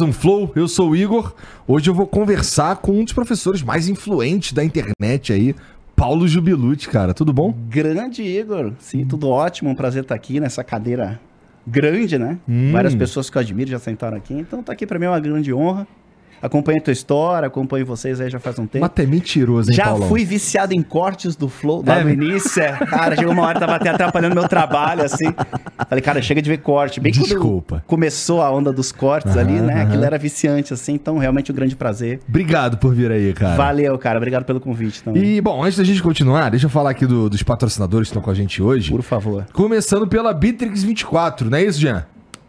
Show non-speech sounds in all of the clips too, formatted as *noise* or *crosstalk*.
um Flow, eu sou o Igor. Hoje eu vou conversar com um dos professores mais influentes da internet aí, Paulo Jubilucci, cara. Tudo bom? Grande Igor. Sim, tudo ótimo. Um prazer estar aqui nessa cadeira grande, né? Hum. Várias pessoas que eu admiro já sentaram aqui. Então tá aqui para mim é uma grande honra. Acompanho a tua história, acompanho vocês aí já faz um tempo. Mas é mentiroso, hein, Já Paulão? fui viciado em cortes do Flow lá é, no início. É. Cara, chegou uma hora, tava até atrapalhando meu trabalho, assim. Falei, cara, chega de ver corte. Bem Desculpa. começou a onda dos cortes ali, né? Aquilo era viciante, assim. Então, realmente um grande prazer. Obrigado por vir aí, cara. Valeu, cara. Obrigado pelo convite também. E, bom, antes da gente continuar, deixa eu falar aqui do, dos patrocinadores que estão com a gente hoje. Por favor. Começando pela Bitrix 24, não é isso, Jean?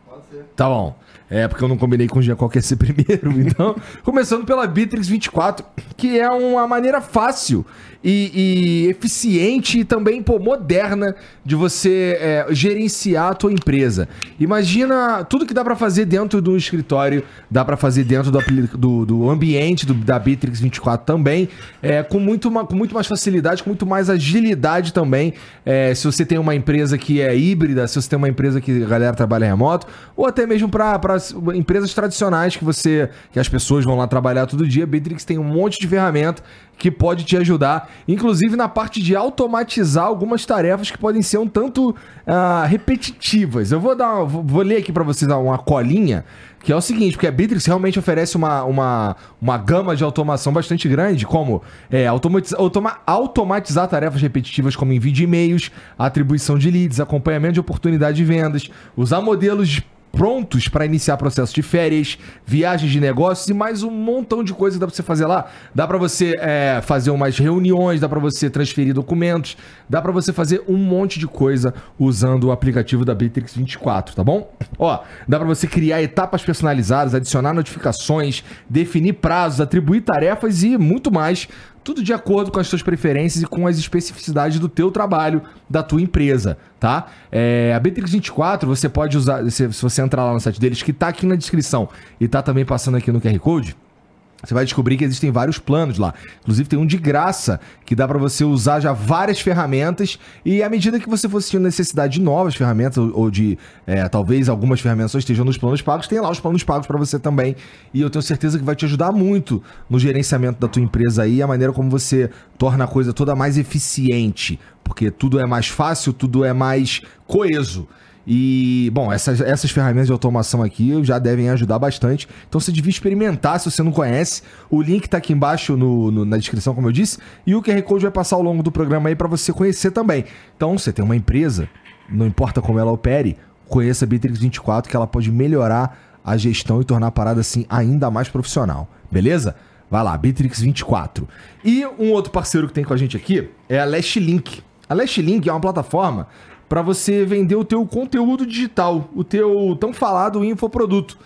Pode ser. Tá bom. É, porque eu não combinei com o Jean qual que ia ser *laughs* primeiro. Então, começando pela Bitrix 24, que é uma maneira fácil e, e eficiente e também pô, moderna de você é, gerenciar a tua empresa. Imagina tudo que dá para fazer dentro do escritório, dá para fazer dentro do, do, do ambiente do, da Bitrix 24 também, é, com, muito, com muito mais facilidade, com muito mais agilidade também. É, se você tem uma empresa que é híbrida, se você tem uma empresa que a galera trabalha remoto, ou até mesmo para empresas tradicionais que você que as pessoas vão lá trabalhar todo dia, a Bitrix tem um monte de ferramenta que pode te ajudar, inclusive na parte de automatizar algumas tarefas que podem ser um tanto uh, repetitivas. Eu vou dar, vou, ler aqui para vocês uma colinha, que é o seguinte, porque a Bitrix realmente oferece uma, uma, uma gama de automação bastante grande, como é, automa, automatizar tarefas repetitivas como envio de e-mails, atribuição de leads, acompanhamento de oportunidade de vendas, usar modelos de prontos para iniciar processo de férias, viagens de negócios e mais um montão de coisa que dá para você fazer lá. Dá para você é, fazer umas reuniões, dá para você transferir documentos, dá para você fazer um monte de coisa usando o aplicativo da Bitrix 24, tá bom? Ó, dá para você criar etapas personalizadas, adicionar notificações, definir prazos, atribuir tarefas e muito mais tudo de acordo com as suas preferências e com as especificidades do teu trabalho, da tua empresa, tá? É, a Bitrix 24 você pode usar, se, se você entrar lá no site deles, que tá aqui na descrição e tá também passando aqui no QR Code, você vai descobrir que existem vários planos lá. Inclusive tem um de graça que dá para você usar já várias ferramentas e à medida que você for sentindo necessidade de novas ferramentas ou de é, talvez algumas ferramentas estejam nos planos pagos, tem lá os planos pagos para você também. E eu tenho certeza que vai te ajudar muito no gerenciamento da tua empresa aí, a maneira como você torna a coisa toda mais eficiente, porque tudo é mais fácil, tudo é mais coeso. E, bom, essas, essas ferramentas de automação aqui já devem ajudar bastante. Então você devia experimentar se você não conhece. O link está aqui embaixo no, no, na descrição, como eu disse. E o QR Code vai passar ao longo do programa aí para você conhecer também. Então, você tem uma empresa, não importa como ela opere, conheça a Bitrix 24, que ela pode melhorar a gestão e tornar a parada assim ainda mais profissional. Beleza? Vai lá, Bitrix 24. E um outro parceiro que tem com a gente aqui é a Last Link. A Last Link é uma plataforma para você vender o teu conteúdo digital, o teu tão falado infoproduto.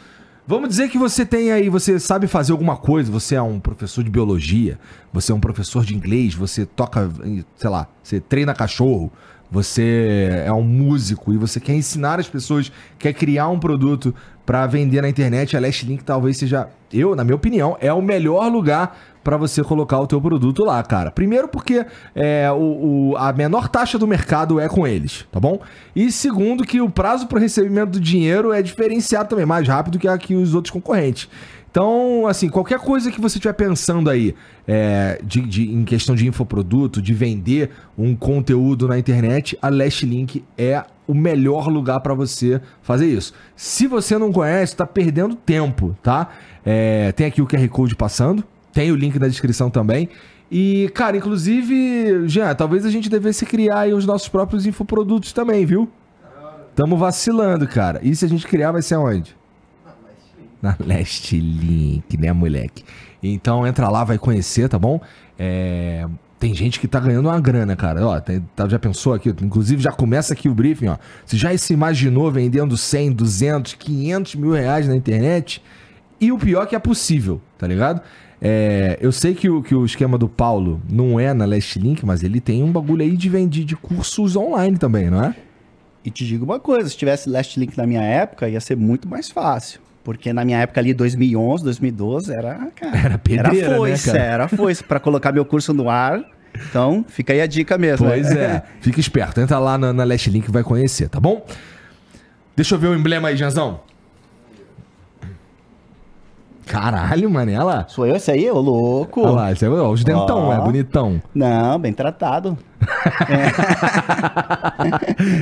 Vamos dizer que você tem aí, você sabe fazer alguma coisa, você é um professor de biologia, você é um professor de inglês, você toca, sei lá, você treina cachorro, você é um músico e você quer ensinar as pessoas, quer criar um produto para vender na internet, a Last Link talvez seja, eu, na minha opinião, é o melhor lugar para você colocar o teu produto lá, cara. Primeiro porque é, o, o, a menor taxa do mercado é com eles, tá bom? E segundo que o prazo para recebimento do dinheiro é diferenciado também, mais rápido que aqui os outros concorrentes. Então, assim, qualquer coisa que você estiver pensando aí é, de, de, em questão de infoproduto, de vender um conteúdo na internet, a Link é o melhor lugar para você fazer isso. Se você não conhece, está perdendo tempo, tá? É, tem aqui o QR Code passando, tem o link na descrição também. E, cara, inclusive, já, talvez a gente devesse criar os nossos próprios infoprodutos também, viu? Tamo vacilando, cara. E se a gente criar, vai ser aonde? Na Last Link, né, moleque? Então entra lá, vai conhecer, tá bom? É... Tem gente que tá ganhando uma grana, cara. Ó, tem, tá, já pensou aqui? Inclusive, já começa aqui o briefing, ó. Você já se imaginou vendendo 100, 200, 500 mil reais na internet? E o pior é que é possível, tá ligado? É, eu sei que o, que o esquema do Paulo não é na Last Link, mas ele tem um bagulho aí de vender de cursos online também, não é? E te digo uma coisa, se tivesse Last Link na minha época, ia ser muito mais fácil. Porque na minha época ali, 2011, 2012, era, cara, era pedreira, era foice, né, cara? era foice para colocar meu curso no ar. Então, fica aí a dica mesmo. Pois né? é, fica esperto, entra lá na, na Last Link e vai conhecer, tá bom? Deixa eu ver o emblema aí, Janzão. Caralho, lá. Sou eu esse aí, ô louco? Olha lá, esse é, ó, os dentão, Ó. é bonitão. Não, bem tratado. *laughs*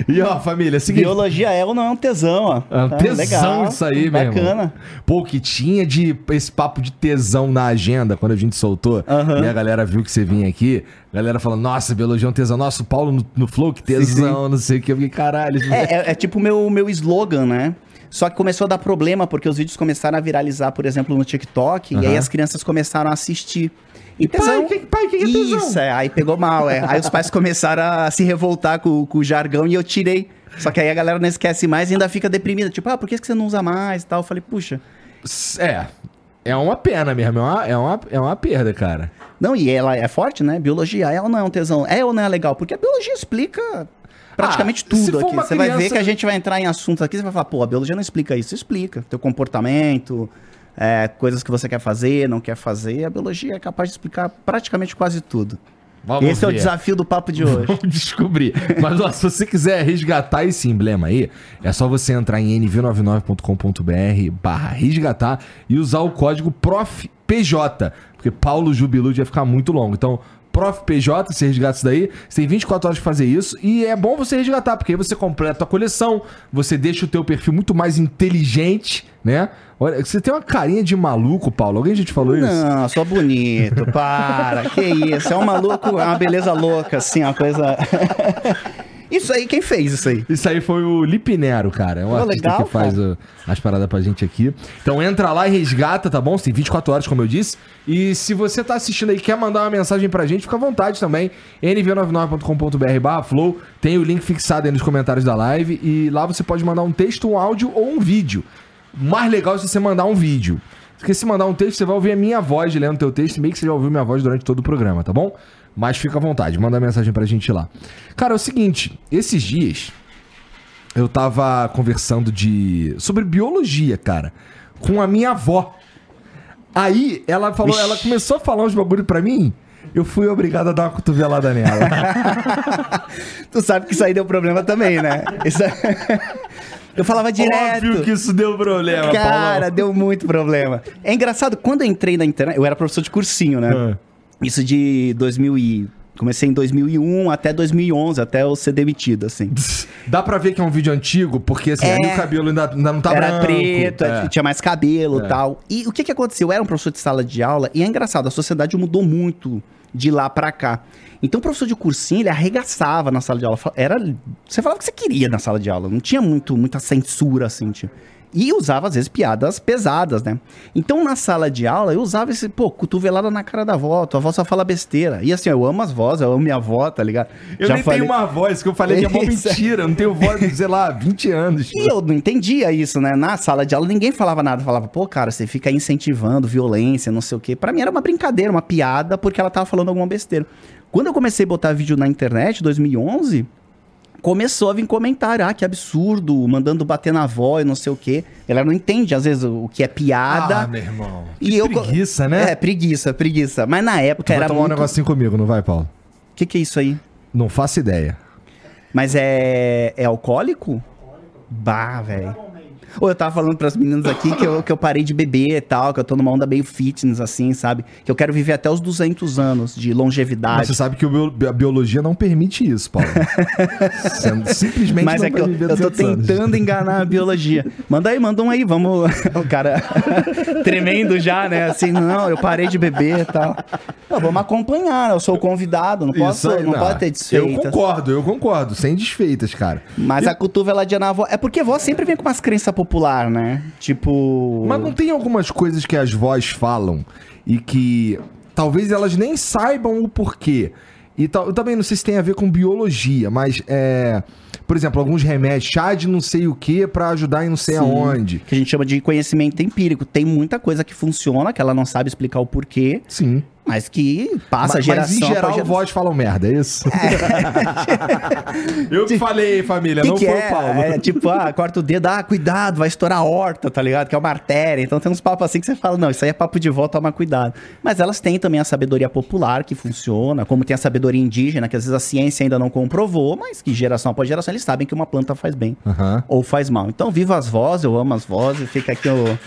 E ó, família, é o seguinte. Biologia é ou não é um tesão, ó. É um Tá, tesão isso aí, meu irmão. Bacana. Pô, que tinha de esse papo de tesão na agenda quando a gente soltou. Aham. E a galera viu que você vinha aqui. A galera falando, nossa, biologia é um tesão. Nossa, o Paulo no, no Flow, que tesão, não sei o que. Eu fiquei, caralho. É, é, é tipo o meu, meu slogan, né? Só que começou a dar problema porque os vídeos começaram a viralizar, por exemplo, no TikTok, e aí as crianças começaram a assistir. E, pai, que- pai, que que é tesão? Isso, é, aí pegou mal, é. Aí os pais começaram a se revoltar com, com o jargão e eu tirei. Só que aí a galera não esquece mais e ainda fica deprimida. Tipo, ah, por que você não usa mais e tal? Eu falei, puxa. É. É uma pena mesmo, é uma, é uma, é uma perda, cara. Não, e ela é forte, né? Biologia é ou não é um tesão? É ou não é legal? Porque a biologia explica praticamente Ah, tudo aqui. Você vai ver criança- que a gente vai entrar em assuntos aqui, você vai falar, pô, a biologia não explica isso. Explica. Teu comportamento, é, coisas que você quer fazer, não quer fazer. A biologia é capaz de explicar praticamente quase tudo. Vamos Esse é o ver. desafio do papo de hoje. Vamos *laughs* descobrir. Mas ó, se você quiser resgatar esse emblema aí, é só você entrar em nv99.com.br barra resgatar e usar o código PROFPJ, porque Paulo Jubilu ia ficar muito longo. Então, PROFPJ, você resgata isso daí, você tem 24 horas pra fazer isso e é bom você resgatar, porque aí você completa a coleção, você deixa o teu perfil muito mais inteligente, né? Olha, você tem uma carinha de maluco, Paulo. Alguém já te falou isso? Não, sou bonito, para. Que isso? É um maluco, é uma beleza louca, assim, uma coisa. Isso aí, quem fez isso aí? Isso aí foi o Lipinero, cara. É um Pô, artista legal, que faz o- as paradas pra gente aqui. Então entra lá e resgata, tá bom? Você tem 24 horas, como eu disse. E se você tá assistindo aí e quer mandar uma mensagem pra gente, fica à vontade também. nv99.com.br barra flow. Tem o link fixado aí nos comentários da live. E lá você pode mandar um texto, um áudio ou um vídeo. Mais legal é se você mandar um vídeo. Porque se mandar um texto, você vai ouvir a minha voz lendo teu texto. Meio que você já ouviu minha voz durante todo o programa, tá bom? Mas fica à vontade, manda mensagem pra gente lá. Cara, é o seguinte, esses dias eu tava conversando de sobre biologia, cara, com a minha avó. Aí ela falou, Ixi. ela começou a falar uns bagulho pra mim. Eu fui obrigado a dar uma cotovelada nela. *laughs* Tu sabe que isso aí deu problema também, né? Isso... *laughs* Eu falava direto. Óbvio que isso deu problema, Cara, Paulão. deu muito problema. É engraçado, quando eu entrei na internet, eu era professor de cursinho, né? Ah. Isso de 2000 e... Comecei em 2001 até 2011, até eu ser demitido, assim. *laughs* Dá pra ver que é um vídeo antigo, porque assim, É. ali o cabelo ainda, ainda não tá era branco. preto, É. tinha mais cabelo e É. tal. E o que que aconteceu? Eu era um professor de sala de aula e é engraçado, a sociedade mudou muito de lá pra cá. Então o professor de cursinho, ele arregaçava na sala de aula. Era, você falava o que você queria na sala de aula, não tinha muito, muita censura assim, tipo. E usava, às vezes, piadas pesadas, né? Então, na sala de aula, eu usava esse, pô, cotovelada na cara da avó, tua avó só fala besteira. E assim, eu amo as vozes, eu amo minha avó, tá ligado? Eu nem tenho uma voz, que eu falei que é mó *laughs* Isso. mentira. Eu não tenho voz, sei lá, 20 anos. E eu não entendia isso, né? Na sala de aula ninguém falava nada. Falava, pô, cara, você fica incentivando violência, não sei o quê. Pra mim era uma brincadeira, uma piada, porque ela tava falando alguma besteira. Quando eu comecei a botar vídeo na internet, 2011, começou a vir comentário. Ah, que absurdo, mandando bater na avó e não sei o quê. Ela não entende, às vezes, o que é piada. Ah, meu irmão. e Que eu preguiça, né? É, preguiça, preguiça. Mas na época Tu vai era tomar muito... um negocinho comigo, não vai, Paulo? O que, que é isso aí? Não faço ideia. Mas é, é alcoólico? Bah, velho. Ou eu tava falando pras meninas aqui que eu, que eu parei de beber e tal, que eu tô numa onda meio fitness, assim, sabe? Que eu quero viver até os 200 anos de Mas longevidade. você sabe que o bio- a biologia não permite isso, Paulo. *laughs* Você simplesmente Mas não é que eu, eu tô 200 anos. tentando enganar a biologia. Manda aí, manda um aí, vamos. *laughs* O cara *laughs* tremendo já, né? Assim, não, eu parei de beber e tal. Não, vamos acompanhar, né? eu sou o convidado, não posso, aí, não, pode ter Eu desfeitas. concordo, eu concordo. Sem desfeitas, cara. Mas a cotoveladinha na avó. É porque a avó sempre vem com umas crenças popular, né? Tipo. Mas não tem algumas coisas que as vós falam e que talvez elas nem saibam o porquê. E tal, eu também não sei se tem a ver com biologia, mas é. Por exemplo, alguns remédios, chá de não sei o que pra ajudar em não sei Sim. aonde. Que a gente chama de conhecimento empírico. Tem muita coisa que funciona, que ela não sabe explicar o porquê, Sim. mas que passa Mas, geração mas em geral, geração. vós falam merda, é isso? *laughs* Eu que falei, família, Que não que foi é? o Paulo. É tipo, ah, corta o dedo, ah, cuidado, vai estourar a horta, tá ligado? Que é uma artéria. Então tem uns papos assim que você fala, não, isso aí é papo de volta, toma cuidado. Mas elas têm também a sabedoria popular que funciona, como tem a sabedoria indígena, que às vezes a ciência ainda não comprovou, mas que geração após geração eles sabem que uma planta faz bem Aham. ou faz mal. Então, viva as vozes, eu amo as vozes, fica aqui o,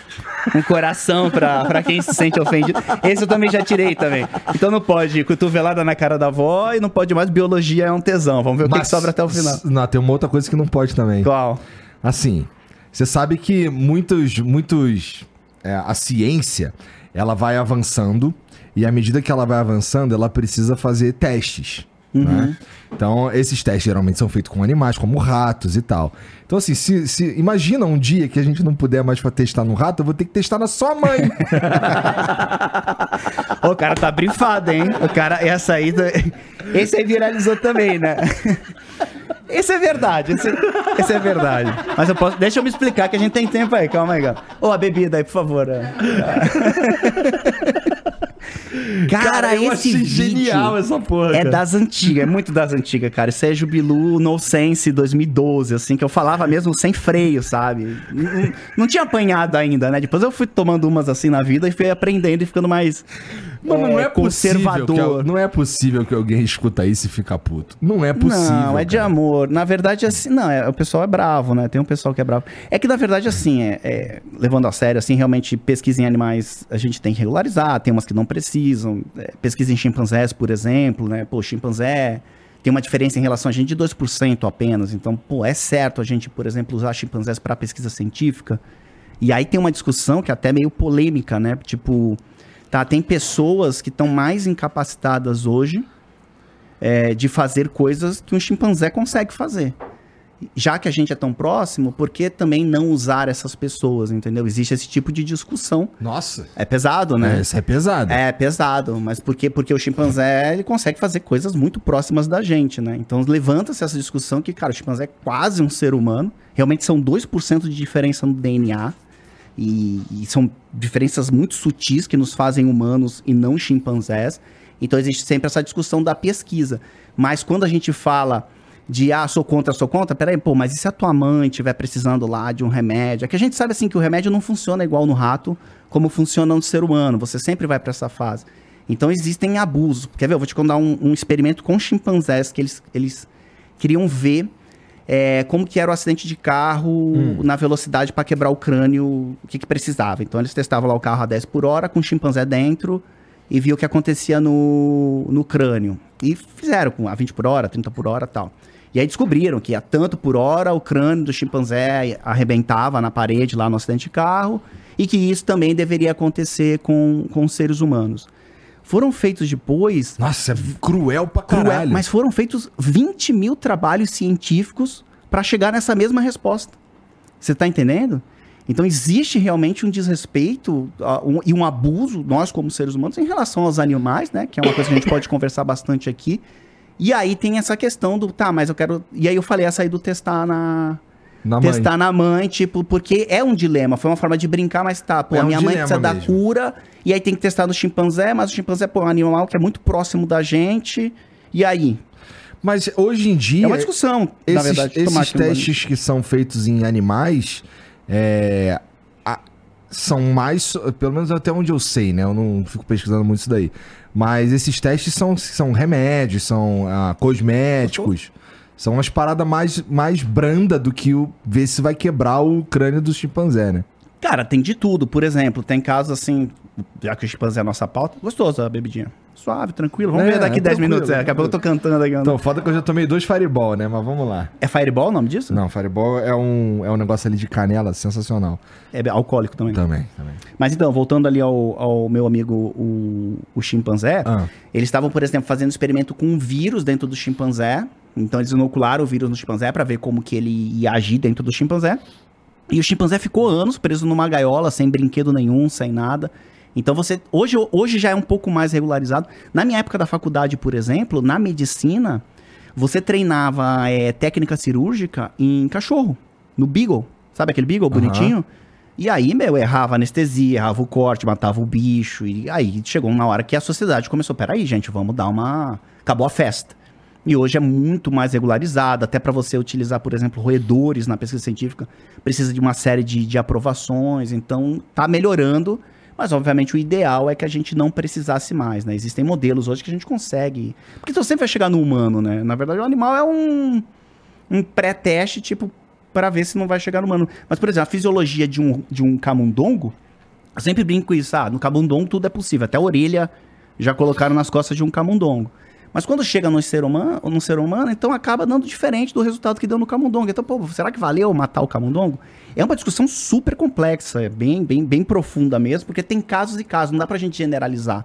um coração pra, pra quem se sente ofendido. Esse eu também já tirei também. Então não pode cotovelada na cara da avó e não pode mais biologia é um tesão. Vamos ver o que, que sobra até o final. Não, tem uma outra coisa que não pode também. Qual? Assim, você sabe que muitos, muitos, é, a ciência, ela vai avançando e à medida que ela vai avançando, ela precisa fazer testes. Uhum. Né? Então, esses testes geralmente são feitos com animais, como ratos e tal. Então, assim, se, se- imagina um dia que a gente não puder mais pra testar no rato, eu vou ter que testar na sua mãe. *laughs* O cara tá brifado, hein? O cara, essa aí. Esse aí viralizou também, né? *laughs* Esse é verdade, esse, esse é verdade. Mas eu posso. Deixa eu me explicar que a gente tem tempo aí, calma aí, cara. Ô, a bebida aí, por favor. *laughs* Cara, eu esse vídeo genial essa porra. É cara. das antigas, é muito das antigas, cara. Isso é Jubilu No Sense 2012, assim, que eu falava mesmo sem freio, sabe? Não, não tinha apanhado ainda, né? Depois eu fui tomando umas assim na vida e fui aprendendo e ficando mais Mano, não é conservador. Possível que, não é possível que alguém escuta isso e fica puto. Não é possível. Não, é de cara. amor. Na verdade, assim, não, é, o pessoal é bravo, né? Tem um pessoal que é bravo. É que, na verdade, assim, é, é, levando a sério, assim, realmente, pesquisa em animais a gente tem que regularizar, tem umas que não precisam. É, pesquisa em chimpanzés, por exemplo, né? Pô, chimpanzé tem uma diferença em relação a gente de 2% apenas. Então, pô, é certo a gente, por exemplo, usar chimpanzés para pesquisa científica. E aí tem uma discussão que é até meio polêmica, né? Tipo, tá, tem pessoas que estão mais incapacitadas hoje é, de fazer coisas que um chimpanzé consegue fazer. Já que a gente é tão próximo, por que também não usar essas pessoas, entendeu? Existe esse tipo de discussão. Nossa. É pesado, né? Isso é pesado. É pesado, mas por quê? Porque o chimpanzé ele consegue fazer coisas muito próximas da gente, né? Então levanta-se essa discussão que, cara, o chimpanzé é quase um ser humano. Realmente são 2% de diferença no DNA. E, e são diferenças muito sutis que nos fazem humanos e não chimpanzés. Então existe sempre essa discussão da pesquisa. Mas quando a gente fala de ah, sou contra, sou contra, peraí, pô, mas e se a tua mãe estiver precisando lá de um remédio? É que a gente sabe assim que o remédio não funciona igual no rato, como funciona no ser humano. Você sempre vai para essa fase. Então existem abusos. Quer ver? Eu vou te contar um, um experimento com chimpanzés que eles, eles queriam ver é, como que era o acidente de carro na velocidade para quebrar o crânio, o que, que precisava. Então eles testavam lá o carro a 10 por hora com o chimpanzé dentro e viu o que acontecia no, no crânio. E fizeram com a 20 por hora, 30 por hora tal. E aí descobriram que a tanto por hora o crânio do chimpanzé arrebentava na parede lá no acidente de carro e que isso também deveria acontecer com, com seres humanos. Foram feitos depois Nossa, é cruel pra cruel, caralho. mas foram feitos 20 mil trabalhos científicos para chegar nessa mesma resposta. Você está entendendo? Então existe realmente um desrespeito ah, um- e um abuso, nós como seres humanos, em relação aos animais, né? Que é uma coisa que a gente pode *laughs* conversar bastante aqui. E aí tem essa questão do, tá, mas eu quero. E aí eu falei essa aí do testar na. Na mãe. testar na mãe, tipo, porque é um dilema. Foi uma forma de brincar, mas tá, pô, É a um minha mãe dilema precisa da mesmo. cura, e aí tem que testar no chimpanzé, mas o chimpanzé pô, é um animal que é muito próximo da gente. E aí? Mas hoje em dia, É uma discussão, esses, na verdade. esses testes que são feitos em animais é, são mais, pelo menos até onde eu sei, né? Eu não fico pesquisando muito isso daí. Mas esses testes são, são remédios, são ah, cosméticos. São umas paradas mais, mais branda do que o ver se vai quebrar o crânio do chimpanzé, né? Cara, tem de tudo. Por exemplo, tem casos assim, já que o chimpanzé é a nossa pauta, gostoso a bebidinha. Suave, tranquilo. Vamos É, ver daqui é 10 tranquilo, minutos. É, daqui a pouco eu tô cantando aqui. Então, foda que eu já tomei dois Fireball, né? Mas vamos lá. É Fireball o nome disso? Não, Fireball é um, é um negócio ali de canela sensacional. É alcoólico também. Também, também. Mas então, voltando ali ao, ao meu amigo, o, o chimpanzé, Ah. eles estavam, por exemplo, fazendo experimento com um vírus dentro do chimpanzé. Então, eles inocularam o vírus no chimpanzé para ver como que ele ia agir dentro do chimpanzé. E o chimpanzé ficou anos preso numa gaiola, sem brinquedo nenhum, sem nada. Então você. Hoje, hoje já é um pouco mais regularizado. Na minha época da faculdade, por exemplo, na medicina, você treinava é, técnica cirúrgica em cachorro, no Beagle. Sabe aquele Beagle Aham. bonitinho? E aí, meu, errava a anestesia, errava o corte, matava o bicho. E aí chegou uma hora que a sociedade começou: peraí, gente, vamos dar uma. Acabou a festa. E hoje é muito mais regularizado, até para você utilizar, por exemplo, roedores na pesquisa científica, precisa de uma série de, de aprovações, então tá melhorando, mas obviamente o ideal é que a gente não precisasse mais, né? Existem modelos hoje que a gente consegue. Porque você sempre vai chegar no humano, né? Na verdade, o animal é um, um pré-teste, tipo, para ver se não vai chegar no humano. Mas, por exemplo, a fisiologia de um, de um camundongo, eu sempre brinco com isso, ah, no camundongo tudo é possível, até a orelha já colocaram nas costas de um camundongo. Mas quando chega no ser humano, no ser humano, então acaba dando diferente do resultado que deu no camundongo. Então, pô, será que valeu matar o camundongo? É uma discussão super complexa, é bem, bem, bem profunda mesmo, porque tem casos e casos, não dá pra gente generalizar.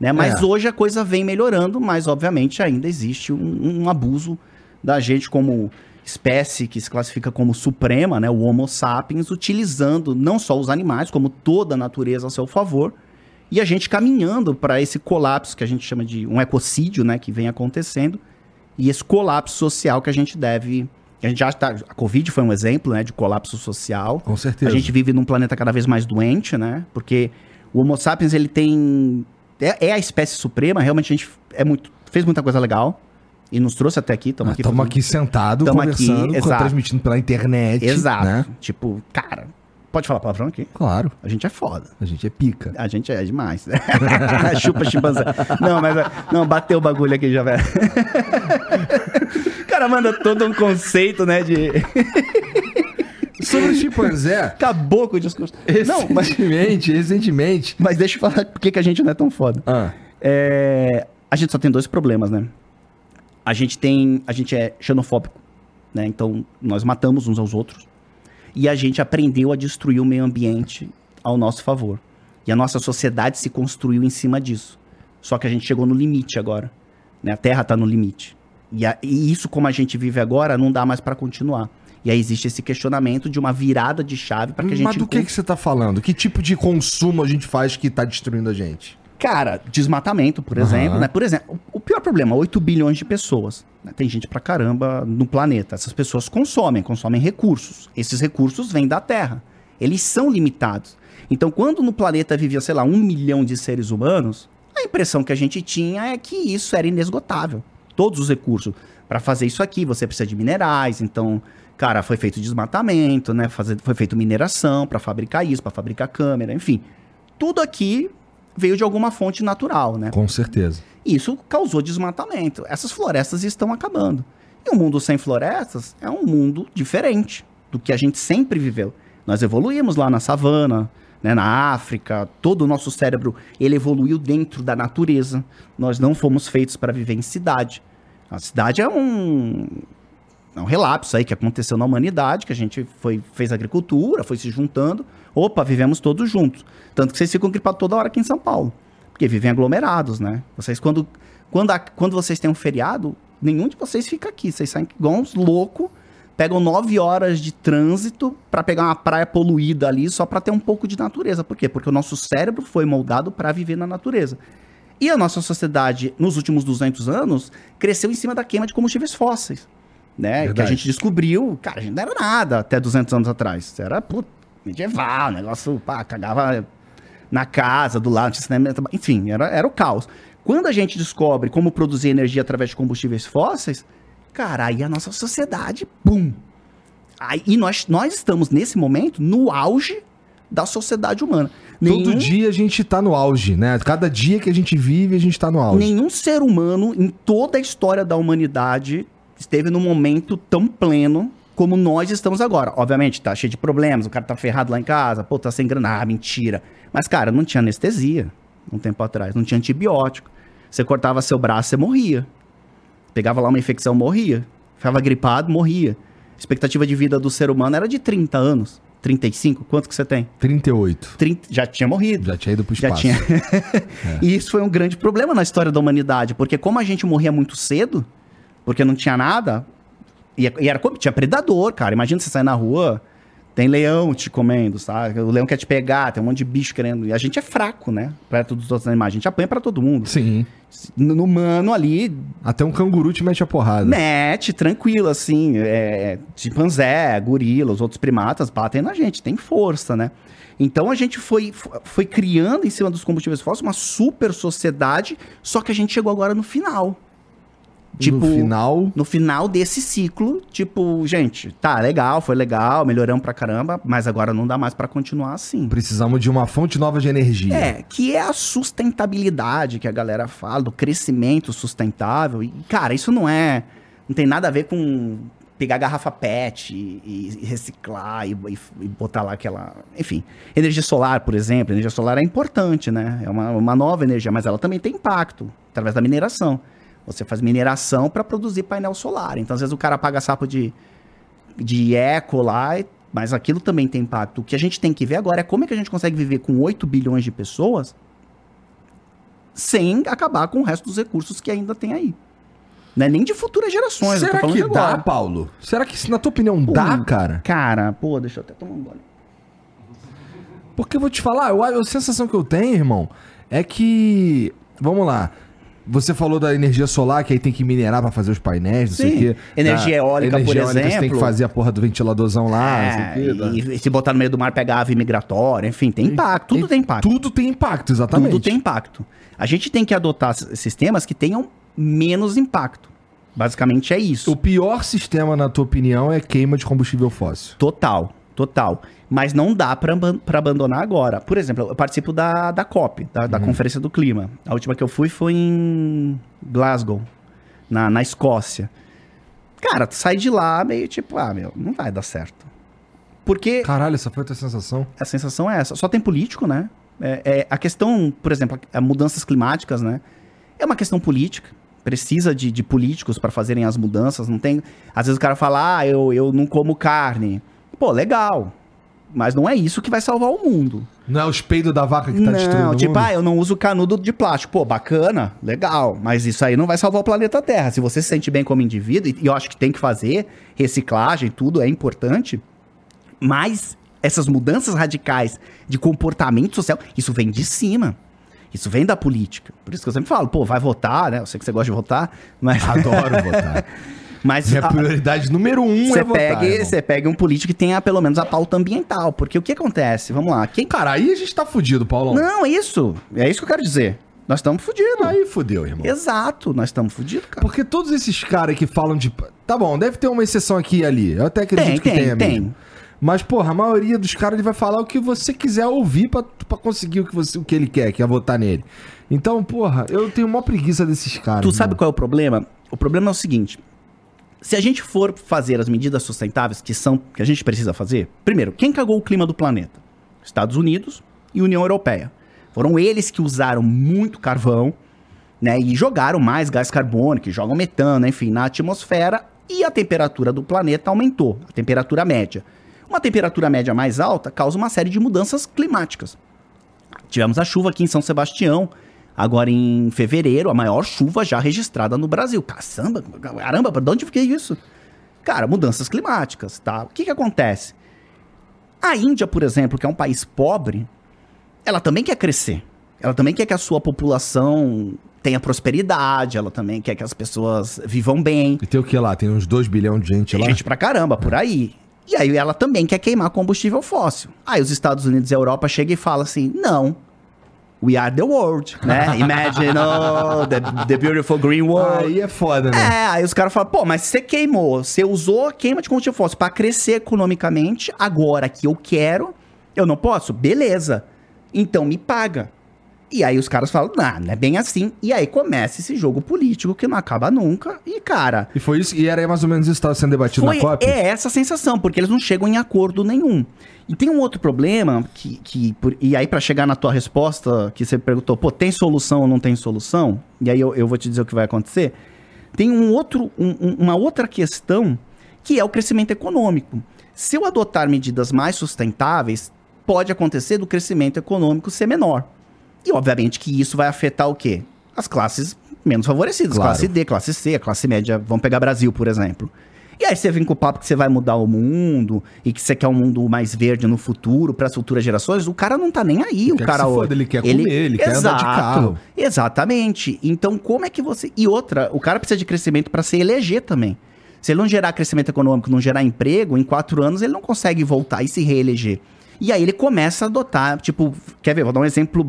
Né? Mas é. hoje a coisa vem melhorando, mas obviamente ainda existe um, um abuso da gente como espécie que se classifica como suprema, né, o Homo sapiens, utilizando não só os animais, como toda a natureza a seu favor, e a gente caminhando para esse colapso que a gente chama de um ecocídio, né, que vem acontecendo, e esse colapso social que a gente deve. A gente já está. A Covid foi um exemplo, né, de colapso social. Com certeza. A gente vive num planeta cada vez mais doente, né? Porque o Homo sapiens ele tem é, é a espécie suprema. Realmente a gente é muito fez muita coisa legal e nos trouxe até aqui. Estamos ah, aqui, aqui sentado, conversando, aqui, transmitindo pela internet. Exato. Né? Tipo, cara, Pode falar palavrão aqui? Claro. A gente é foda. A gente é pica. A gente é demais. *laughs* Chupa chimpanzé. Não, mas. Não, bateu o bagulho aqui já, velho. *laughs* cara manda todo um conceito, né? De. *laughs* Sobre o chimpanzé. Acabou com o discurso. Recentemente, não, mas... recentemente. Mas deixa eu falar por que a gente não é tão foda. Ah. É... A gente só tem dois problemas, né? A gente tem. A gente é xenofóbico, né? Então, nós matamos uns aos outros e a gente aprendeu a destruir o meio ambiente ao nosso favor. E a nossa sociedade se construiu em cima disso. Só que a gente chegou no limite agora. Né? A Terra está no limite. E, a, e, isso, como a gente vive agora, não dá mais para continuar. E aí existe esse questionamento de uma virada de chave para que a gente. Mas do que, que você está falando? Que tipo de consumo a gente faz que está destruindo a gente? Cara, desmatamento, por uhum. exemplo, né? Por exemplo, o pior problema, 8 bilhões de pessoas. Né? Tem gente pra caramba no planeta. Essas pessoas consomem, consomem recursos. Esses recursos vêm da Terra. Eles são limitados. Então, quando no planeta vivia, sei lá, um milhão de seres humanos, a impressão que a gente tinha é que isso era inesgotável. Todos os recursos. Para fazer isso aqui, você precisa de minerais, então, cara, foi feito desmatamento, né? Fazer, foi feito mineração para fabricar isso, para fabricar câmera, enfim. Tudo aqui veio de alguma fonte natural, né? Com certeza. Isso causou desmatamento. Essas florestas estão acabando. E o um mundo sem florestas é um mundo diferente do que a gente sempre viveu. Nós evoluímos lá na savana, né, na África, todo o nosso cérebro ele evoluiu dentro da natureza. Nós não fomos feitos para viver em cidade. A cidade é um, é um relapso aí que aconteceu na humanidade, que a gente foi, fez agricultura, foi se juntando. Opa, vivemos todos juntos. Tanto que vocês ficam gripados toda hora aqui em São Paulo. Porque vivem aglomerados, né? Vocês, quando, quando, a, quando vocês têm um feriado, nenhum de vocês fica aqui. Vocês saem igual uns loucos, pegam nove horas de trânsito para pegar uma praia poluída ali só para ter um pouco de natureza. Por quê? Porque o nosso cérebro foi moldado para viver na natureza. E a nossa sociedade, nos últimos 200 anos, cresceu em cima da queima de combustíveis fósseis. Né? Verdade. Que a gente descobriu, cara, a gente não era nada até 200 anos atrás. Era, puta, medieval, negócio, pá, cagava na casa, do lado, cinema, enfim, era, era o caos. Quando a gente descobre como produzir energia através de combustíveis fósseis, cara, aí a nossa sociedade, pum. Aí, e nós, nós estamos, nesse momento, no auge da sociedade humana. Nenhum, Todo dia a gente tá no auge, né? Cada dia que a gente vive, a gente tá no auge. Nenhum ser humano em toda a história da humanidade esteve num momento tão pleno como nós estamos agora. Obviamente, tá cheio de problemas, o cara tá ferrado lá em casa, pô, tá sem grana, ah, mentira. Mas, cara, não tinha anestesia um tempo atrás, não tinha antibiótico. Você cortava seu braço, você morria. Pegava lá uma infecção, morria. Ficava gripado, morria. A expectativa de vida do ser humano era de 30 anos. 35? Quanto que você tem? 38. 30, já tinha morrido. Já tinha ido pro espaço. Já tinha. *laughs* é. E isso foi um grande problema na história da humanidade, porque como a gente morria muito cedo, porque não tinha nada, e, e era, tinha predador, cara. Imagina você sair na rua, Tem leão te comendo, sabe? O leão quer te pegar, tem um monte de bicho querendo. E a gente é fraco, né? Perto dos outros animais. A gente apanha pra todo mundo. Sim. No no humano ali, Até um canguru te mete a porrada. mete, tranquilo, assim. É, chimpanzé, gorila, os outros primatas batem na gente, tem força, né? Então a gente foi, foi criando em cima dos combustíveis fósseis uma super sociedade, só que a gente chegou agora no final. Tipo, no final. no final desse ciclo, tipo, gente, tá, legal, foi legal, melhoramos pra caramba, mas agora não dá mais pra continuar assim. Precisamos de uma fonte nova de energia. É, que é a sustentabilidade que a galera fala, do crescimento sustentável. E, cara, isso não é. Não tem nada a ver com pegar garrafa PET e, e reciclar e, e- e botar lá aquela. Enfim. Energia solar, por exemplo. Energia solar é importante, né? É uma, uma nova energia, mas ela também tem impacto através da mineração. Você faz mineração para produzir painel solar. Então, às vezes, o cara paga sapo de, de eco lá, mas aquilo também tem impacto. O que a gente tem que ver agora é como é que a gente consegue viver com 8 bilhões de pessoas sem acabar com o resto dos recursos que ainda tem aí. Não é nem de futuras gerações, Será que dá. Paulo? Será que, na tua opinião, dá, Pô, cara? Cara, pô, deixa eu até tomar um gole. Porque eu vou te falar, eu- a sensação que eu tenho, irmão, é que. Vamos lá. Você falou da energia solar, que aí tem que minerar pra fazer os painéis, não sei Sim. o quê. Energia eólica, por Você tem que exemplo. fazer a porra do ventiladorzão lá, É, sei quê. e, e se botar no meio do mar, pegar ave migratória, enfim, tem impacto, tudo E tem impacto. Tudo tem impacto, exatamente. Tudo tem impacto. A gente tem que adotar sistemas que tenham menos impacto. Basicamente é isso. O pior sistema, na tua opinião, é queima de combustível fóssil. Total, total. Mas não dá pra abandonar agora. Por exemplo, eu participo da, da COP, da, da Conferência do Clima. A última que eu fui foi em Glasgow, na, na Escócia. Cara, tu sai de lá meio tipo, ah, meu, não vai dar certo. Porque Caralho, essa foi a tua sensação? a sensação é essa. Só tem político, né? É, é- a questão, por exemplo, a, a mudanças climáticas, né? É uma questão política. Precisa de, de políticos para fazerem as mudanças. Não tem. Às vezes o cara fala, ah, eu, eu não como carne. Pô, legal. Mas não é isso que vai salvar o mundo. Não é os peidos da vaca que tá destruindo não, o tipo, mundo? ah, eu não uso canudo de plástico. Pô, bacana, legal. Mas isso aí não vai salvar o planeta Terra. Se você se sente bem como indivíduo, e eu acho que tem que fazer, reciclagem, tudo é importante. Mas essas mudanças radicais de comportamento social, isso vem de cima. Isso vem da política. Por isso que eu sempre falo, pô, vai votar, né? Eu sei que você gosta de votar, mas. Adoro *laughs* votar. Mas Minha a- prioridade número um você é votar, você pega um político que tenha pelo menos a pauta ambiental. Porque o que acontece? Vamos lá. Quem Cara, aí a gente tá fudido, Paulão. não, é isso. É isso que eu quero dizer. Nós estamos fodidos. Aí fudeu, irmão. Exato, nós estamos fodidos, cara. Porque todos esses caras que falam de. Tá bom, deve ter uma exceção aqui e ali. Eu até acredito Tem, que tem, tenha tem. mesmo. Mas, porra, a maioria dos caras ele vai falar o que você quiser ouvir pra, pra conseguir o que, você, o que ele quer, que é votar nele. Então, porra, eu tenho uma preguiça desses caras. Tu sabe irmão. qual é o problema? O problema é o seguinte: se a gente for fazer as medidas sustentáveis que são que a gente precisa fazer, primeiro, quem cagou o clima do planeta? Estados Unidos e União Europeia. Foram eles que usaram muito carvão, né, e jogaram mais gás carbônico, jogam metano, enfim, na atmosfera e a temperatura do planeta aumentou, a temperatura média. Uma temperatura média mais alta causa uma série de mudanças climáticas. Tivemos a chuva aqui em São Sebastião, agora em fevereiro, a maior chuva já registrada no Brasil. Caçamba, caramba, de onde fiquei isso? Cara, mudanças climáticas, tá? O que que acontece? A Índia, por exemplo, que é um país pobre, ela também quer crescer. Ela também quer que a sua população tenha prosperidade, ela também quer que as pessoas vivam bem. E tem o que lá? Tem uns 2 bilhões de gente Tem lá? gente pra caramba por aí. E aí ela também quer queimar combustível fóssil. Aí os Estados Unidos e a Europa chegam e falam assim: não. We are the world, né? *laughs* Imagine oh, the, the beautiful green world. Aí é foda, né? É, aí os caras falam, pô, mas você queimou, você usou a queima de combustível fóssil pra crescer economicamente, agora que eu quero, eu não posso? Beleza. Então me paga. E aí os caras falam, não, não é bem assim. E aí começa esse jogo político que não acaba nunca. E, cara, E foi isso, e era mais ou menos isso que estava sendo debatido foi, na COP? é essa a sensação, porque eles não chegam em acordo nenhum. E tem um outro problema, que, que e aí pra chegar na tua resposta, que você perguntou, pô, tem solução ou não tem solução? E aí eu, eu vou te dizer o que vai acontecer. Tem um outro, um- uma outra questão, que é o crescimento econômico. Se eu adotar medidas mais sustentáveis, pode acontecer do crescimento econômico ser menor. E obviamente que isso vai afetar o quê? As classes menos favorecidas, Claro. classe D, classe C, a classe média, vamos pegar Brasil, por exemplo. E aí você vem com o papo que você vai mudar o mundo e que você quer um mundo mais verde no futuro, para as futuras gerações, o cara não tá nem aí. o Quer que cara hoje. foda, ele quer comer, ele quer andar de carro. Exatamente. Então, como é que você. E outra, o cara precisa de crescimento para se eleger também. Se ele não gerar crescimento econômico, não gerar emprego, em quatro anos ele não consegue voltar e se reeleger. E aí ele começa a adotar, tipo, quer ver? Vou dar um exemplo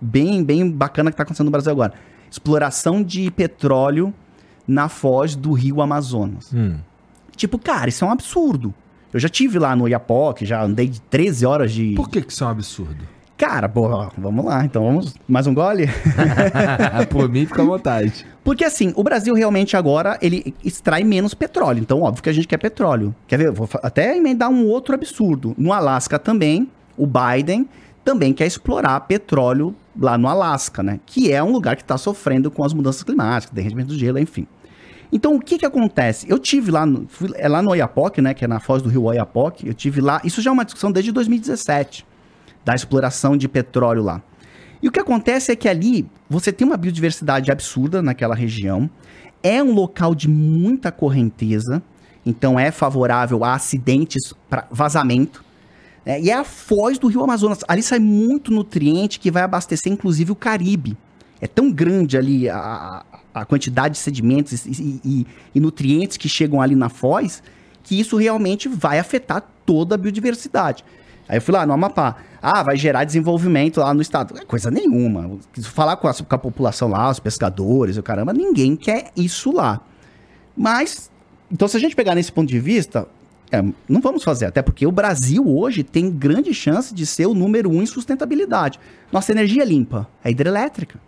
bem, bem bacana que tá acontecendo no Brasil agora. Exploração de petróleo na foz do rio Amazonas. Hum. Tipo, cara, isso é um absurdo. Eu já tive lá no Iapoque, já andei de 13 horas de. Por que que isso é um absurdo? Cara, pô, ó, vamos lá, então vamos. Mais um gole? *laughs* Por mim, fica à vontade. Porque assim, o Brasil realmente agora, ele extrai menos petróleo. Então, óbvio que a gente quer petróleo. Quer ver? Vou até emendar um outro absurdo. No Alasca também, o Biden também quer explorar petróleo lá no Alasca, né? Que é um lugar que está sofrendo com as mudanças climáticas, derretimento do gelo, enfim. Então, o que que acontece? Eu tive lá, no, fui, é lá no Oiapoque, né? Que é na foz do rio Oiapoque. Eu tive lá, isso já é uma discussão desde 2017, da exploração de petróleo lá. E o que acontece é que ali você tem uma biodiversidade absurda naquela região. É um local de muita correnteza, então é favorável a acidentes, para vazamento. Né? e é a foz do rio Amazonas. Ali sai muito nutriente que vai abastecer, inclusive, o Caribe. É tão grande ali a, a- quantidade de sedimentos e, e- e nutrientes que chegam ali na foz, que isso realmente vai afetar toda a biodiversidade. Aí eu fui lá no Amapá. Ah, vai gerar desenvolvimento lá no estado. É Coisa nenhuma. Falar com a, com a população lá, os pescadores, o caramba, ninguém quer isso lá. Mas, então se a gente pegar nesse ponto de vista, é, não vamos fazer, até porque o Brasil hoje tem grande chance de ser o número um em sustentabilidade. Nossa energia é limpa é hidrelétrica.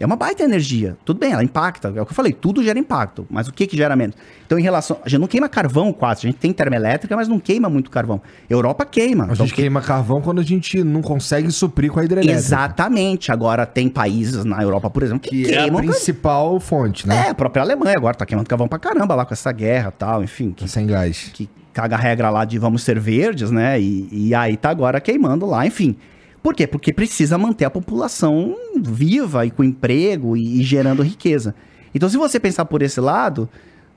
É uma baita energia. Tudo bem, ela impacta. É o que eu falei, tudo gera impacto. Mas o que que gera menos? Então, em relação. A gente não queima carvão quase. A gente tem termoelétrica, mas não queima muito carvão. Europa queima. A Então, gente queima carvão quando a gente não consegue suprir com a hidrelétrica. Exatamente. Agora, tem países na Europa, por exemplo, que, Que é a principal fonte, né? É, a própria Alemanha agora tá queimando carvão pra caramba lá com essa guerra e tal, enfim. Que, Sem gás. que caga a regra lá de vamos ser verdes, né? E, e aí tá agora queimando lá, enfim. Por quê? Porque precisa manter a população viva e com emprego e, e gerando riqueza. Então, se você pensar por esse lado,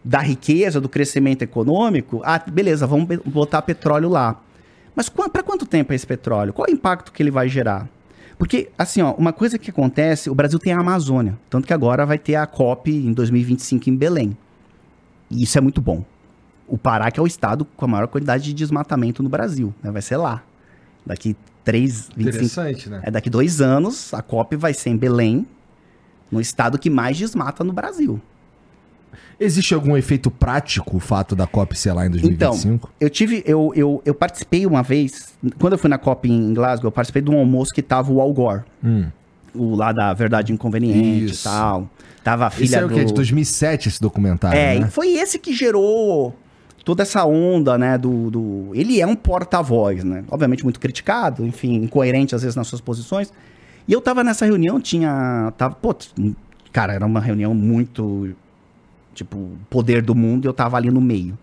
da riqueza, do crescimento econômico, ah, beleza, vamos botar petróleo lá. Mas para quanto tempo é esse petróleo? Qual é o impacto que ele vai gerar? Porque, assim, ó, uma coisa que acontece, o Brasil tem a Amazônia. Tanto que agora vai ter a COP em 2025 em Belém. E isso é muito bom. O Pará, que é o estado com a maior quantidade de desmatamento no Brasil, né? Vai ser lá. Daqui 3, 25... Interessante, né? É, daqui dois anos, a COP vai ser em Belém, no estado que mais desmata no Brasil. Existe algum efeito prático o fato da COP ser lá em 2025? Eu tive, eu, eu, eu participei uma vez, quando eu fui na COP em Glasgow, eu participei de um almoço que tava o Al Gore, Hum. o lá da Verdade Inconveniente Isso. e tal. Tava a Esse filha é o do... que? É de 2007 esse documentário, É, né? e foi esse que gerou toda essa onda, né, do... do... Ele é um porta-voz, né? Obviamente muito criticado, enfim, incoerente às vezes nas suas posições. E eu tava nessa reunião, tinha... Tava, pô, cara, era uma reunião muito... Tipo, poder do mundo e eu tava ali no meio.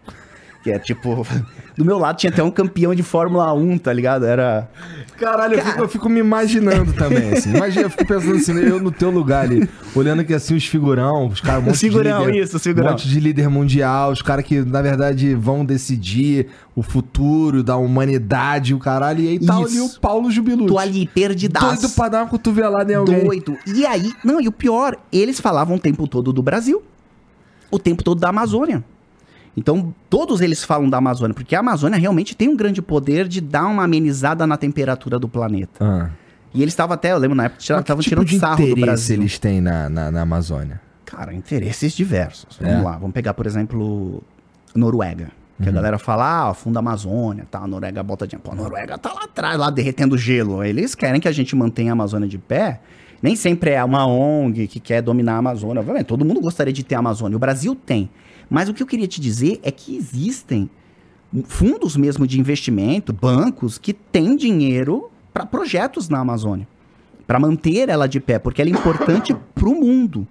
Que é tipo... *laughs* Do meu lado tinha até um campeão de Fórmula 1, tá ligado? Era... Caralho, eu fico, eu fico me imaginando também, assim. Imagina, eu fico pensando assim, eu no teu lugar ali, olhando aqui assim os figurão, os caras, um Figurão, de líder, isso, os figurão. Um monte de líder mundial, os caras que, na verdade, vão decidir o futuro da humanidade, o caralho, e aí tá Isso. ali o Paulo Jubilucci. Tô ali perdidaço. Doido pra dar uma cotovelada em alguém. Doido. E aí, não, e o pior, eles falavam o tempo todo do Brasil, o tempo todo da Amazônia. Então, todos eles falam da Amazônia, porque a Amazônia realmente tem um grande poder de dar uma amenizada na temperatura do planeta. Ah. E eles estavam até, eu lembro na época, estavam tipo tirando sarro do Brasil. eles têm na, na, na Amazônia? Cara, interesses diversos. É. Vamos lá, vamos pegar, por exemplo, Noruega. Que a galera fala, ah, fundo da Amazônia, tá, a Noruega bota dinheiro. Pô, a Noruega tá lá atrás, lá derretendo gelo. Eles querem que a gente mantenha a Amazônia de pé. Nem sempre é uma ONG que quer dominar a Amazônia. Obviamente, todo mundo gostaria de ter a Amazônia. O Brasil tem. Mas o que eu queria te dizer é que existem fundos mesmo de investimento, bancos, que têm dinheiro para projetos na Amazônia. Para manter ela de pé, porque ela é importante *laughs* para o mundo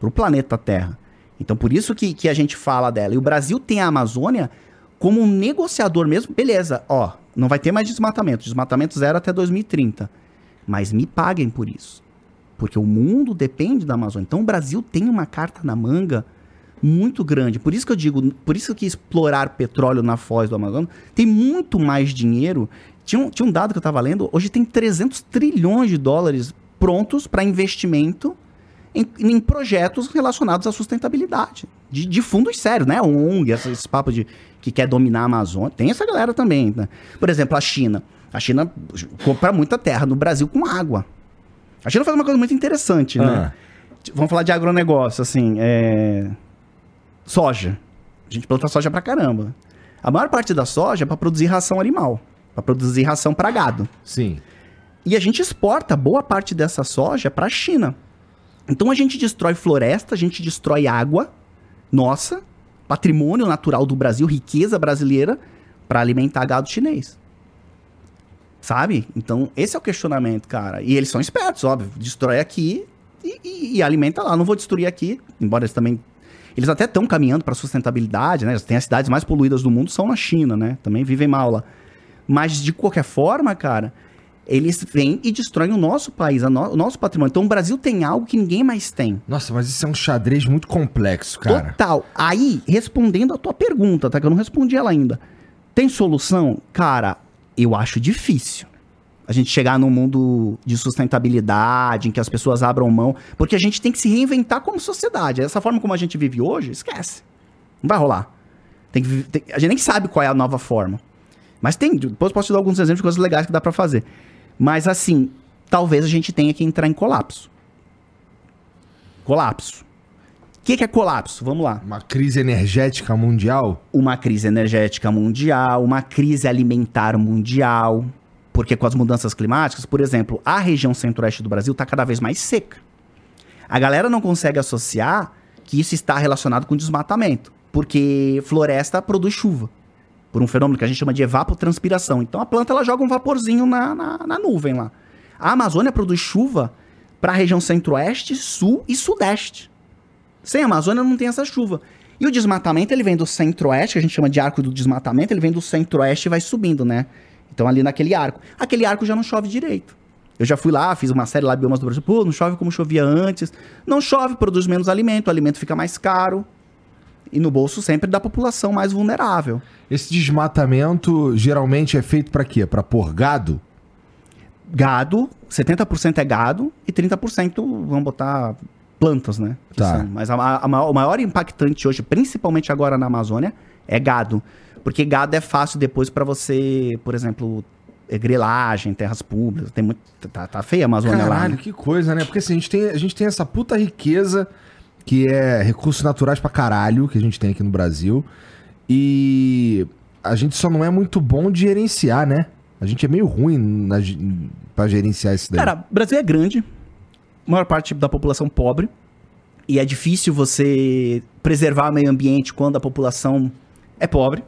para o planeta Terra. Então, por isso que, que a gente fala dela. E o Brasil tem a Amazônia como um negociador mesmo. Beleza, ó, não vai ter mais desmatamento. Desmatamento zero até 2030. Mas me paguem por isso. Porque o mundo depende da Amazônia. Então, o Brasil tem uma carta na manga muito grande. Por isso que eu digo, por isso que explorar petróleo na foz do Amazonas tem muito mais dinheiro. Tinha um, tinha um dado que eu estava lendo, hoje tem 300 trilhões de dólares prontos para investimento em, em, projetos relacionados à sustentabilidade. De, de fundos sérios, né? ONG, esse, esse papo de que quer dominar a Amazônia. Tem essa galera também, né? Por exemplo, a China. A China compra muita terra no Brasil com água. A China faz uma coisa muito interessante, né? ah. Vamos falar de agronegócio, assim, é... Soja. A gente planta soja pra caramba. A maior parte da soja é para produzir ração animal, para produzir ração para gado. Sim. E a gente exporta boa parte dessa soja para a China. Então a gente destrói floresta, a gente destrói água nossa, patrimônio natural do Brasil, riqueza brasileira, para alimentar gado chinês. Sabe? Então, esse é o questionamento, cara. E eles são espertos, óbvio. Destrói aqui e, e, e alimenta lá. Não vou destruir aqui, embora eles também. Eles até estão caminhando para sustentabilidade, né? Tem as cidades mais poluídas do mundo, são na China, né? Também vivem mal lá. Mas, de qualquer forma, cara, eles vêm e destroem o nosso país, no, o nosso patrimônio. Então o Brasil tem algo que ninguém mais tem. Nossa, mas isso é um xadrez muito complexo, cara. Total. Aí, respondendo a tua pergunta, tá? Que eu não respondi ela ainda. Tem solução? Cara, eu acho difícil. A gente chegar num mundo de sustentabilidade, em que as pessoas abram mão. Porque a gente tem que se reinventar como sociedade. Essa forma como a gente vive hoje, esquece. Não vai rolar. Tem que, tem, a gente nem sabe qual é a nova forma. Mas tem, depois posso te dar alguns exemplos de coisas legais que dá para fazer. Mas assim, talvez a gente tenha que entrar em colapso. Colapso. O que, que, é colapso? Vamos lá. Uma crise energética mundial? Uma crise energética mundial, uma crise alimentar mundial. Porque com as mudanças climáticas, por exemplo, a região centro-oeste do Brasil está cada vez mais seca. A galera não consegue associar que isso está relacionado com desmatamento. Porque floresta produz chuva por um fenômeno que a gente chama de evapotranspiração. Então a planta ela joga um vaporzinho na, na, na nuvem lá. A Amazônia produz chuva para a região centro-oeste, sul e sudeste. Sem Amazônia não tem essa chuva. E o desmatamento ele vem do centro-oeste, que a gente chama de arco do desmatamento, ele vem do centro-oeste e vai subindo, né? Então ali naquele arco. Aquele arco já não chove direito. Eu já fui lá, fiz uma série lá biomas do Brasil. Pô, não chove como chovia antes. Não chove, produz menos alimento, o alimento fica mais caro e no bolso sempre da população mais vulnerável. Esse desmatamento geralmente é feito para quê? Para pôr gado? Gado, 70% é gado e 30% vamos botar plantas, né? Tá. Mas a, a, maior, o maior impactante hoje, principalmente agora na Amazônia, é gado. Porque gado é fácil depois para você, por exemplo, é grilagem, terras públicas. Tem muito, tá, tá feia a Amazônia Caralho, lá. Caralho, né? que coisa, né? Porque assim, a gente tem, a gente tem essa puta riqueza que é recursos naturais pra caralho que a gente tem aqui no Brasil. E a gente só não é muito bom de gerenciar, né? A gente é meio ruim na, pra gerenciar isso daí. Cara, o Brasil é grande, maior parte da população pobre, e é difícil você preservar o meio ambiente quando a população é pobre.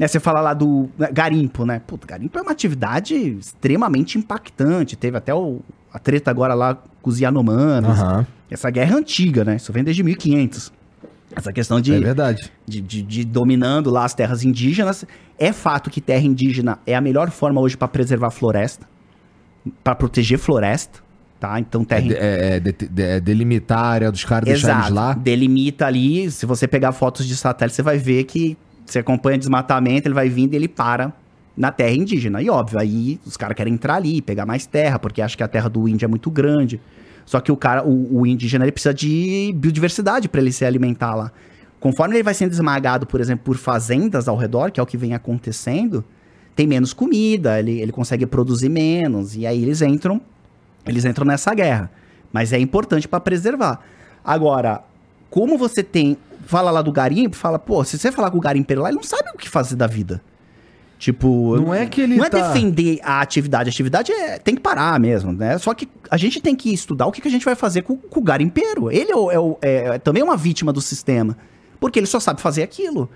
Né, você fala lá do né, garimpo, né? Puta, garimpo é uma atividade extremamente impactante. Teve até o, a treta agora lá com os Yanomamis. Uhum. Essa guerra é antiga, né? Isso vem desde 1500. Essa questão de, é verdade. De, de, de, dominando lá as terras indígenas. É fato que terra indígena é a melhor forma hoje para preservar floresta, para proteger floresta, tá? Então terra é, é, de, é delimitar a área dos caras, deixar eles lá. Delimita ali. Se você pegar fotos de satélite, você vai ver que você acompanha desmatamento, ele vai vindo e ele para na terra indígena. E óbvio, aí os caras querem entrar ali, pegar mais terra, porque acham que a terra do índio é muito grande. Só que o cara, o, o indígena, ele precisa de biodiversidade para ele se alimentar lá. Conforme ele vai sendo esmagado, por exemplo, por fazendas ao redor, que é o que vem acontecendo, tem menos comida, ele, ele consegue produzir menos, e aí eles entram, eles entram nessa guerra. Mas é importante para preservar. Agora, como você tem. Fala lá do garimpo, fala, pô, se você falar com o garimpeiro lá, ele não sabe o que fazer da vida. Tipo, não é que ele não é tá... é defender a atividade, a atividade é, tem que parar mesmo, né? Só que a gente tem que estudar o que, que a gente vai fazer com, com o garimpeiro. Ele é, é, é, é, também uma vítima do sistema, porque ele só sabe fazer aquilo.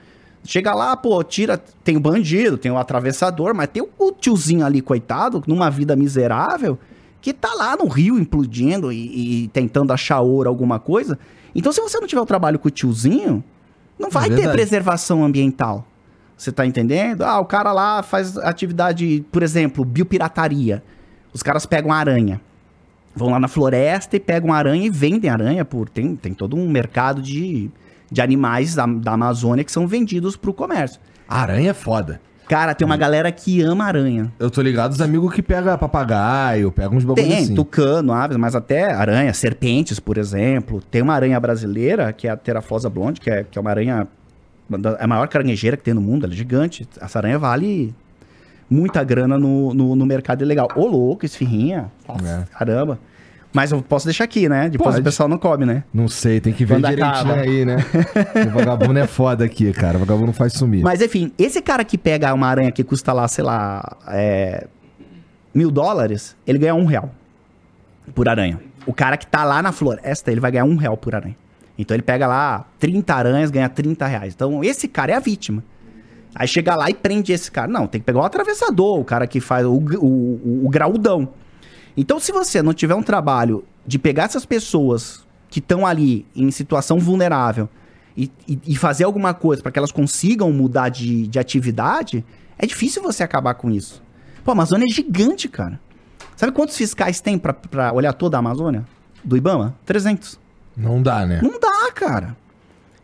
Chega lá, pô, tira, tem o bandido, tem o atravessador, mas tem o, o tiozinho ali, coitado, numa vida miserável, que tá lá no rio implodindo e, e tentando achar ouro, alguma coisa. Então, se você não tiver o trabalho com o tiozinho, não vai é ter preservação ambiental. Você tá entendendo? Ah, o cara lá faz atividade, por exemplo, biopirataria. Os caras pegam aranha. Vão lá na floresta e pegam aranha e vendem aranha por. Tem, tem todo um mercado de, de animais da, da Amazônia que são vendidos pro comércio. Aranha é foda. Cara, tem uma galera que ama aranha. Eu tô ligado os amigos que pega papagaio, pega uns bagulho Tem, assim. tucano, aves, mas até aranha, serpentes, por exemplo. Tem uma aranha brasileira, que é a Terafosa blonde, que é, que é uma aranha... É a maior caranguejeira que tem no mundo, ela é gigante. Essa aranha vale muita grana no, no, no mercado ilegal. Ô, louco, esfirrinha. Nossa, É. Caramba. Mas eu posso deixar aqui, né? Depois Pode. o pessoal não come, né? Não sei, tem que ver Quando direitinho acaba. aí, né? o vagabundo é foda aqui, cara. O vagabundo faz sumir. Mas enfim, esse cara que pega uma aranha que custa lá, sei lá, é, mil dólares, ele ganha um real por aranha. O cara que tá lá na floresta, ele vai ganhar um real por aranha. Então ele pega lá 30 aranhas, ganha 30 reais. Então esse cara é a vítima. Aí chega lá e prende esse cara. Não, tem que pegar o atravessador, o cara que faz o, o, o, o graudão. Então, se você não tiver um trabalho de pegar essas pessoas que estão ali em situação vulnerável e, e- e fazer alguma coisa para que elas consigam mudar de, de atividade, é difícil você acabar com isso. Pô, a Amazônia é gigante, cara. Sabe quantos fiscais tem pra olhar toda a Amazônia? Do Ibama? 300. Não dá, né? Não dá, cara.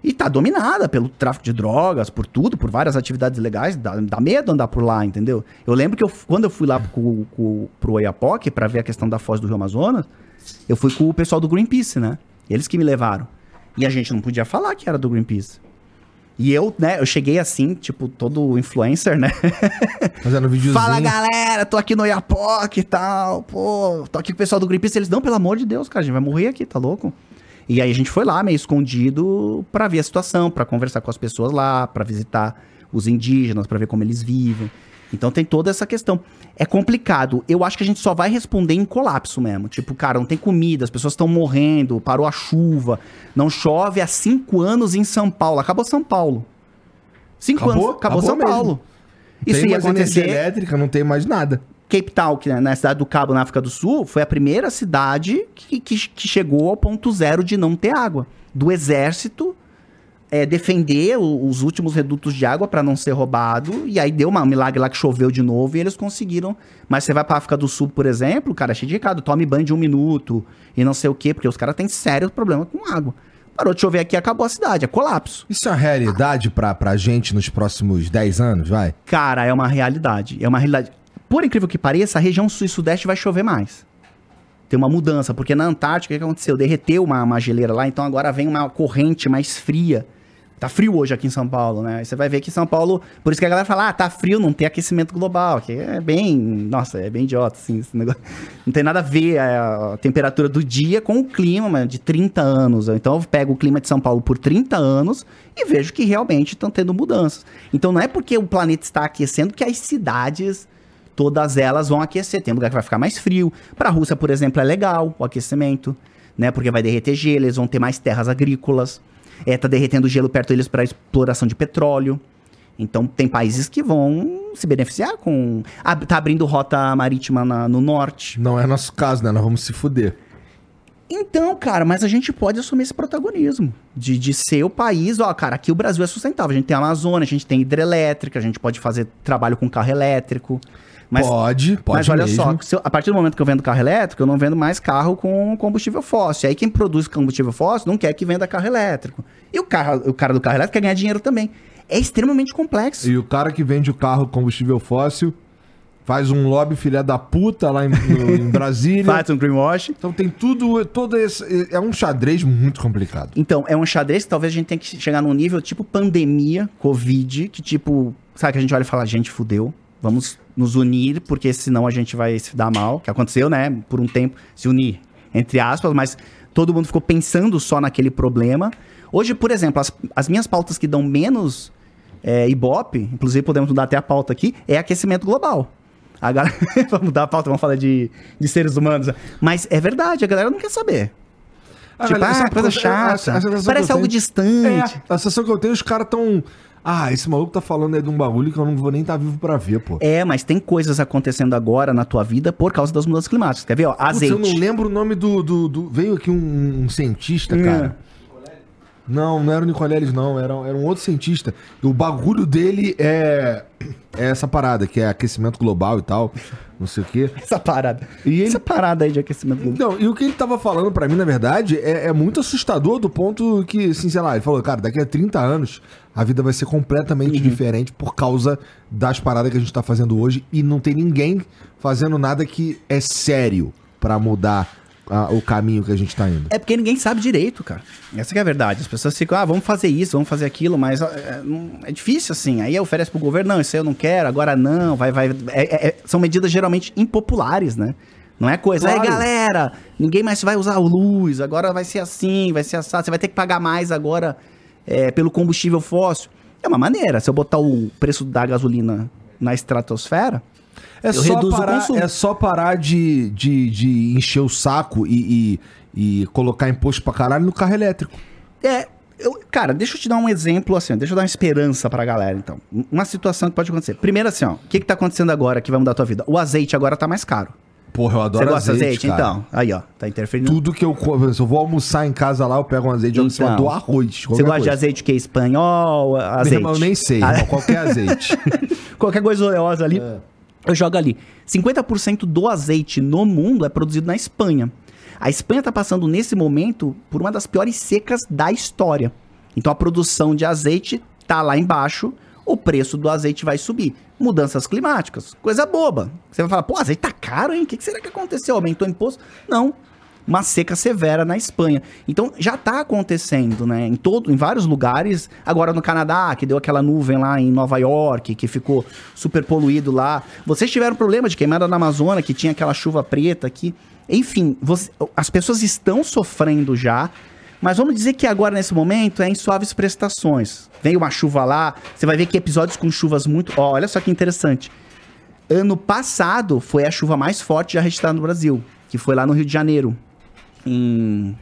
E tá dominada pelo tráfico de drogas, por tudo, por várias atividades legais. Dá, dá medo andar por lá, entendeu? Eu lembro que eu, quando eu fui lá pro, pro, pro Oiapoque pra ver a questão da foz do Rio Amazonas, eu fui com o pessoal do Greenpeace, né? Eles que me levaram. E a gente não podia falar que era do Greenpeace. E eu, né, eu cheguei assim, tipo, todo influencer, né? *laughs* Fazendo videozinho. Fala galera, tô aqui no Oiapoque e tal, pô, tô aqui com o pessoal do Greenpeace. Eles, não, pelo amor de Deus, cara, a gente vai morrer aqui, tá louco? E aí a gente foi lá, meio escondido, pra ver a situação, pra conversar com as pessoas lá, pra visitar os indígenas, pra ver como eles vivem. Então tem toda essa questão. É complicado. Eu acho que a gente só vai responder em colapso mesmo. Tipo, cara, não tem comida, as pessoas estão morrendo, parou a chuva, não chove há cinco anos em São Paulo. Acabou São Paulo. Cinco Acabou? anos, acabou, Acabou São mesmo. Paulo. Tem Isso ia mais energia acontecer. elétrica, não tem mais nada. Cape Town, que é na cidade do Cabo, na África do Sul, foi a primeira cidade que, que, que chegou ao ponto zero de não ter água. Do exército é, defender os últimos redutos de água para não ser roubado. E aí deu uma- um milagre lá que choveu de novo e eles conseguiram. Mas você vai pra África do Sul, por exemplo, cara, é cheio de recado. Tome banho de um minuto e não sei o quê, porque os caras têm sérios problemas com água. Parou de chover aqui, acabou a cidade, é colapso. Isso é uma realidade pra, pra gente nos próximos 10 anos, vai? Cara, é uma realidade. É uma realidade. Por incrível que pareça, a região sul e sudeste vai chover mais. Tem uma mudança, porque na Antártica, o que aconteceu? Derreteu uma, uma geleira lá, então agora vem uma corrente mais fria. Tá frio hoje aqui em São Paulo, né? Você vai ver que São Paulo. Por isso que a galera fala, ah, tá frio, não tem aquecimento global. Que é bem. Nossa, é bem idiota, assim. Esse negócio. *laughs* Não tem nada a ver a, a temperatura do dia com o clima, de 30 anos. Então eu pego o clima de São Paulo por 30 anos e vejo que realmente estão tendo mudanças. Então não é porque o planeta está aquecendo que as cidades todas elas vão aquecer. Tem lugar que vai ficar mais frio. Para a Rússia, por exemplo, é legal o aquecimento, né? Porque vai derreter gelo, eles vão ter mais terras agrícolas. É, tá derretendo gelo perto deles para exploração de petróleo. Então tem países que vão se beneficiar com. Ah, tá abrindo rota marítima na- no norte. Não é nosso caso, né? Nós vamos se fuder. Então, cara, mas a gente pode assumir esse protagonismo. De, de ser o país, ó, cara, aqui o Brasil é sustentável. A gente tem a Amazônia, a gente tem hidrelétrica, a gente pode fazer trabalho com carro elétrico. Mas pode, pode Mas olha mesmo. só, eu- a partir do momento que eu vendo carro elétrico, eu não vendo mais carro com combustível fóssil. Aí quem produz combustível fóssil não quer que venda carro elétrico. E o, carro, o cara do carro elétrico quer ganhar dinheiro também. É extremamente complexo. E o cara que vende o carro combustível fóssil faz um lobby filha da puta lá em, no- em *laughs* Brasília. Faz um greenwash. Então tem tudo, todo esse. É um xadrez muito complicado. Então, é um xadrez que talvez a gente tenha que chegar num nível tipo pandemia, Covid, que tipo, sabe que a gente olha e fala, gente, fudeu, vamos nos unir, porque senão a gente vai se dar mal, que aconteceu, né, por um tempo, se unir, entre aspas, mas todo mundo ficou pensando só naquele problema. Hoje, por exemplo, as, as minhas pautas que dão menos é, Ibope, inclusive podemos mudar até a pauta aqui, é aquecimento global. A galera, *laughs* vamos mudar a pauta, vamos falar de, de seres humanos. Mas é verdade, a galera não quer saber. Ah, tipo, galera, ah, essa coisa coisa- chata. essa sensação Parece algo tenho- distante. É, a sensação que eu tenho, os caras tão. Ah, esse maluco tá falando aí de um bagulho que eu não vou nem estar vivo pra ver, pô. É, mas tem coisas acontecendo agora na tua vida por causa das mudanças climáticas. Quer ver, ó? Putz, Azeite. eu não lembro o nome do. do, do- Veio aqui um, um cientista, Hum. cara. Não, não era o Nicoleles, não. Era, era um outro cientista. O bagulho dele é, é essa parada, que é aquecimento global e tal. Não sei o quê. *laughs* Essa parada. E ele- Essa parada aí de aquecimento global. Não, e o que ele tava falando pra mim, na verdade, é, é muito assustador do ponto que, assim, sei lá, ele falou, cara, daqui a 30 anos a vida vai ser completamente diferente por causa das paradas que a gente tá fazendo hoje e não tem ninguém fazendo nada que é sério pra mudar ah, o caminho que a gente tá indo. É porque ninguém sabe direito, cara. Essa que é a verdade. As pessoas ficam, ah, vamos fazer isso, vamos fazer aquilo, mas é, não- é difícil assim. Aí oferece pro governo, não, isso aí eu não quero, agora não, vai, vai. é- é- é- são medidas geralmente impopulares, né? Não é coisa, aí Claro. galera, ninguém mais vai usar luz, agora vai ser assim, vai ser assado, você vai ter que pagar mais agora é, pelo combustível fóssil. É uma maneira, se eu botar o preço da gasolina na estratosfera, É Eu só, reduzo o parar, consumo. é só parar de, de, de encher o saco e, e, e colocar imposto pra caralho no carro elétrico. É, eu, cara, deixa eu te dar um exemplo assim, deixa eu dar uma esperança pra galera, então. Uma situação que pode acontecer. Primeiro assim, ó, o que que tá acontecendo agora que vai mudar a tua vida? O azeite agora tá mais caro. Porra, eu adoro Você gosta de azeite? cara. Então, aí ó, tá interferindo. Tudo que eu como, se eu vou almoçar em casa lá, eu pego um azeite Então, do arroz. Você gosta de coisa. azeite que é espanhol, Meu azeite? irmão, eu nem sei, irmão, qualquer *laughs* azeite. Qualquer coisa oleosa ali, É. eu jogo ali. 50% do azeite no mundo é produzido na Espanha. A Espanha está passando nesse momento por uma das piores secas da história. Então a produção de azeite tá lá embaixo, o preço do azeite vai subir. Mudanças climáticas, coisa boba. Você vai falar, pô, azeite tá caro, hein? O que será que aconteceu? Aumentou o imposto? Não. Uma seca severa na Espanha. Então já tá acontecendo, né? Em todo, em vários lugares. Agora no Canadá, que deu aquela nuvem lá em Nova York, que ficou super poluído lá. Vocês tiveram problema de queimada na Amazônia, que tinha aquela chuva preta aqui. Enfim, você- as pessoas estão sofrendo já. Mas vamos dizer que agora, nesse momento, é em suaves prestações. Vem uma chuva lá, você vai ver que episódios com chuvas muito. Ó, olha só que interessante. Ano passado foi a chuva mais forte já registrada no Brasil, que foi lá no Rio de Janeiro. Em.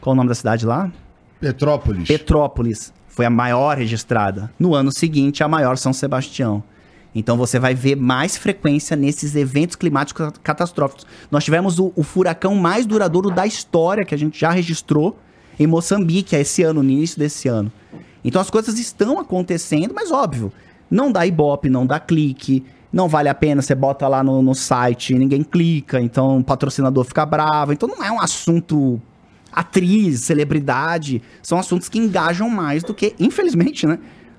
Qual o nome da cidade lá? Petrópolis. Petrópolis. Foi a maior registrada. No ano seguinte, a maior São Sebastião. Então você vai ver mais frequência nesses eventos climáticos catastróficos. Nós tivemos o, o furacão mais duradouro da história que a gente já registrou em Moçambique esse ano, no início desse ano. Então as coisas estão acontecendo, mas óbvio, não dá ibope, não dá clique, não vale a pena, você bota lá no, no site, ninguém clica, então o patrocinador fica bravo. Então não é um assunto atriz, celebridade, são assuntos que engajam mais do que, infelizmente, né?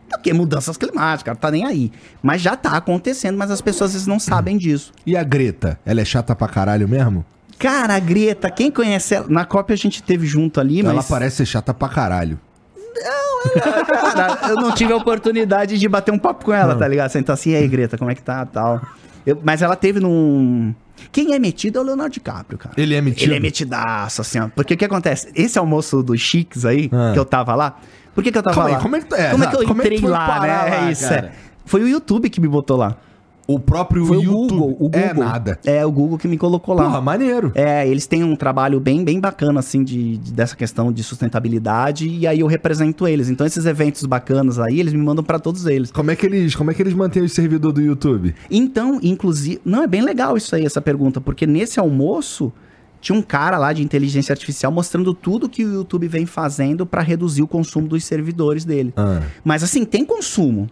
Do que mudanças climáticas, cara, tá nem aí. Mas já tá acontecendo, mas as pessoas às vezes não sabem disso. E a Greta? Ela é chata pra caralho mesmo? Cara, a Greta, quem conhece ela? Na Copa a gente teve junto ali, mas. Ela parece ser chata pra caralho. Eu não tive a oportunidade de bater um papo com ela, tá ligado? Sentar assim, e aí, Greta, como é que tá tal. Eu- mas ela teve num. Quem é metido é o Leonardo DiCaprio, cara. Ele é metido? Ele é metidaço, assim, ó. Porque o que acontece? Esse almoço dos chiques aí, Ah. que eu tava lá. Por que, que eu tava Calma aí, lá? como é que é, como é que eu como é entrei foi lá, né? lá, é isso, é. Foi o YouTube que me botou lá. O próprio Foi YouTube o Google. O Google. é nada. É, o Google que me colocou lá. Porra, maneiro. É, eles têm um trabalho bem, bem bacana, assim, de, de- dessa questão de sustentabilidade, e aí eu represento eles. Então, esses eventos bacanas aí, eles me mandam pra todos eles. Como é que eles, como é que eles mantêm o servidor do YouTube? Então, inclusive. Não, é bem legal isso aí, essa pergunta, porque nesse almoço tinha um cara lá de inteligência artificial mostrando tudo que o YouTube vem fazendo pra reduzir o consumo dos servidores dele. Ah. Mas assim, tem consumo.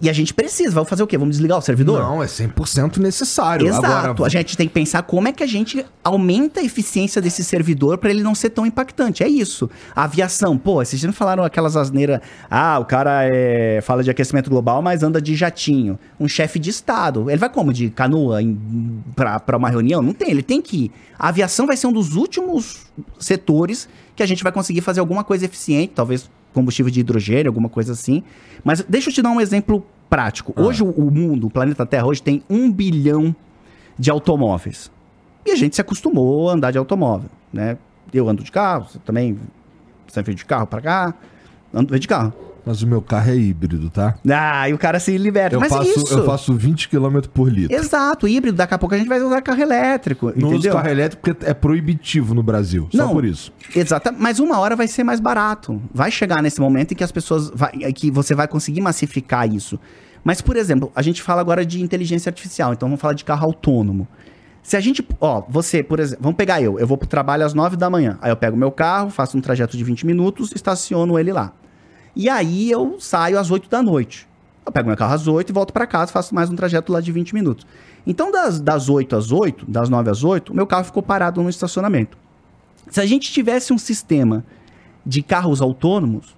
E a gente precisa. Vamos fazer o quê? Vamos desligar o servidor? Não, é 100% necessário. Exato. Agora, A gente tem que pensar como é que a gente aumenta a eficiência desse servidor para ele não ser tão impactante. É isso. A aviação, pô, vocês não falaram aquelas asneiras. Ah, o cara é, fala de aquecimento global, mas anda de jatinho. Um chefe de Estado. Ele vai como? De canoa em, pra uma reunião? Não tem, ele tem que ir. A aviação vai ser um dos últimos setores que a gente vai conseguir fazer alguma coisa eficiente, talvez combustível de hidrogênio, alguma coisa assim. Mas deixa eu te dar um exemplo prático. Hoje o, mundo, o planeta Terra, hoje tem um bilhão de automóveis. E a gente se acostumou a andar de automóvel, né? Eu ando de carro, você também veio de carro pra cá, ando de carro. Mas o meu carro é híbrido, tá? Ah, e o cara se liberta. Eu Mas faço, é isso. eu faço 20 km por litro. Exato, híbrido. Daqui a pouco a gente vai usar carro elétrico, Não uso entendeu? carro elétrico porque é proibitivo no Brasil. Só Não. por isso. Exato, mas uma hora vai ser mais barato. Vai chegar nesse momento em que as pessoas. Vai, que você vai conseguir massificar isso. Mas, por exemplo, a gente fala agora de inteligência artificial, então vamos falar de carro autônomo. Se a gente, ó, você, por exemplo, vamos pegar eu, eu vou pro trabalho às 9 da manhã. Aí eu pego meu carro, faço um trajeto de 20 minutos, estaciono ele lá. E aí eu saio às 8 da noite. Eu pego meu carro às 8 e volto para casa, faço mais um trajeto lá de 20 minutos. Então, das, das 8 às 8, das 9 às 8, meu carro ficou parado no estacionamento. Se a gente tivesse um sistema de carros autônomos,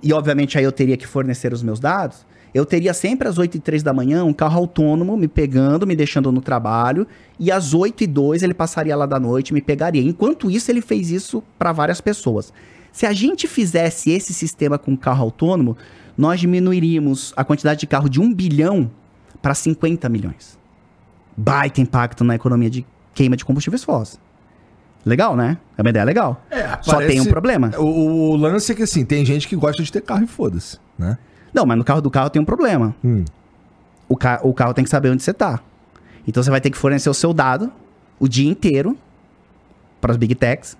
e obviamente aí eu teria que fornecer os meus dados, eu teria sempre às 8 e 3 da manhã um carro autônomo me pegando, me deixando no trabalho, e às 8 e 2 ele passaria lá da noite e me pegaria. Enquanto isso, ele fez isso para várias pessoas. Se a gente fizesse esse sistema com carro autônomo, nós diminuiríamos a quantidade de carro de 1 bilhão para 50 milhões. Baita impacto na economia de queima de combustíveis fósseis. Legal, né? É uma ideia legal. É, Só parece- tem um problema. O, o lance é que assim, tem gente que gosta de ter carro e foda-se, né? Não, mas no carro do carro tem um problema. Hum. O, ca o carro tem que saber onde você tá. Então você vai ter que fornecer o seu dado o dia inteiro para as big techs,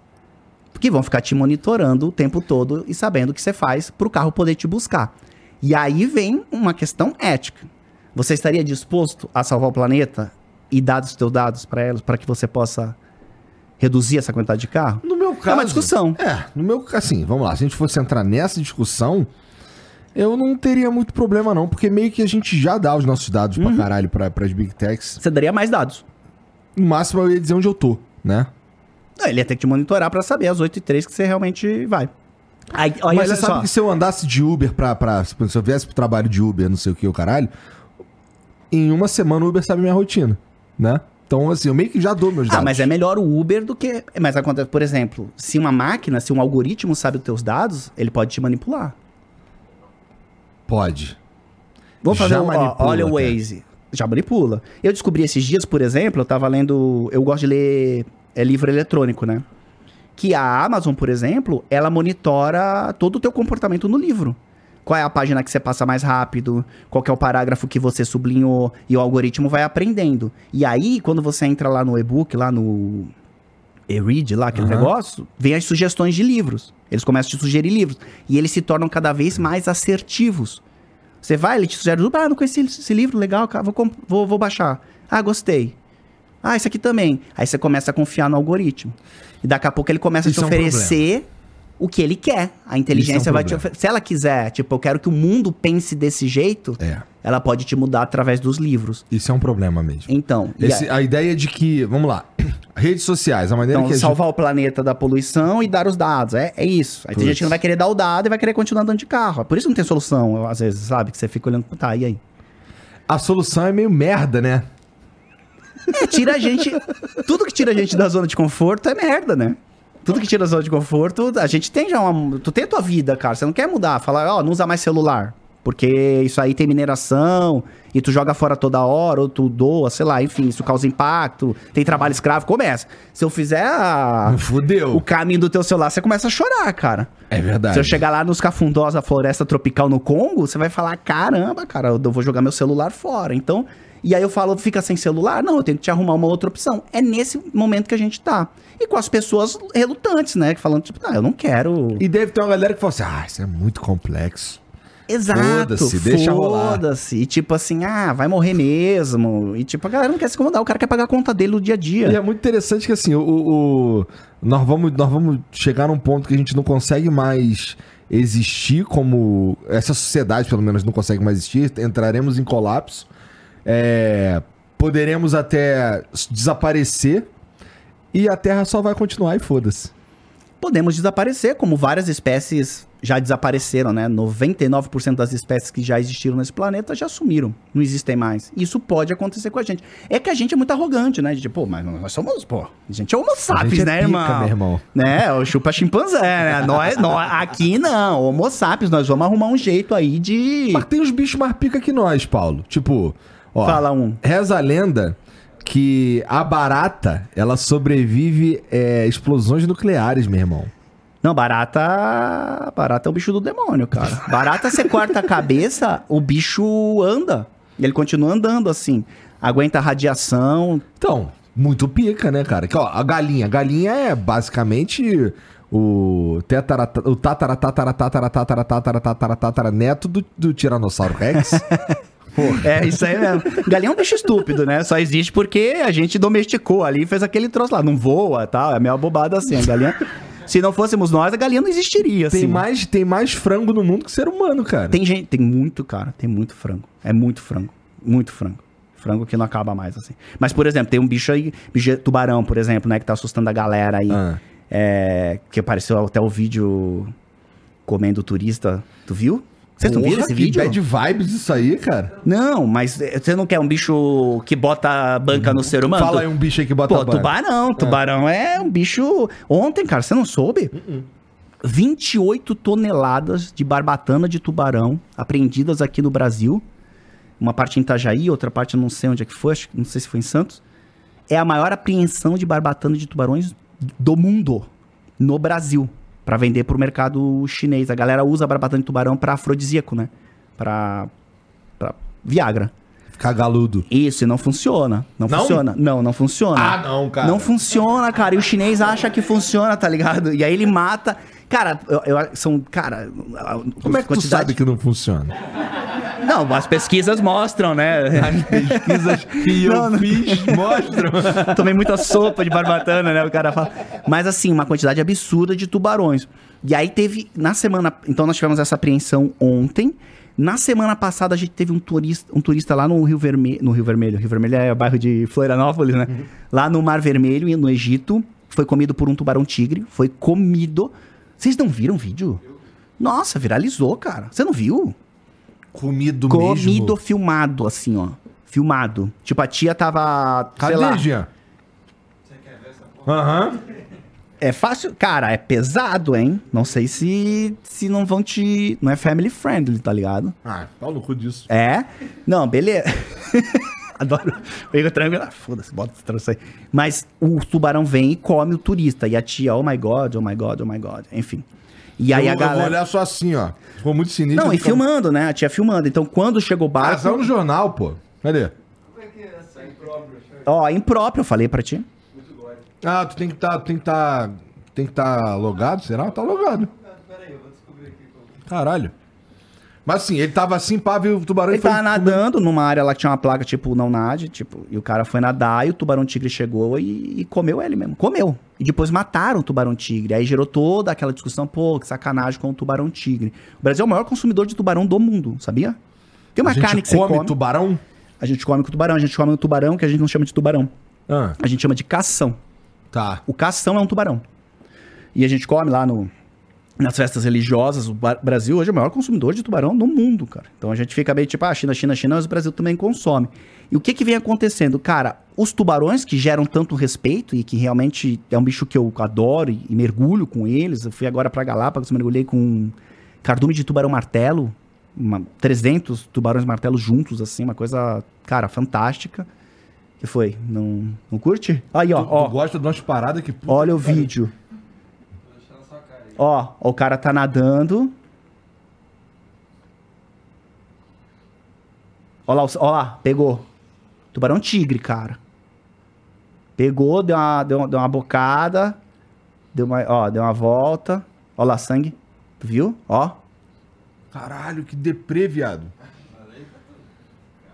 que vão ficar te monitorando o tempo todo e sabendo o que você faz para o carro poder te buscar. E aí vem uma questão ética. Você estaria disposto a salvar o planeta e dar os seus dados para elas para que você possa reduzir essa quantidade de carro? No meu caso. É uma discussão. É, no meu assim, vamos lá, se a gente fosse entrar nessa discussão, eu não teria muito problema não, porque meio que a gente já dá os nossos dados Uhum. pra caralho pra, pras big techs. Você daria mais dados. No máximo eu ia dizer onde eu tô, né? Não, ele ia ter que te monitorar para saber às 8 e 3 que você realmente vai. Aí, aí, Mas olha você sabe só. que se eu andasse de Uber pra, pra. Se eu viesse pro trabalho de Uber, não sei o que, o caralho, em uma semana o Uber sabe minha rotina, né? Então, assim, eu meio que já dou meus dados. Ah, mas é melhor o Uber do que. Mas acontece, por exemplo, se uma máquina, se um algoritmo sabe os teus dados, ele pode te manipular. Pode. Vamos fazer Já um, ó, manipula, olha o cara. Waze. Já manipula. Eu descobri esses dias, por exemplo, eu tava lendo. Eu gosto de ler é, livro eletrônico, né? Que a Amazon, por exemplo, ela monitora todo o teu comportamento no livro. Qual é a página que você passa mais rápido, qual é o parágrafo que você sublinhou, e o algoritmo vai aprendendo. E aí, quando você entra lá no e-book, lá no e-read, lá, aquele Aham. negócio, vem as sugestões de livros. Eles começam a te sugerir livros. E eles se tornam cada vez mais assertivos. Você vai, ele te sugere, ah, não conheci esse livro, legal, cara, vou, vou, vou baixar. Ah, gostei. Ah, esse aqui também. Aí você começa a confiar no algoritmo. E daqui a pouco ele começa Isso a é te um oferecer o que ele quer. A inteligência Isso é um vai te problema. oferecer. Se ela quiser, tipo, eu quero que o mundo pense desse jeito, É. ela pode te mudar através dos livros. Isso é um problema mesmo. Então, Esse- aí- a ideia de que, vamos lá, *clears throat* redes sociais, a maneira então que a gente salvar o planeta da poluição e dar os dados. É, é isso. Aí tem Putz. gente que não vai querer dar o dado e vai querer continuar andando de carro. É Por isso não tem solução, às vezes, sabe? Que você fica olhando, tá, e aí? A solução é meio merda, né? É, tira a gente. Tudo que tira a gente da zona de conforto é merda, né? Tudo que tira a zona de conforto, a gente tem já uma. Tu tem a tua vida, cara. Você não quer mudar. Falar, ó, não usa mais celular. Porque isso aí tem mineração e tu joga fora toda hora, ou tu doa, sei lá, enfim, isso causa impacto, tem trabalho escravo, começa. Se eu fizer a- Fudeu. o caminho do teu celular, você começa a chorar, cara. É verdade. Se eu chegar lá nos cafundós da floresta tropical no Congo, você vai falar: caramba, cara, eu vou jogar meu celular fora. Então, e aí eu falo: fica sem celular? Não, eu tenho que te arrumar uma outra opção. É nesse momento que a gente tá. E com as pessoas relutantes, né? que Falando, tipo, ah, eu não quero. E deve ter uma galera que fala assim, ah, isso é muito complexo. Exato. foda-se, deixa rolar. Foda-se. E tipo assim, ah, vai morrer mesmo. E tipo, a galera não quer se incomodar, o cara quer pagar a conta dele no dia a dia. E é muito interessante que assim, o, o- o- nós, vamos, nós vamos chegar num ponto que a gente não consegue mais existir como. Essa sociedade, pelo menos, não consegue mais existir. Entraremos em colapso. É, poderemos até desaparecer. E a Terra só vai continuar e foda-se. podemos desaparecer, como várias espécies já desapareceram, né? 99% das espécies que já existiram nesse planeta já sumiram, não existem mais. Isso pode acontecer com a gente. É que a gente é muito arrogante, né? Tipo, pô, mas nós somos, pô, a gente é homo sapiens, gente é né, pica, irmão? meu irmão. Né? O chupa chimpanzé, né? nós, nós, aqui não, homo sapiens, nós vamos arrumar um jeito aí de... Mas tem os bichos mais pica que nós, Paulo. Tipo, ó. Fala um. Reza a lenda que a barata, ela sobrevive é, explosões nucleares, meu irmão. Não, barata. Barata é o bicho do demônio, cara. Barata, você corta a cabeça, o bicho anda. E ele continua andando assim. Aguenta a radiação. Então, muito pica, né, cara? Que, ó, a galinha. A galinha é basicamente o tetarata, o tatara, tatara, tatara, tatara, tatara, tatara, tatara, neto do, do Tiranossauro Rex. *laughs* É, isso aí mesmo. Galinha é um bicho estúpido, né? Só existe porque a gente domesticou ali e fez aquele troço lá. Não voa e tal. É meio bobada assim. A galinha. Se não fôssemos nós, a galinha não existiria. Tem assim. mais, tem mais frango no mundo que ser humano, cara. Tem gente, tem muito, cara, tem muito frango. É muito frango. Muito frango. Frango que não acaba mais, assim. Mas, por exemplo, tem um bicho aí, bicho tubarão, por exemplo, né, que tá assustando a galera aí. Ah. É, que apareceu até o vídeo comendo turista. Tu viu? Vocês não viram esse que vídeo? bad vibes isso aí, cara. Não, mas eh, você não quer um bicho que bota banca no ser humano? Fala aí um bicho aí que bota Pô, banca. tubarão. Tubarão é um bicho. Ontem, cara, você não soube? 28 toneladas de barbatana de tubarão apreendidas aqui no Brasil. Uma parte em Itajaí, outra parte eu não sei onde é que foi, acho que- não sei se foi em Santos. É a maior apreensão de barbatana de tubarões do mundo, no Brasil, Pra vender pro mercado chinês. A galera usa a barbatana de tubarão pra afrodisíaco, né? Pra, pra Viagra. Ficar galudo. Isso, e não funciona. Não, Não? funciona. Não, não funciona. Ah, não, cara. Não funciona, cara. E o chinês acha que funciona, tá ligado? E aí ele mata. Cara, eu, eu- são. Cara. Como é que tu sabe que não funciona? Não, as pesquisas mostram, né? As pesquisas que eu Não, não. fiz mostram. *laughs* Tomei muita sopa de barbatana, né? O cara fala. Mas assim, uma quantidade absurda de tubarões. E aí teve, na semana. Então nós tivemos essa apreensão ontem. Na semana passada a gente teve um turista, um turista lá no Rio Vermelho. No Rio Vermelho. Rio Vermelho é o bairro de Florianópolis, né? Lá no Mar Vermelho, no Egito. Foi comido por um tubarão tigre. Foi comido. Vocês não viram o vídeo? Nossa, viralizou, cara. Você não viu? Comido, Comido mesmo. filmado, assim, ó. Filmado. Tipo, a tia tava. sei Cadê, lá, Jean? Aham. É fácil. Cara, é pesado, hein? Não sei se, se não vão te. Não é family friendly, tá ligado? Ah, pau no cu disso. É? Não, beleza. *laughs* *laughs* Adoro. O Igor tranquilo. Ah, foda-se, bota esse troço aí. Mas o tubarão vem e come o turista. E a tia, oh my god, oh my god, oh my god. Enfim. E aí eu, a eu vou galera. olhar só assim, ó. Ficou muito sinistro. Não, e eu fico- filmando, né? A tia filmando. Então, quando chegou o barco. saiu no jornal, pô. Cadê? Ó, impróprio, eu falei pra ti. Ah, tu tem que tá, tem que tá, tem que tá logado, será? Tá logado. Caralho. Mas assim, ele tava assim, pá, viu o tubarão Ele e foi... tava nadando numa área lá que tinha uma placa, tipo, não nade, tipo, e o cara foi nadar e o tubarão tigre chegou e, e comeu ele mesmo. Comeu. E depois mataram o tubarão tigre. Aí gerou toda aquela discussão, pô, que sacanagem com o tubarão tigre. O Brasil é o maior consumidor de tubarão do mundo, sabia? Tem uma carne que você come come. tubarão? A gente come com tubarão, a gente come um tubarão que a gente não chama de tubarão. Ah, A gente chama de cação. tá. O cação é um tubarão. E a gente come lá no, nas festas religiosas. O Brasil hoje é o maior consumidor de tubarão no mundo, cara. Então a gente fica meio tipo, ah, China, China, China, mas o Brasil também consome. E o que que vem acontecendo? Cara, os tubarões que geram tanto respeito e que realmente é um bicho que eu adoro e, e mergulho com eles. Eu fui agora pra Galápagos, mergulhei com cardume de tubarão martelo. Uma, 300 tubarões martelo juntos, assim, uma coisa, cara, fantástica. que foi? Não, não curte? Aí, ó, Tu, ó. tu gosta de umas paradas que... puta Olha o pariu. vídeo. Ó, o cara tá nadando. Ó lá, ó lá, pegou. Tubarão tigre, cara. Pegou, deu uma, deu uma, deu uma bocada. Deu uma, ó, deu uma volta. Ó lá, sangue. Tu viu? Ó. Caralho, que deprê, viado.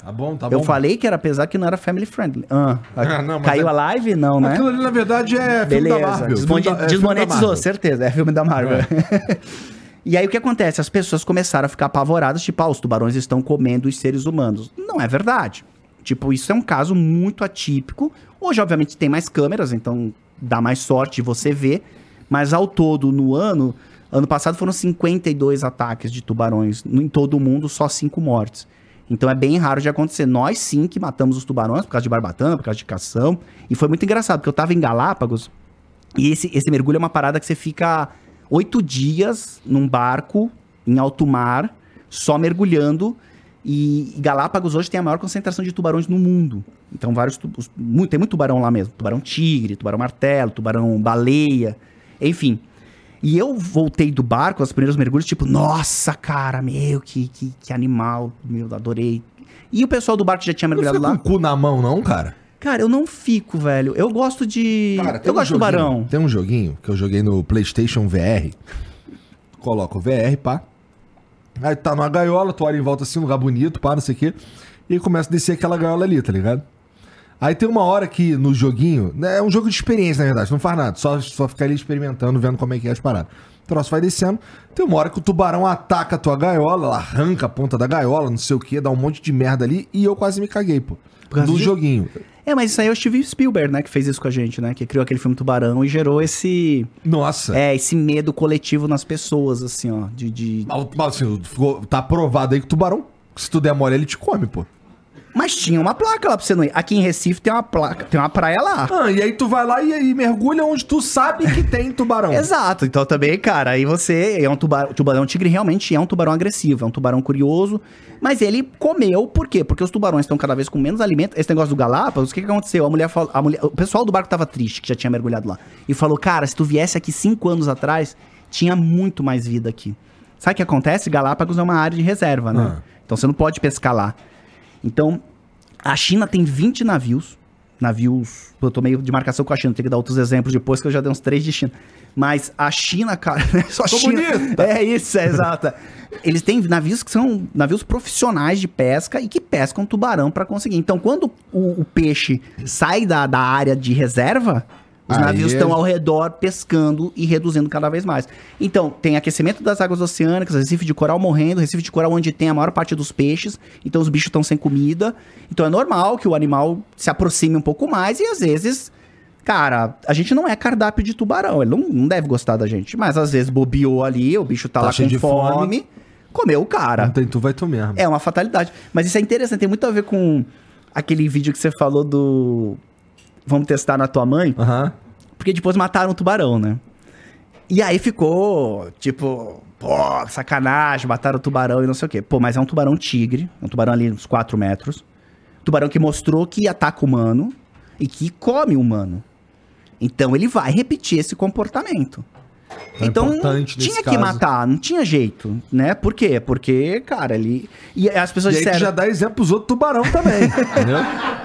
Tá bom, tá eu bom. falei que era apesar que não era family friendly. Ah, *laughs* Ah, não, caiu é- a live? Não, né? Aquilo ali, na verdade, é filme Beleza. da Marvel. Filme da- é desmonetizou, certeza. É filme da Marvel. *laughs* e aí o que acontece? As pessoas começaram a ficar apavoradas, tipo, ah, os tubarões estão comendo os seres humanos. Não é verdade. Tipo, isso é um caso muito atípico. Hoje, obviamente, tem mais câmeras, então dá mais sorte de você ver. Mas ao todo, no ano, ano passado foram 52 ataques de tubarões em todo o mundo, só 5 mortes. Então é bem raro de acontecer. Nós sim que matamos os tubarões por causa de barbatana, por causa de cação. E foi muito engraçado, porque eu tava em Galápagos e esse, esse mergulho é uma parada que você fica oito dias num barco em alto mar, só mergulhando. E, Galápagos hoje tem a maior concentração de tubarões no mundo. Então, vários. tu- os- mu- tem muito tubarão lá mesmo. Tubarão tigre, tubarão martelo, tubarão baleia, enfim. E eu voltei do barco, os primeiros mergulhos, tipo, nossa, cara, meu, que, que, que animal, meu, adorei. E o pessoal do barco já tinha Não mergulhado fica lá. com o cu na mão, não, cara? Cara, eu não fico, velho. Eu gosto de. Cara, eu um gosto de tubarão. Tem um joguinho que eu joguei no PlayStation VR. Coloca o VR, pá. Aí tá numa gaiola, tu olha em volta assim, um lugar bonito, pá, não sei o quê. e começa a descer aquela gaiola ali, tá ligado? Aí tem uma hora que no joguinho, né, é um jogo de experiência, na verdade, não faz nada, só, só ficar ali experimentando, vendo como é que é as paradas. O troço vai descendo, tem uma hora que o tubarão ataca a tua gaiola, ela arranca a ponta da gaiola, não sei o que, dá um monte de merda ali, e eu quase me caguei, pô. Do disso? joguinho. É, mas isso aí é o Steve Spielberg, né, que fez isso com a gente, né? Que criou aquele filme Tubarão e gerou esse. Nossa. É, esse medo coletivo nas pessoas, assim, ó. De. de... Mas, assim, tá provado aí que o tubarão, se tu der mole, ele te come, pô. Mas tinha uma placa lá pra você não ir. Aqui em Recife tem uma placa, tem uma praia lá. Ah, e aí tu vai lá e, e mergulha onde tu sabe que tem tubarão. *laughs* Exato, então também, cara, aí você é um tubarão, tubarão tigre realmente é um tubarão agressivo, é um tubarão curioso, mas ele comeu, por quê? Porque os tubarões estão cada vez com menos alimento. Esse negócio do Galápagos, o que, que aconteceu? A mulher falou, a mulher, o pessoal do barco tava triste, que já tinha mergulhado lá, e falou, cara, se tu viesse aqui cinco anos atrás, tinha muito mais vida aqui. Sabe o que acontece? Galápagos é uma área de reserva, né? Ah. Então você não pode pescar lá. Então, a China tem 20 navios. Navios. Eu tô meio de marcação com a China, tem que dar outros exemplos depois, que eu já dei uns três de China. Mas a China, cara, *laughs* é só China. bonita. É isso, é exata. Eles têm navios que são navios profissionais de pesca e que pescam tubarão pra conseguir. Então, quando o, o peixe sai da, da área de reserva, os Aí navios é- estão ao redor pescando e reduzindo cada vez mais. Então, tem aquecimento das águas oceânicas, recife de coral morrendo, recife de coral onde tem a maior parte dos peixes, então os bichos estão sem comida. Então é normal que o animal se aproxime um pouco mais e às vezes, cara, a gente não é cardápio de tubarão, ele não, não deve gostar da gente, mas às vezes bobeou ali, o bicho tá, Tá lá com de fome. fome, comeu o cara. Tem tu, vai tu mesmo. É uma fatalidade. Mas isso é interessante, tem muito a ver com aquele vídeo que você falou do. Vamos testar na tua mãe. Aham. Porque depois mataram o tubarão, né? E aí ficou, tipo, pô, sacanagem, mataram o tubarão e não sei o quê. Pô, mas é um tubarão tigre, é um tubarão ali uns 4 metros. Tubarão que mostrou que ataca humano e que come humano. Então ele vai repetir esse comportamento. Então é Então, tinha que caso. matar, não tinha jeito, né? Por quê? Porque, cara, ele. E as pessoas E disseram. já dá exemplo pros outros tubarão também, *laughs* entendeu?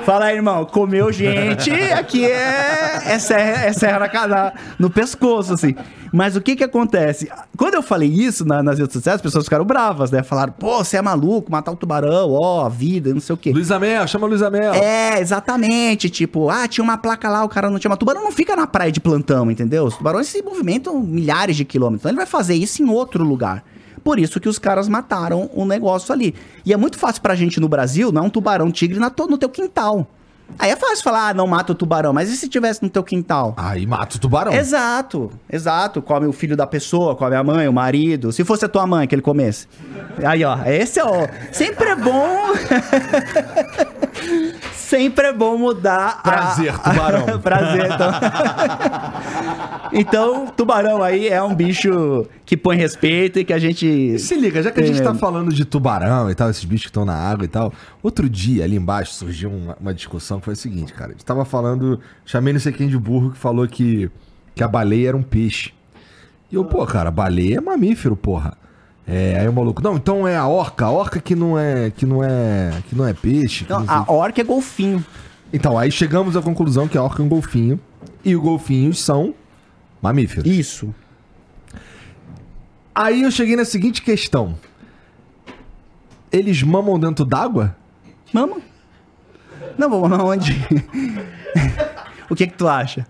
Fala aí, irmão, comeu gente, aqui é, é serra, é serra na, no pescoço, assim. Mas o que que acontece? Quando eu falei isso na- nas redes sociais, as pessoas ficaram bravas, né? Falaram, pô, você é maluco, matar o tubarão, ó, a vida, não sei o quê. Luiz Amel, chama Luiz Amel. É, exatamente. Tipo, ah, tinha uma placa lá, o cara não tinha. Mas tubarão não fica na praia de plantão, entendeu? Os tubarões se movimentam milhares de quilômetros. Então ele vai fazer isso em outro lugar. Por isso que os caras mataram o negócio ali. E é muito fácil pra gente no Brasil, não um tubarão tigre na no teu quintal. Aí é fácil falar, ah, não mata o tubarão, mas e se tivesse no teu quintal? Aí mata o tubarão. Exato, exato. Come o filho da pessoa, come a mãe, o marido. Se fosse a tua mãe que ele comesse. Aí, ó, esse é o. Sempre é bom. *laughs* Sempre é bom mudar. a- Prazer, *laughs* tubarão. *laughs* Prazer, então. *laughs* então, tubarão aí é um bicho que põe respeito e que a gente. Se liga, já que a gente tá mesmo. falando de tubarão e tal, esses bichos que estão na água e tal, outro dia ali embaixo surgiu uma, uma discussão que foi o seguinte, cara. A gente tava falando, chamei não sei quem de burro que falou que, que a baleia era um peixe. E eu, pô, cara, baleia é mamífero, porra. É, aí o maluco, não, então é a orca, a orca que não é, que não é, que não é peixe. Não, não a orca é golfinho. Então, aí chegamos à conclusão que a orca é um golfinho e os golfinhos são mamíferos. Isso. Aí eu cheguei na seguinte questão. Eles mamam dentro d'água? Mama. Não, vamos aonde? *laughs* o que que tu acha?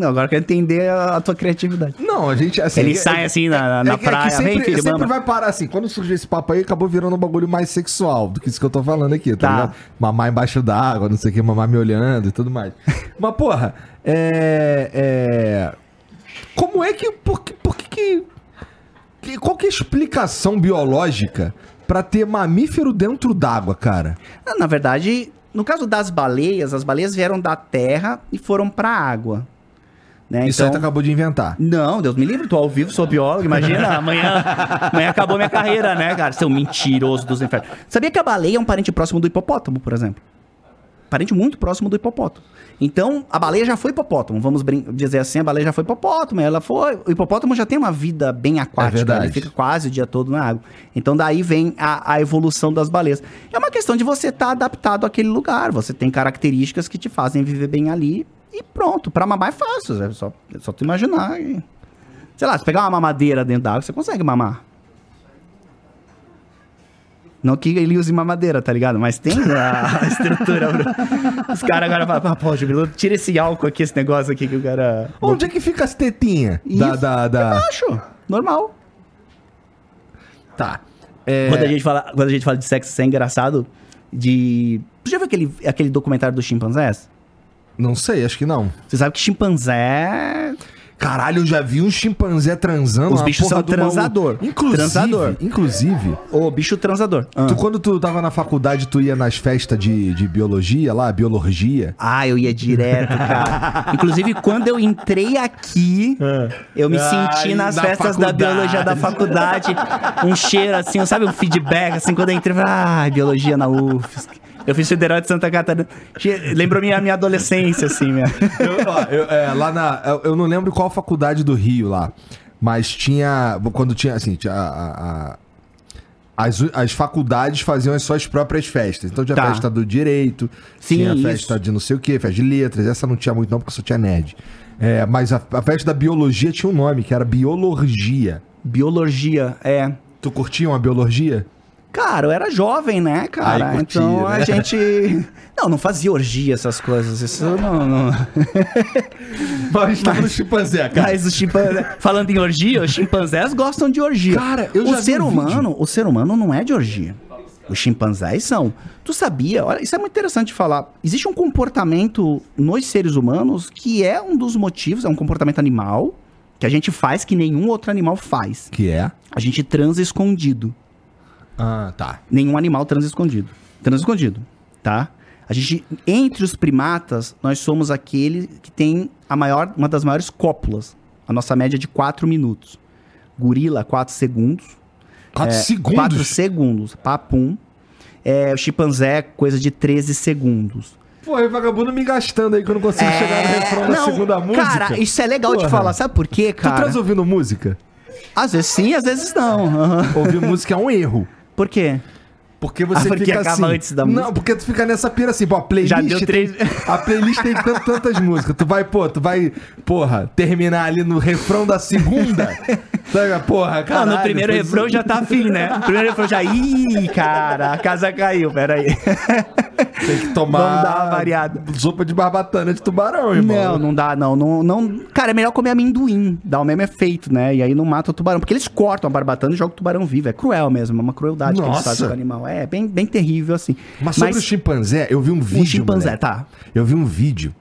Não, agora eu quero entender a, a tua criatividade. Não, a gente assim. Ele é- sai assim na, na é é praia, sempre, vem, filho, sempre vai parar assim. Quando surgiu esse papo aí, acabou virando um bagulho mais sexual do que isso que eu tô falando aqui, tá, Tá. ligado? Mamar embaixo d'água, não sei o que, mamar me olhando e tudo mais. Mas, porra, é. é... Como é que. Por que. Por que, que- que- qual que é a explicação biológica pra ter mamífero dentro d'água, cara? Ah, Na verdade, no caso das baleias, as baleias vieram da terra e foram pra água. Né? Isso aí tu acabou de inventar. Não, Deus me livre, tô ao vivo, sou biólogo, imagina, *laughs* amanhã, amanhã acabou minha carreira, né, cara? Seu mentiroso dos infernos. Sabia que a baleia é um parente próximo do hipopótamo, por exemplo? Parente muito próximo do hipopótamo. Então, a baleia já foi hipopótamo, vamos dizer assim, a baleia já foi hipopótamo, ela foi... O hipopótamo já tem uma vida bem aquática, verdade. ele fica quase o dia todo na água. Então, daí vem a, a evolução das baleias. É uma questão de você estar adaptado àquele lugar, você tem características que te fazem viver bem ali e pronto. Pra mamar é fácil, é só, é só tu imaginar e... Sei lá, se pegar uma mamadeira dentro da água, você consegue mamar. Não que ele use mamadeira, tá ligado? Mas tem a *laughs* estrutura. pra- Os caras agora falam, "Ah, pô, Jubilu, tira esse álcool aqui, esse negócio aqui que o cara. Onde é que fica as tetinhas? Da, da, da... Acho, normal. Tá. É, Quando, a gente fala, quando a gente fala de sexo, isso é engraçado. De. Você já viu aquele, aquele documentário dos chimpanzés? Não sei, acho que não. Você sabe que chimpanzé. Caralho, eu já vi um chimpanzé transando. Os bichos são transador. Inclusive, Transador. inclusive, Ô, bicho transador. Ah. tu, quando tu tava na faculdade, tu ia nas festas de, de biologia lá, biologia. Ah, eu ia direto, cara. *laughs* Inclusive, quando eu entrei aqui, eu me Ai, senti nas na festas da faculdade. biologia da faculdade. Um cheiro assim, sabe? Um feedback, assim, quando eu entrei, eu falei, ah, biologia na UFSC. Eu fiz Federal de Santa Catarina. Lembrou minha, minha adolescência, assim, minha. *laughs* Eu, ó, eu, é, lá na. Eu, eu não lembro qual faculdade do Rio lá. Mas tinha. Quando tinha, assim, tinha a- a- a- as, as faculdades faziam as suas próprias festas. Então tinha Tá. festa do direito, Sim, tinha isso. festa de não sei o quê, festa de letras. Essa não tinha muito, não, porque só tinha nerd. É, mas a, a festa da biologia tinha um nome, que era biologia. Biologia, é. Tu curtia uma biologia? Cara, eu era jovem, né, cara? Aí curtia, então né? a gente. *laughs* Não, não fazia orgia, essas coisas. Isso não. não... *laughs* Mas estava no chimpanzé, cara. Mas os chimpanzés. Falando em orgia, os chimpanzés gostam de orgia. Cara, eu o já ser um humano, o ser humano não é de orgia. Os chimpanzés são. Tu sabia? Olha, isso é muito interessante de falar. Existe um comportamento nos seres humanos que é um dos motivos, é um comportamento animal que a gente faz que nenhum outro animal faz. Que é? A gente transa escondido. Ah, tá. Nenhum animal transa escondido. Transa escondido, tá? A gente, entre os primatas, nós somos aquele que tem a maior, uma das maiores cópulas. A nossa média é de 4 minutos. Gorila, 4 segundos. Quatro É, segundos? 4 segundos. Papum. É, o chimpanzé, coisa de 13 segundos. Pô, e vagabundo me gastando aí que eu não consigo chegar no refrão da não, segunda música. Cara, isso é legal de Porra. falar. Sabe por quê, Tu cara? traz ouvindo música? Às vezes sim, às vezes não. Aham. *laughs* Ouvir música é um erro. Por quê? Porque você porque fica acaba assim. antes da música. Não, porque tu fica nessa pira assim, pô, a playlist. Já deu três- tem- *laughs* a playlist tem tant- tantas músicas. Tu vai, pô, tu vai, porra, terminar ali no refrão da segunda. *laughs* Sabe, porra, Não, cara. no primeiro refrão já tá afim, né? No primeiro refrão já. *laughs* Ih, cara, a casa caiu, peraí. tem que tomar. Vamos dar uma variada. Sopa de barbatana de tubarão, irmão. Não, não dá, não, não, não. Cara, é melhor comer amendoim, dá o mesmo efeito, né? E aí não mata o tubarão. Porque eles cortam a barbatana e jogam o tubarão vivo. É cruel mesmo, é uma crueldade que eles Nossa. fazem com o animal. É bem, bem terrível, assim. Mas sobre o chimpanzé, eu vi um vídeo. o chimpanzé, moleque. tá. Eu vi um vídeo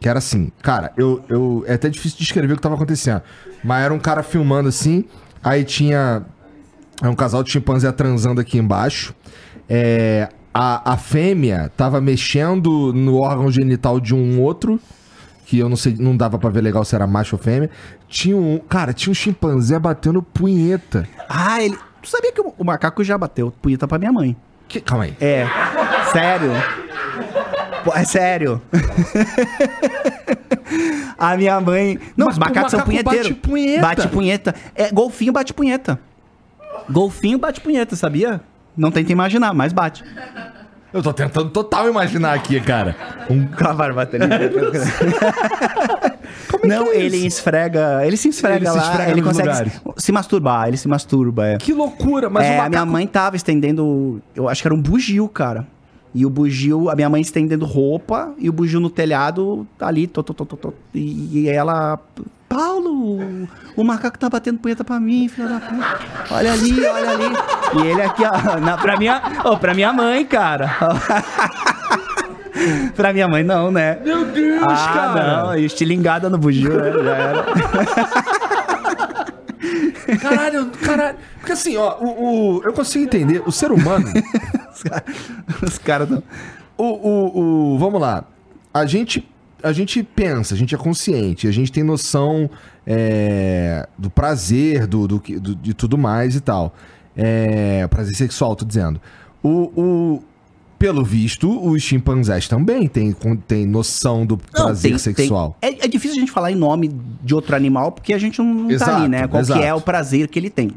que era assim, cara, eu, eu é até difícil descrever o que tava acontecendo, mas era um cara filmando assim, aí tinha é um casal de chimpanzé transando aqui embaixo. É, a, a fêmea tava mexendo no órgão genital de um outro, que eu não sei, não dava pra ver legal se era macho ou fêmea. Tinha um, cara, tinha um chimpanzé batendo punheta. Ah, ele. Tu sabia que o, o macaco já bateu punheta pra minha mãe? Que, calma aí. É. Sério? Pô, É sério. *laughs* a minha mãe. Não, Mas os macacos o são macaco punheteiros. bate punheta. Bate punheta. É, golfinho bate punheta. Golfinho bate punheta, sabia? Não tenta imaginar, mas bate. Eu tô tentando total imaginar aqui, cara. Um Com a *laughs* barbatana. Não, que é ele isso? esfrega. Ele se esfrega Ele se lá. esfrega ele consegue lugares. se, se masturbar. Ele se masturba, é. Que loucura, mas é, o a macaco... minha mãe tava estendendo. Eu acho que era um bugio, cara. E o bugio, a minha mãe estendendo roupa e o bugio no telhado tá ali, tô, tô, tô, tô, tô, e, e ela. Paulo, o macaco tá batendo punheta pra mim, filha da puta. Olha ali, olha ali. E ele aqui, ó, na, pra, minha, oh, pra minha mãe, cara. *laughs* *laughs* pra minha mãe, não, né? Meu Deus, ah, cara. não, estilingada no bugio, né? Já era. *laughs* Caralho, caralho. Porque assim, ó, o, o- eu consigo entender, o ser humano, *laughs* Os caras tão. o, o, o- vamos lá, a gente, a gente pensa, a gente é consciente, a gente tem noção é, do prazer, do, do, do- de tudo mais e tal. É, prazer sexual, tô dizendo. O, o- pelo visto, os chimpanzés também têm, têm noção do Não, prazer tem- sexual. tem- É, é difícil a gente falar em nome de outro animal, porque a gente não, não tá Exato, ali, né? Qual exato. que é o prazer que ele tem.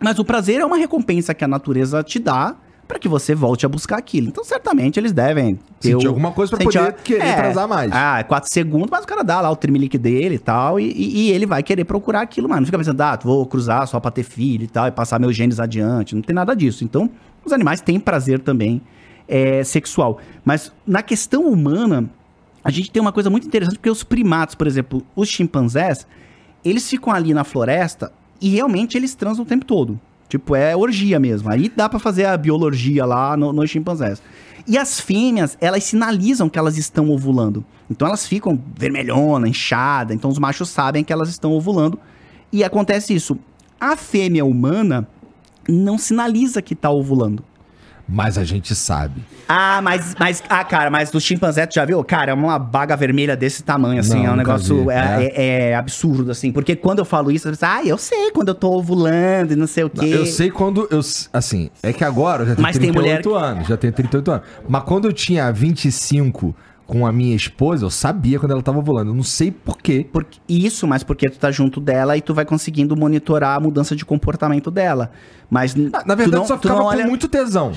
Mas o prazer é uma recompensa que a natureza te dá para que você volte a buscar aquilo. Então, certamente, eles devem ter Sentir alguma coisa para poder querer é, transar mais. Ah, quatro segundos, mas o cara dá lá o trimelique dele e tal, e, e, ele vai querer procurar aquilo, mano. Não fica pensando, ah, vou cruzar só pra ter filho e tal, e passar meus genes adiante. Não tem nada disso. Então, os animais têm prazer também é, sexual. Mas na questão humana, a gente tem uma coisa muito interessante, porque os primatos, por exemplo, os chimpanzés, eles ficam ali na floresta e realmente eles transam o tempo todo. Tipo, é orgia mesmo. Aí dá para fazer a biologia lá nos no chimpanzés. E as fêmeas, elas sinalizam que elas estão ovulando. Então elas ficam vermelhona, inchada. Então os machos sabem que elas estão ovulando. E acontece isso. A fêmea humana não sinaliza que está ovulando. Mas a gente sabe. Ah, mas, mas, ah, cara, mas do chimpanzé, tu já viu? Cara, é uma baga vermelha desse tamanho, assim, Não, é um negócio, é, é. É, é, absurdo, assim, porque quando eu falo isso, eu penso, ah, eu sei quando eu tô ovulando e não sei o quê. Eu sei quando, eu, assim, é que agora eu já tenho mas 38 tem mulher... anos, já tenho 38 anos, mas quando eu tinha 25 com a minha esposa, eu sabia quando ela tava ovulando. Eu não sei por quê. Porque, isso, mas porque tu tá junto dela e tu vai conseguindo monitorar a mudança de comportamento dela. Mas. Na, na verdade, não, só ficava olha... com muito tesão.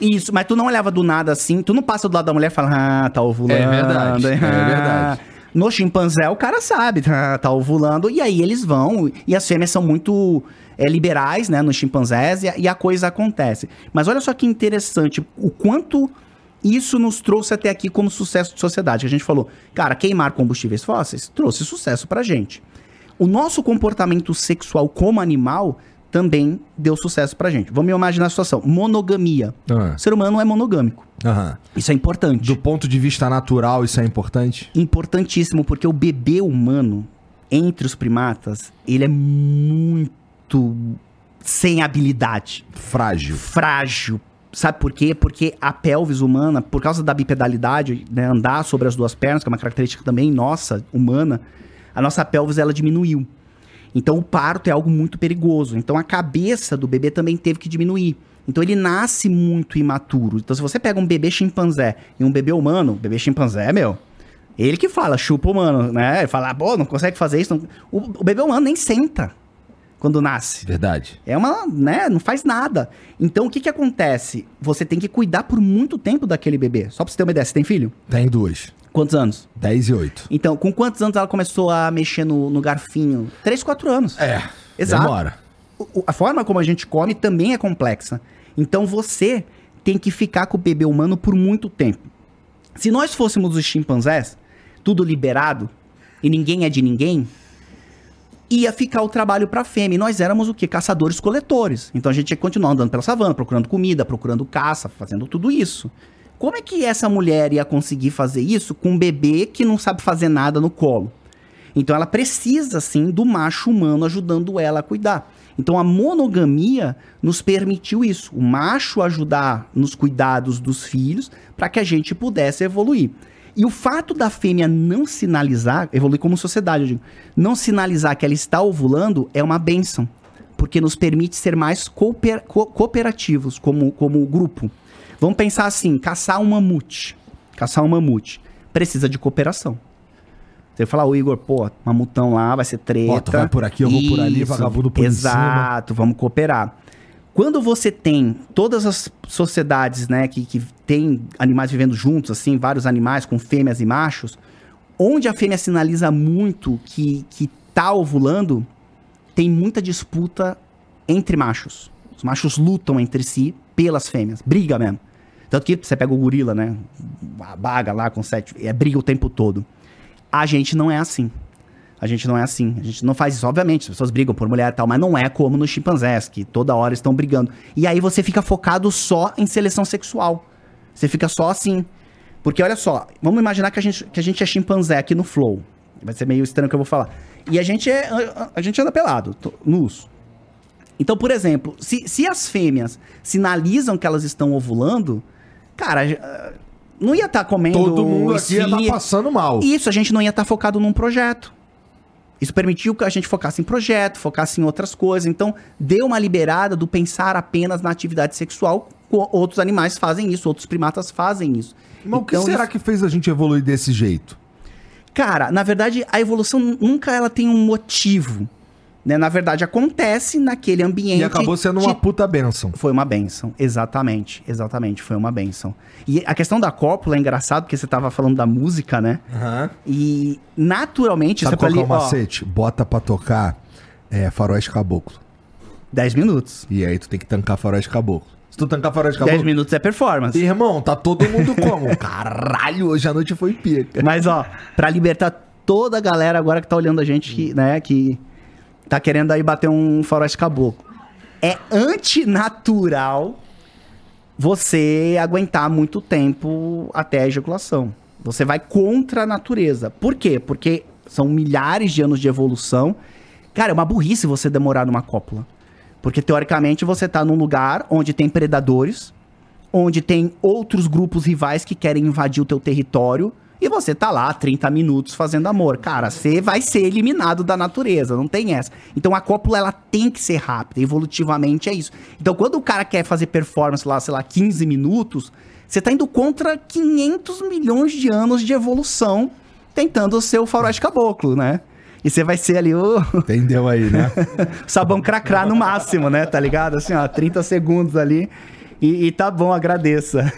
Isso, mas tu não olhava do nada assim, tu não passa do lado da mulher e fala, ah, tá ovulando. É verdade, é verdade. No chimpanzé, o cara sabe, tá, tá ovulando, e aí eles vão, e as fêmeas são muito é, liberais, né, nos chimpanzés, e a, e a coisa acontece. Mas olha só que interessante, o quanto isso nos trouxe até aqui como sucesso de sociedade. A gente falou, cara, queimar combustíveis fósseis trouxe sucesso pra gente. O nosso comportamento sexual como animal também deu sucesso pra gente. Vamos imaginar a situação. Monogamia. Uhum. O ser humano é monogâmico. Uhum. Isso é importante. Do ponto de vista natural, isso é importante? Importantíssimo, porque o bebê humano, entre os primatas, ele é muito sem habilidade. Frágil. Frágil. Sabe por quê? Porque a pelvis humana, por causa da bipedalidade, né, andar sobre as duas pernas, que é uma característica também nossa, humana, a nossa pelvis ela diminuiu. Então o parto é algo muito perigoso. Então a cabeça do bebê também teve que diminuir. Então ele nasce muito imaturo. Então se você pega um bebê chimpanzé e um bebê humano, bebê chimpanzé, meu, ele que fala, chupa humano, né? Ele fala, pô, não consegue fazer isso. Não... O, o, bebê humano nem senta quando nasce. Verdade. É uma, né? Não faz nada. Então o que que acontece? Você tem que cuidar por muito tempo daquele bebê. Só pra você ter uma ideia, você tem filho? Tem duas. Quantos anos? 10 e 8. Então, com quantos anos ela começou a mexer no, no garfinho? 3, 4 anos. É. Exato. Demora. O, a forma como a gente come também é complexa. Então você tem que ficar com o bebê humano por muito tempo. Se nós fôssemos os chimpanzés, tudo liberado, e ninguém é de ninguém, ia ficar o trabalho para fêmea. E nós éramos o quê? Caçadores-coletores. Então a gente ia continuar andando pela savana, procurando comida, procurando caça, fazendo tudo isso. Como é que essa mulher ia conseguir fazer isso com um bebê que não sabe fazer nada no colo? Então ela precisa, sim, do macho humano ajudando ela a cuidar. Então a monogamia nos permitiu isso, o macho ajudar nos cuidados dos filhos para que a gente pudesse evoluir. E o fato da fêmea não sinalizar, evoluir como sociedade, eu digo, não sinalizar que ela está ovulando é uma benção, porque nos permite ser mais cooper, co cooperativos como, como grupo. Vamos pensar assim, caçar um mamute. Caçar um mamute. Precisa de cooperação. Você falar, o Igor, pô, mamutão lá, vai ser treta. Ó, vai por aqui, eu vou por ali, vagabundo por Exato, vamos cooperar. Quando você tem todas as sociedades, né, que, que tem animais vivendo juntos, assim, vários animais com fêmeas e machos, onde a fêmea sinaliza muito que, que tá ovulando, tem muita disputa entre machos. Os machos lutam entre si pelas fêmeas, briga mesmo. Tanto que você pega o gorila, né? A baga lá com sete. É briga o tempo todo. A gente não é assim. A gente não é assim. A gente não faz isso. Obviamente, as pessoas brigam por mulher e tal, mas não é como nos chimpanzés, que toda hora estão brigando. E aí você fica focado só em seleção sexual. Você fica só assim. Porque olha só, vamos imaginar que a gente, que a gente é chimpanzé aqui no Flow. Vai ser meio estranho o que eu vou falar. E a gente, é, a gente anda pelado, nus. Então, por exemplo, se, se as fêmeas sinalizam que elas estão ovulando, Cara, não ia estar tá comendo. Todo mundo aqui ia estar tá passando mal. Isso, a gente não ia estar tá focado num projeto. Isso permitiu que a gente focasse em projeto, focasse em outras coisas. Então, deu uma liberada do pensar apenas na atividade sexual. Outros animais fazem isso, outros primatas fazem isso. Mas então, o que então, será isso... que fez a gente evoluir desse jeito? Cara, na verdade, a evolução nunca ela tem um motivo. Né, na verdade, acontece naquele ambiente. E acabou sendo uma de- puta benção. Foi uma benção, exatamente, exatamente, foi uma benção. E a questão da cópula é engraçado, porque você tava falando da música, né? E naturalmente, Sabe você qual é o ali, ó, macete? Bota pra tocar é, faróis caboclo. 10 minutos. E aí tu tem que tancar faróis caboclo. Se tu tancar faróis 10 caboclo... minutos é performance. Irmão, tá todo mundo como? *laughs* Caralho, hoje a noite foi pica. Mas, ó, pra libertar toda a galera agora que tá olhando a gente, que, né, que tá querendo aí bater um faroeste caboclo. É antinatural você aguentar muito tempo até a ejaculação. Você vai contra a natureza. Por quê? Porque são milhares de anos de evolução. Cara, é uma burrice você demorar numa cópula. Porque, teoricamente, você tá num lugar onde tem predadores, onde tem outros grupos rivais que querem invadir o teu território e você tá lá 30 minutos fazendo amor. Cara, você vai ser eliminado da natureza, não tem essa. Então a cópula ela tem que ser rápida, evolutivamente é isso. Então quando o cara quer fazer performance lá, sei lá, 15 minutos, você tá indo contra 500 milhões de anos de evolução tentando ser o faroeste caboclo, né? E você vai ser ali o *laughs* Entendeu aí, né? *laughs* sabão cracrá no máximo, né? Tá ligado? Assim, ó, 30 segundos ali. E, e tá bom, agradeça.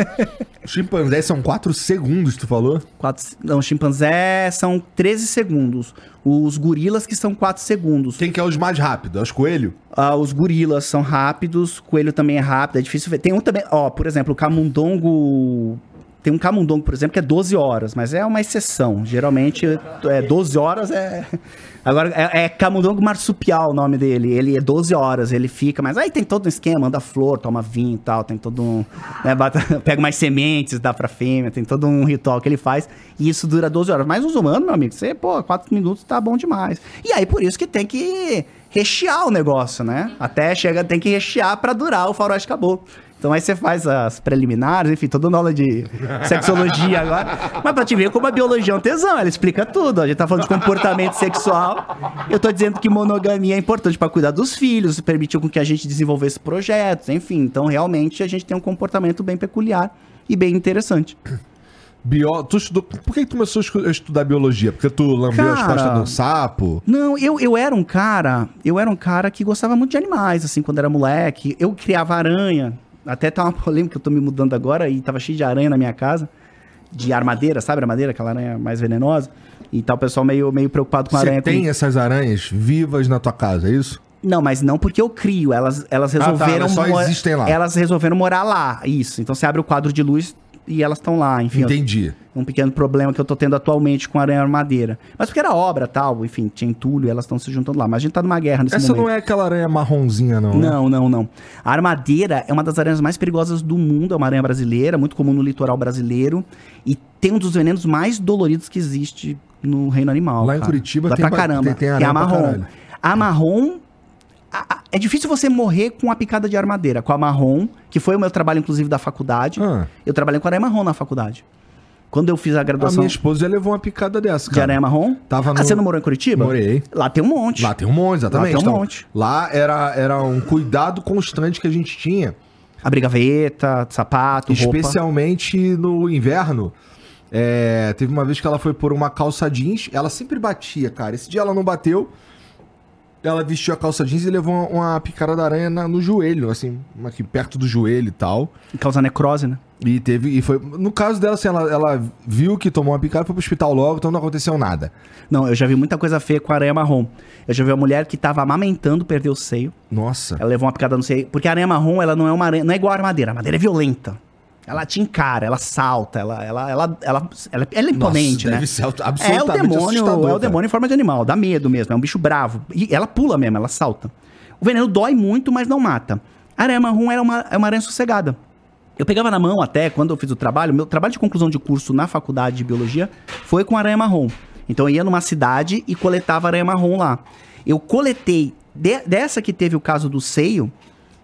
*laughs* Chimpanzé são 4 segundos, tu falou? Quatro, não, chimpanzé são 13 segundos. Os gorilas que são 4 segundos. Quem que é os mais rápidos? É os coelhos? Ah, os gorilas são rápidos, coelho também é rápido, é difícil ver. Tem um também, ó, por exemplo, o camundongo. Tem um camundongo, por exemplo, que é 12 horas, mas é uma exceção. Geralmente, é 12 horas é. *laughs* Agora, é, é camundongo marsupial o nome dele. Ele é 12 horas, ele fica, mas aí tem todo um esquema, anda flor, toma vinho e tal, tem todo um. né, bata- *laughs* pega mais sementes, dá pra fêmea, tem todo um ritual que ele faz. E isso dura 12 horas. Mas os humanos, meu amigo, você, pô, 4 minutos tá bom demais. E aí, por isso que tem que rechear o negócio, né? Até chega, tem que rechear pra durar o faroeste caboclo. Então aí você faz as preliminares, enfim, tô dando aula de sexologia agora. Mas pra te ver como a biologia é um tesão, ela explica tudo. A gente tá falando de comportamento sexual. Eu tô dizendo que monogamia é importante pra cuidar dos filhos, permitiu com que a gente desenvolvesse projetos, enfim. Então realmente a gente tem um comportamento bem peculiar e bem interessante. Bio... Tu estudou... Por que que tu começou a estudar biologia? Porque tu lambeu as Cara, costas de um sapo? Não, eu, eu era um cara, eu era um cara que gostava muito de animais, assim, quando era moleque. Eu criava aranha. Até tá uma polêmica, eu tô me mudando agora e tava cheio de aranha na minha casa. De armadeira, sabe armadeira? Aquela aranha mais venenosa. E tá o pessoal meio, meio preocupado com a Você aranha. tem com- essas aranhas vivas na tua casa, é isso? Não, mas não porque eu crio. Elas, elas tá, resolveram... elas só existem lá. Elas resolveram morar lá, isso. Então você abre o quadro de luz e elas estão lá, enfim. Entendi. um pequeno problema que eu tô tendo atualmente com aranha armadeira. Mas porque era obra tal, enfim, tinha entulho e elas estão se juntando lá. Mas a gente tá numa guerra nesse Essa momento. não é aquela aranha marronzinha, não, né? Não, não, não. A armadeira é uma das aranhas mais perigosas do mundo, é uma aranha brasileira, muito comum no litoral brasileiro. E tem um dos venenos mais doloridos que existe no reino animal. Lá em cara. Curitiba Dói tem pra ba- caramba. tem- tem é aranha a marrom. A marrom. A- a- É difícil você morrer com a picada de armadeira. Com a marrom, que foi o meu trabalho, inclusive, da faculdade. Ah. Eu trabalhei com aranha marrom na faculdade. Quando eu fiz a A graduação minha esposa já levou uma picada dessa, de cara. aranha marrom. Tava Ah, no- você não morou em Curitiba? Morei. Lá tem um monte. Lá tem um monte, exatamente. Lá tem um Então, monte. Lá era, era um cuidado constante que a gente tinha. Abrir gaveta, sapato, roupa. Especialmente no inverno. É, teve uma vez que ela foi por uma calça jeans, ela sempre batia, cara. Esse dia ela não bateu. Ela vestiu a calça jeans e levou uma, uma picada da aranha na- no joelho, assim, aqui perto do joelho e tal. Causa necrose, né? E teve. E foi. No caso dela, assim, ela, ela viu que tomou uma picada, foi pro hospital logo, então não aconteceu nada. Não, eu já vi muita coisa feia com a aranha marrom. Eu já vi uma mulher que tava amamentando, perdeu o seio. Nossa. Ela levou uma picada no seio. Porque a aranha marrom, ela não é uma aranha, não é igual a armadeira. A armadeira é violenta. Ela te encara, ela salta, ela, ela, ela, ela, ela, ela é imponente, Nossa, né? ser É o absolutamente demônio, é o demônio em forma de animal, dá medo mesmo, é um bicho bravo. E ela pula mesmo, ela salta. O veneno dói muito, mas não mata. A aranha marrom era uma, é uma aranha sossegada. Eu pegava na mão até quando eu fiz o trabalho, meu trabalho de conclusão de curso na faculdade de biologia foi com aranha marrom. Então eu ia numa cidade e coletava aranha marrom lá. Eu coletei de- dessa que teve o caso do seio,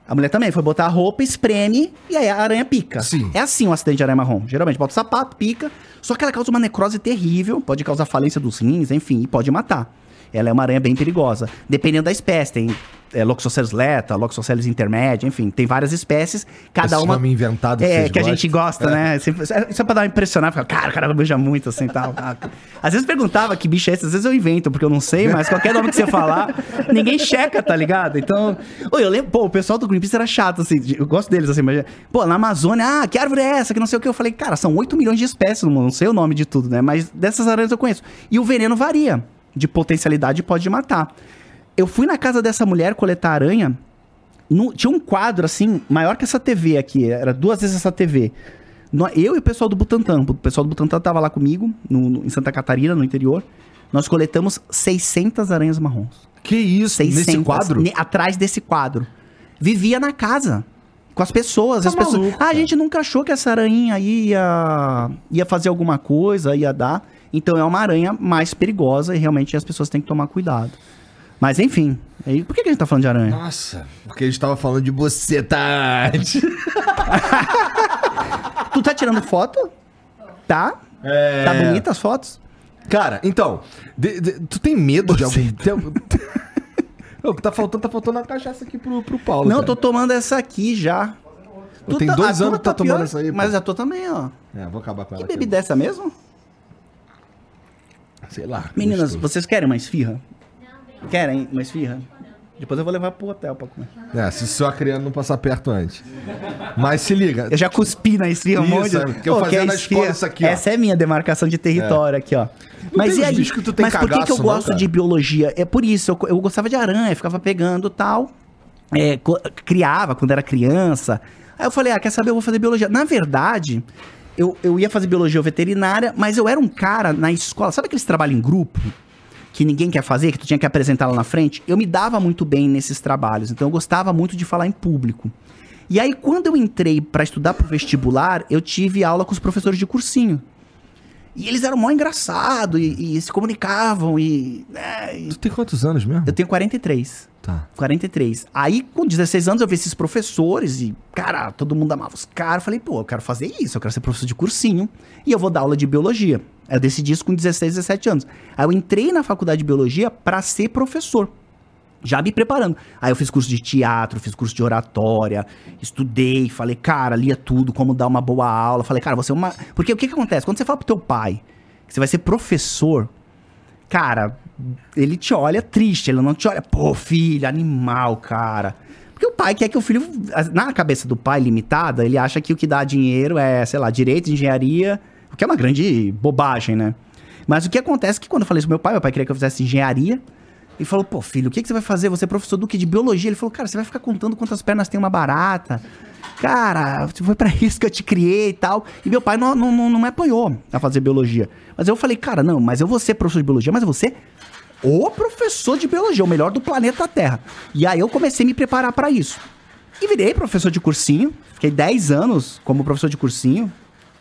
a mulher também foi botar a roupa, espreme e aí a aranha pica. Sim. É assim um acidente de aranha marrom. Geralmente bota o sapato, pica, só que ela causa uma necrose terrível, pode causar falência dos rins, enfim, e pode matar. Ela é uma aranha bem perigosa. Dependendo da espécie, tem, é, Loxoceles leta, Loxoceles intermédia, enfim, tem várias espécies, cada Esse uma... nome inventado que É, que a gente gosta, né? Sempre- Só pra dar uma impressionada, ficar, cara, o cara beija muito, assim, tal. Ah, Às vezes perguntava que bicho é esse, às vezes eu invento, porque eu não sei, mas qualquer nome que você falar, ninguém checa, tá ligado? Então, ô, eu lembro, pô, o pessoal do Greenpeace era chato, assim, eu gosto deles, assim, mas, pô, na Amazônia, ah, que árvore é essa, que não sei o que, eu falei, cara, são 8 milhões de espécies no mundo, não sei o nome de tudo, né? Mas dessas aranhas eu conheço. E o veneno varia, de potencialidade pode matar. Eu fui na casa dessa mulher coletar aranha, no- tinha um quadro, assim, maior que essa TV aqui, era duas vezes essa TV. No- Eu e o pessoal do Butantan, o pessoal do Butantan tava lá comigo, no- no- em Santa Catarina, no interior. Nós coletamos 600 aranhas marrons. Que isso? 600, Nesse quadro? ne- atrás desse quadro. Vivia na casa. Com as pessoas. Tá as pessoas. ah, a gente nunca achou que essa aranha aí ia, ia fazer alguma coisa, ia dar. Então é uma aranha mais perigosa e realmente as pessoas têm que tomar cuidado. Mas enfim, aí, por que, que a gente tá falando de aranha? Nossa, porque a gente tava falando de bocetade. *laughs* Tu tá tirando foto? Tá? É. Tá bonita as fotos? Cara, então, de- de- tu tem medo de algum... Tem... O que tá faltando, tá faltando uma cachaça aqui pro, pro Paulo. Não, eu cara. tô tomando essa aqui já. Eu tenho tá- dois a anos que tá tomando pior, essa aí, pô. Mas a tua também, ó. É, vou acabar com ela. Que bebida é essa mesmo? Sei lá. Meninas, vocês querem uma esfirra? Querem uma esfirra? Depois eu vou levar pro hotel pra comer. É, se só a criança não passar perto antes. Mas se liga. Eu já cuspi na esfirra um monte. é, porque eu Pô, fazia que é na escola isso aqui, ó. Essa é minha demarcação de território aqui, ó. Mas tem e aí? que tu tem Mas por que, que eu não, gosto cara? de biologia? É por isso, eu, eu gostava de aranha, ficava pegando tal. É, criava quando era criança. Aí eu falei, ah, quer saber? Eu vou fazer biologia. Na verdade, eu, eu ia fazer biologia veterinária, mas eu era um cara na escola. Sabe aqueles trabalhos em grupo? Que ninguém quer fazer, que tu tinha que apresentar lá na frente? Eu me dava muito bem nesses trabalhos, então eu gostava muito de falar em público. E aí, quando eu entrei pra estudar pro vestibular, eu tive aula com os professores de cursinho. E eles eram mó engraçados e, e se comunicavam e, né, e- Tu tem quantos anos mesmo? Eu tenho 43. Tá. 43. Aí, com 16 anos, eu vi esses professores e, cara, todo mundo amava os caras. Eu falei, pô, eu quero fazer isso, eu quero ser professor de cursinho e eu vou dar aula de biologia. Eu decidi isso com 16, 17 anos. Aí eu entrei na faculdade de biologia pra ser professor. Já me preparando. Aí eu fiz curso de teatro, fiz curso de oratória, estudei, falei, cara, lia tudo, como dar uma boa aula. Falei, cara, você é uma. Porque o que, que acontece? Quando você fala pro teu pai que você vai ser professor, cara, ele te olha triste, ele não te olha, pô, filho, animal, cara. Porque o pai quer que o filho, na cabeça do pai limitada, ele acha que o que dá dinheiro é, sei lá, direito, engenharia, o que é uma grande bobagem, né? Mas o que acontece é que quando eu falei isso pro meu pai, meu pai queria que eu fizesse engenharia, e falou, pô, filho, o que, que você vai fazer? Você é professor do que? De biologia? Ele falou, cara, você vai ficar contando quantas pernas tem uma barata. Cara, foi pra *laughs* isso que eu te criei e tal. E meu pai não, não, não, não me apoiou a fazer biologia. Mas eu falei, cara, não, mas eu vou ser professor de biologia, mas ser o professor de biologia, o melhor do planeta Terra. E aí eu comecei a me preparar pra isso. E virei professor de cursinho. Fiquei 10 anos como professor de cursinho.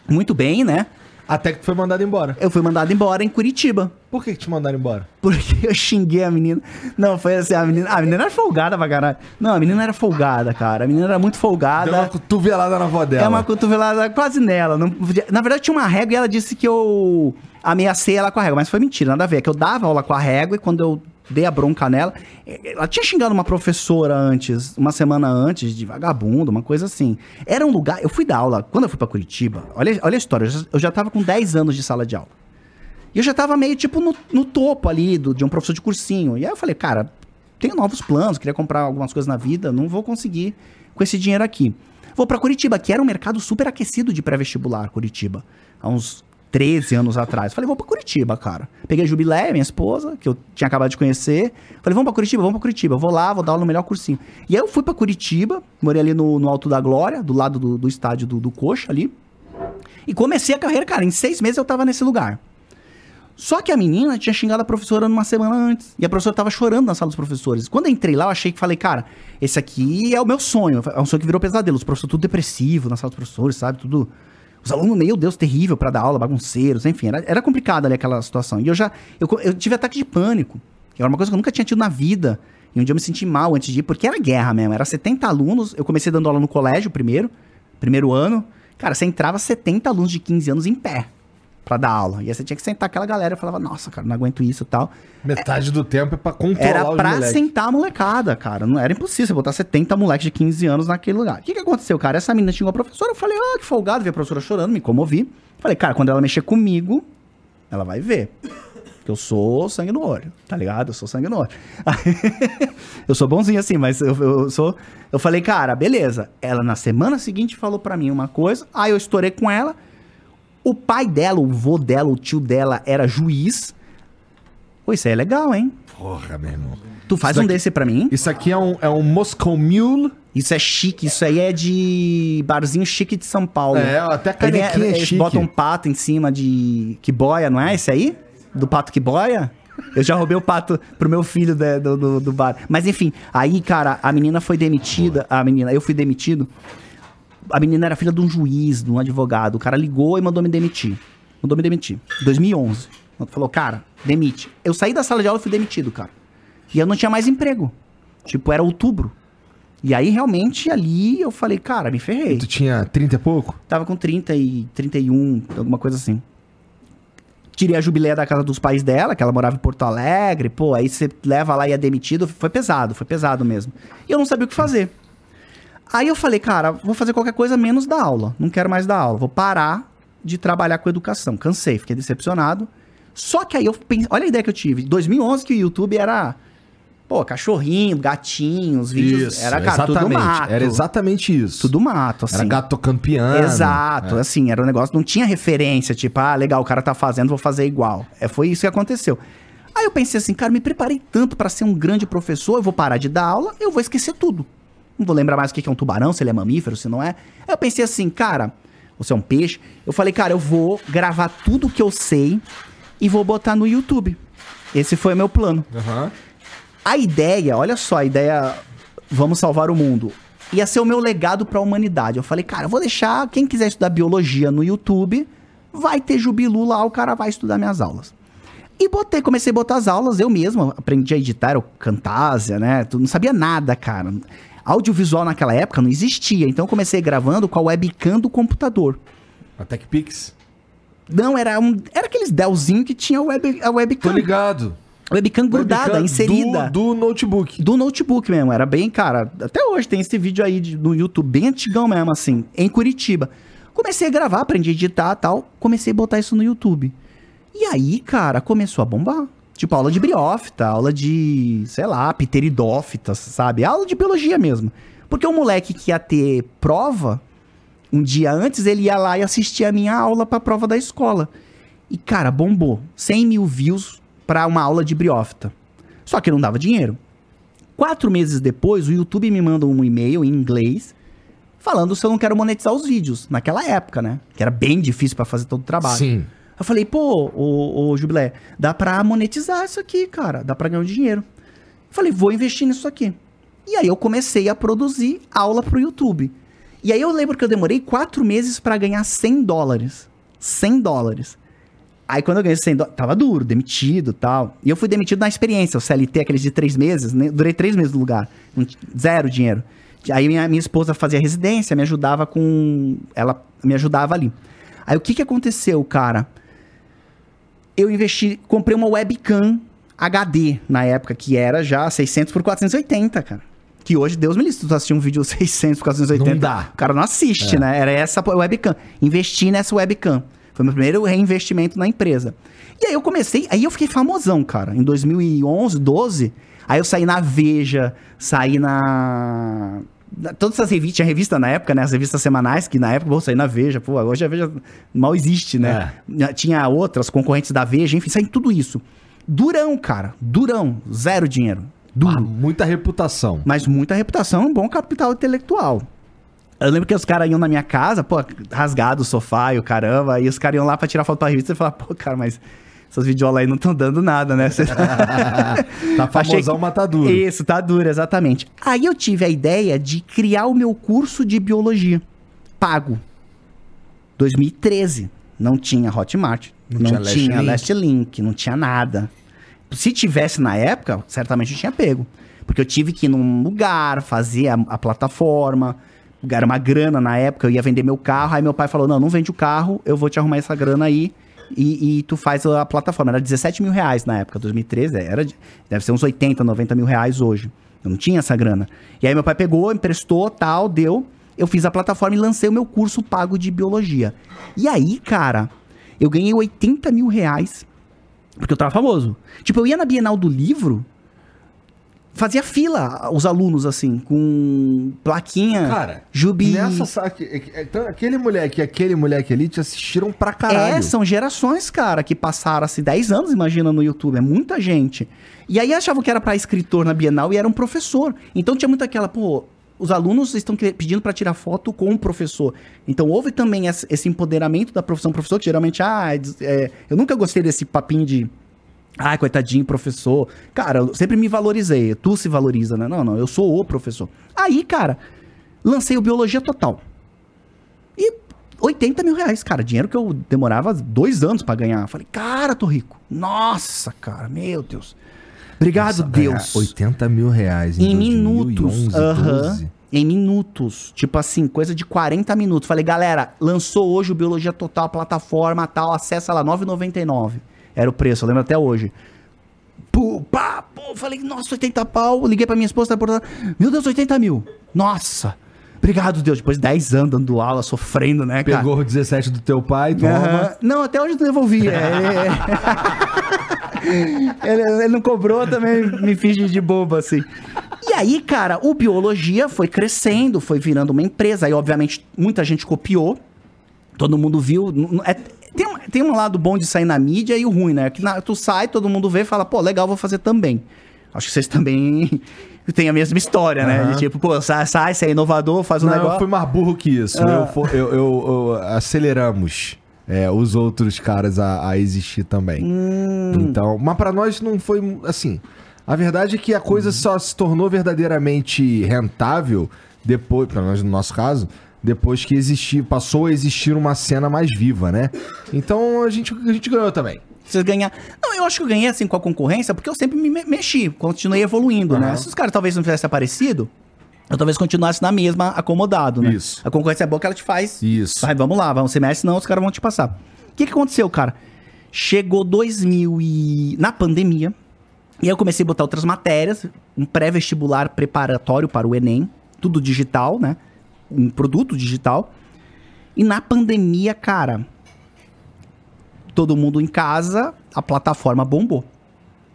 Muito bem, né? Até que tu foi mandado embora. Eu fui mandado embora em Curitiba. Por que, que te mandaram embora? Porque *laughs* eu xinguei a menina. Não, foi assim, a menina. A menina era folgada pra caralho. Não, a menina era folgada, cara. A menina era muito Deu folgada. uma cotovelada na avó dela. É uma cotovelada quase nela. Não Na verdade, tinha uma régua e ela disse que eu ameacei ela com a régua. Mas foi mentira, nada a ver. É que eu dava aula com a régua e quando eu dei a bronca nela. eh, Ela tinha xingado uma professora antes, uma semana antes, de vagabundo, uma coisa assim. Era um lugar. Eu fui dar aula. Quando eu fui pra Curitiba, olha, olha a história. Eu já, tava com 10 anos de sala de aula. E eu já tava meio tipo no, no topo ali do, de um professor de cursinho. E aí eu falei, cara, tenho novos planos, queria comprar algumas coisas na vida, não vou conseguir com esse dinheiro aqui. Vou pra Curitiba, que era um mercado super aquecido de pré-vestibular, Curitiba. Há uns 13 anos atrás. Falei, vou pra Curitiba, cara. Peguei a Jubilé, minha esposa, que eu tinha acabado de conhecer. Falei, vamos pra Curitiba, vamos pra Curitiba. Vou lá, vou dar aula no melhor cursinho. E aí eu fui pra Curitiba, morei ali no, no Alto da Glória, do lado do, do estádio do, do Coxa ali. E comecei a carreira, cara. Em seis meses eu tava nesse lugar. Só que a menina tinha xingado a professora numa semana antes. E a professora tava chorando na sala dos professores. Quando eu entrei lá, eu achei que falei, cara, esse aqui é o meu sonho. É um sonho que virou pesadelo. Os professores tudo depressivo na sala dos professores, sabe? Tudo. Os alunos, meu Deus, terrível pra dar aula, bagunceiros, enfim, era, era complicada ali aquela situação. E eu já. Eu, eu tive ataque de pânico. Que era uma coisa que eu nunca tinha tido na vida. E um dia eu me senti mal antes de ir, porque era guerra mesmo. Era 70 alunos. Eu comecei dando aula no colégio primeiro, primeiro ano. Cara, você entrava 70 alunos de 15 anos em pé. Pra dar aula. E aí você tinha que sentar aquela galera. Eu falava, nossa, cara, não aguento isso e tal. Metade do tempo é pra controlar Era pra sentar a molecada, cara. Não era impossível você botar 70 moleques de 15 anos naquele lugar. O que, que aconteceu, cara? Essa menina xingou a professora. Eu falei, ó, que folgado. Vi a professora chorando, me comovi. Falei, cara, quando ela mexer comigo, ela vai ver. Que eu sou sangue no olho, tá ligado? Eu sou sangue no olho. *laughs* eu sou bonzinho assim, mas eu, eu sou. Eu falei, cara, beleza. Ela na semana seguinte falou pra mim uma coisa, aí eu estourei com ela. O pai dela, o vô dela, o tio dela era juiz. Pô, isso aí é legal, hein? Porra, meu irmão. Tu faz Isso um daqui- desse pra mim? Isso aqui é um, é um Moscow Mule. Isso é chique, isso aí é de barzinho chique de São Paulo. É, até a é eles chique. botam um pato em cima de que boia, não é esse aí? Do pato que boia? Eu já roubei o pato pro meu filho da- do, do, do bar. Mas enfim, aí, cara, a menina foi demitida. A menina, eu fui demitido. A menina era filha de um juiz, de um advogado. O cara ligou e mandou me demitir. Mandou me demitir. 2011. Falou, cara, demite. Eu saí da sala de aula e fui demitido, cara. E eu não tinha mais emprego. Tipo, era outubro. E aí, realmente, ali eu falei, cara, me ferrei. Tu tinha 30 e pouco? Tava com 30 e 31, alguma coisa assim. Tirei a jubileia da casa dos pais dela, que ela morava em Porto Alegre. Pô, aí você leva lá e é demitido. Foi pesado, foi pesado mesmo. E eu não sabia o que fazer. Aí eu falei, cara, vou fazer qualquer coisa menos dar aula. Não quero mais dar aula. Vou parar de trabalhar com educação. Cansei, fiquei decepcionado. Só que aí eu pensei, olha a ideia que eu tive. Em 2011 que o YouTube era, pô, cachorrinho, gatinhos, vídeos. era, cara, tudo mato. Era exatamente isso. Tudo mato, assim. Era gato piano. Exato, É. assim, era um negócio, não tinha referência, tipo, ah, legal, o cara tá fazendo, vou fazer igual. É, foi isso que aconteceu. Aí eu pensei assim, cara, me preparei tanto pra ser um grande professor, eu vou parar de dar aula, eu vou esquecer tudo. Não vou lembrar mais o que é um tubarão, se ele é mamífero, se não é. Aí eu pensei assim, cara, você é um peixe. Eu falei, cara, eu vou gravar tudo que eu sei e vou botar no YouTube. Esse foi o meu plano. Aham. A ideia, olha só, a ideia vamos salvar o mundo. Ia ser o meu legado pra humanidade. Eu falei, cara, eu vou deixar quem quiser estudar biologia no YouTube, vai ter Jubilu lá, o cara vai estudar minhas aulas. E botei, comecei a botar as aulas eu mesmo, aprendi a editar, o Camtasia, né? Tu não sabia nada, cara. Audiovisual naquela época não existia, então eu comecei gravando com a webcam do computador. A TechPix? Não, era um, era aqueles Dellzinho que tinha a, web, a Tô webcam, ligado. webcam grudada, Webcam inserida. Do, do notebook. Do notebook mesmo, era bem, cara. Até hoje tem esse vídeo aí de- no YouTube, bem antigão mesmo, assim, em Curitiba. Comecei a gravar, aprendi a editar e tal. Comecei a botar isso no YouTube. E aí, cara, começou a bombar. Tipo, aula de briófita, aula de, sei lá, pteridófitas, sabe? Aula de biologia mesmo. Porque o moleque que ia ter prova, um dia antes, ele ia lá e assistia a minha aula pra prova da escola. E, cara, bombou. 100 mil views pra uma aula de briófita. Só que não dava dinheiro. Quatro meses depois, o YouTube me manda um e-mail em inglês falando se eu não quero monetizar os vídeos. Naquela época, né? Que era bem difícil pra fazer todo o trabalho. Sim. Eu falei, pô, ô, ô Jubilé, dá pra monetizar isso aqui, cara. Dá pra ganhar um dinheiro. Eu falei, vou investir nisso aqui. E aí eu comecei a produzir aula pro YouTube. E aí eu lembro que eu demorei quatro meses pra ganhar 100 dólares. 100 dólares. Aí quando eu ganhei 100 dólares, tava duro, demitido tal. E eu fui demitido na experiência, o CLT, aqueles de três meses, né? durei três meses no lugar. Zero dinheiro. Aí minha, minha esposa fazia residência, me ajudava com... Ela me ajudava ali. Aí o que que aconteceu, cara? Eu investi, comprei uma webcam HD na época, que era já 600 por 480, cara. Que hoje, Deus me livre, se tu assistir um vídeo *laughs* 600 por 480, Não dá. o cara não assiste, É. né? Era essa webcam. Investi nessa webcam. Foi meu primeiro reinvestimento na empresa. E aí eu comecei, aí eu fiquei famosão, cara. Em 2011, 12, aí eu saí na Veja, saí na... Todas essas revistas, tinha revista na época, né? As revistas semanais, que na época eu saí na Veja. Pô, hoje a Veja mal existe, né? Tinha outras concorrentes da Veja, enfim, em tudo isso. Durão, cara. Durão. Zero dinheiro. Duro Ah, muita reputação. mas muita reputação, um bom capital intelectual. Eu lembro que os caras iam na minha casa, pô, rasgado o sofá e o caramba, e os caras iam lá pra tirar foto pra revista e falar, pô, cara, mas essas videoaulas aí não estão dando nada, né? Você- *laughs* tá famosão que- mataduro. Isso, tá duro, exatamente. Aí eu tive a ideia de criar o meu curso de biologia, pago. 2013. Não tinha Hotmart, Não não, tinha Last tinha Link. Last Link, não tinha nada. Se tivesse na época, certamente eu tinha pego. Porque eu tive que ir num lugar, fazer a, a plataforma, era uma grana na época, eu ia vender meu carro, aí meu pai falou, não, não vende o carro, eu vou te arrumar essa grana aí, e, e tu faz a plataforma. Era 17 mil reais na época, 2013. Era, de- deve ser uns 80, 90 mil reais hoje. Eu não tinha essa grana. E aí meu pai pegou, emprestou, tal, deu. Eu fiz a plataforma e lancei o meu curso pago de biologia. E aí, cara, eu ganhei 80 mil reais porque eu tava famoso. Tipo, eu ia na Bienal do Livro, fazia fila os alunos, assim, com plaquinha. Cara, Jubi. Nessa saque, é- é- então, aquele moleque e aquele moleque ali te assistiram pra caralho. É, são gerações, cara, que passaram assim 10 anos, imagina, no YouTube. É muita gente. E aí achavam que era pra escritor na Bienal e era um professor. Então tinha muito aquela, pô, os alunos estão pedindo pra tirar foto com o professor. Então houve também esse empoderamento da profissão professor, que geralmente, ah, é é, eu nunca gostei desse papinho de. Ai, coitadinho, professor. Cara, eu sempre me valorizei. Tu se valoriza, né? Não, não, eu sou o professor. Aí, cara, lancei o Biologia Total. E 80 mil reais, cara. Dinheiro que eu demorava dois anos pra ganhar. Falei, cara, tô rico. Nossa, cara, meu Deus. Obrigado, Nossa, ganhar Deus. 80 mil reais Em 2011, minutos. aham. 12. Em minutos. Tipo assim, coisa de 40 minutos. Falei, galera, lançou hoje o Biologia Total, plataforma tal, acessa lá, 9,99. Era o preço, eu lembro até hoje. Pô, pá, pô, falei, nossa, 80 pau. Liguei pra minha esposa, tá por Meu Deus, 80 mil. Nossa. Obrigado, Deus. Depois de 10 anos dando aula, sofrendo, né, cara? Pegou o 17 do teu pai, toma. Aham. Não, até hoje eu não devolvi. É, ele, *laughs* ele- ele não cobrou, também me fiz de- bobo, assim. E aí, cara, o Biologia foi crescendo, foi virando uma empresa. Aí, obviamente, muita gente copiou. Todo mundo viu. É- tem, um, tem um lado bom de sair na mídia e o ruim, né? Que na- tu sai, todo mundo vê e fala, pô, legal, vou fazer também. Acho que vocês também *laughs* têm a mesma história, né? Aham. De tipo, pô, sai, sai, você é inovador, faz um Não, negócio. eu fui mais burro que isso. Ah. Eu, eu- eu- eu- aceleramos é, os outros caras a, a existir também. Hum. Então, mas pra nós não foi assim. A verdade é que a coisa só se tornou verdadeiramente rentável depois, pra nós no nosso caso, depois que existir, passou a existir uma cena mais viva, né? Então a gente, a gente ganhou também. Vocês ganhar. Não, eu acho que eu ganhei assim com a concorrência porque eu sempre me me- mexi, continuei evoluindo, né? Aham. Se os caras talvez não tivessem aparecido, eu talvez continuasse na mesma, acomodado, né? Isso. A concorrência é boa que ela te faz. Isso. Vai, vamos lá, vamos, você mexe, senão os caras vão te passar. O que, que aconteceu, cara? Chegou 2000 e... Na pandemia, e aí eu comecei a botar outras matérias, um pré-vestibular preparatório para o Enem, tudo digital, né? Um produto digital. E na pandemia, cara, todo mundo em casa, a plataforma bombou.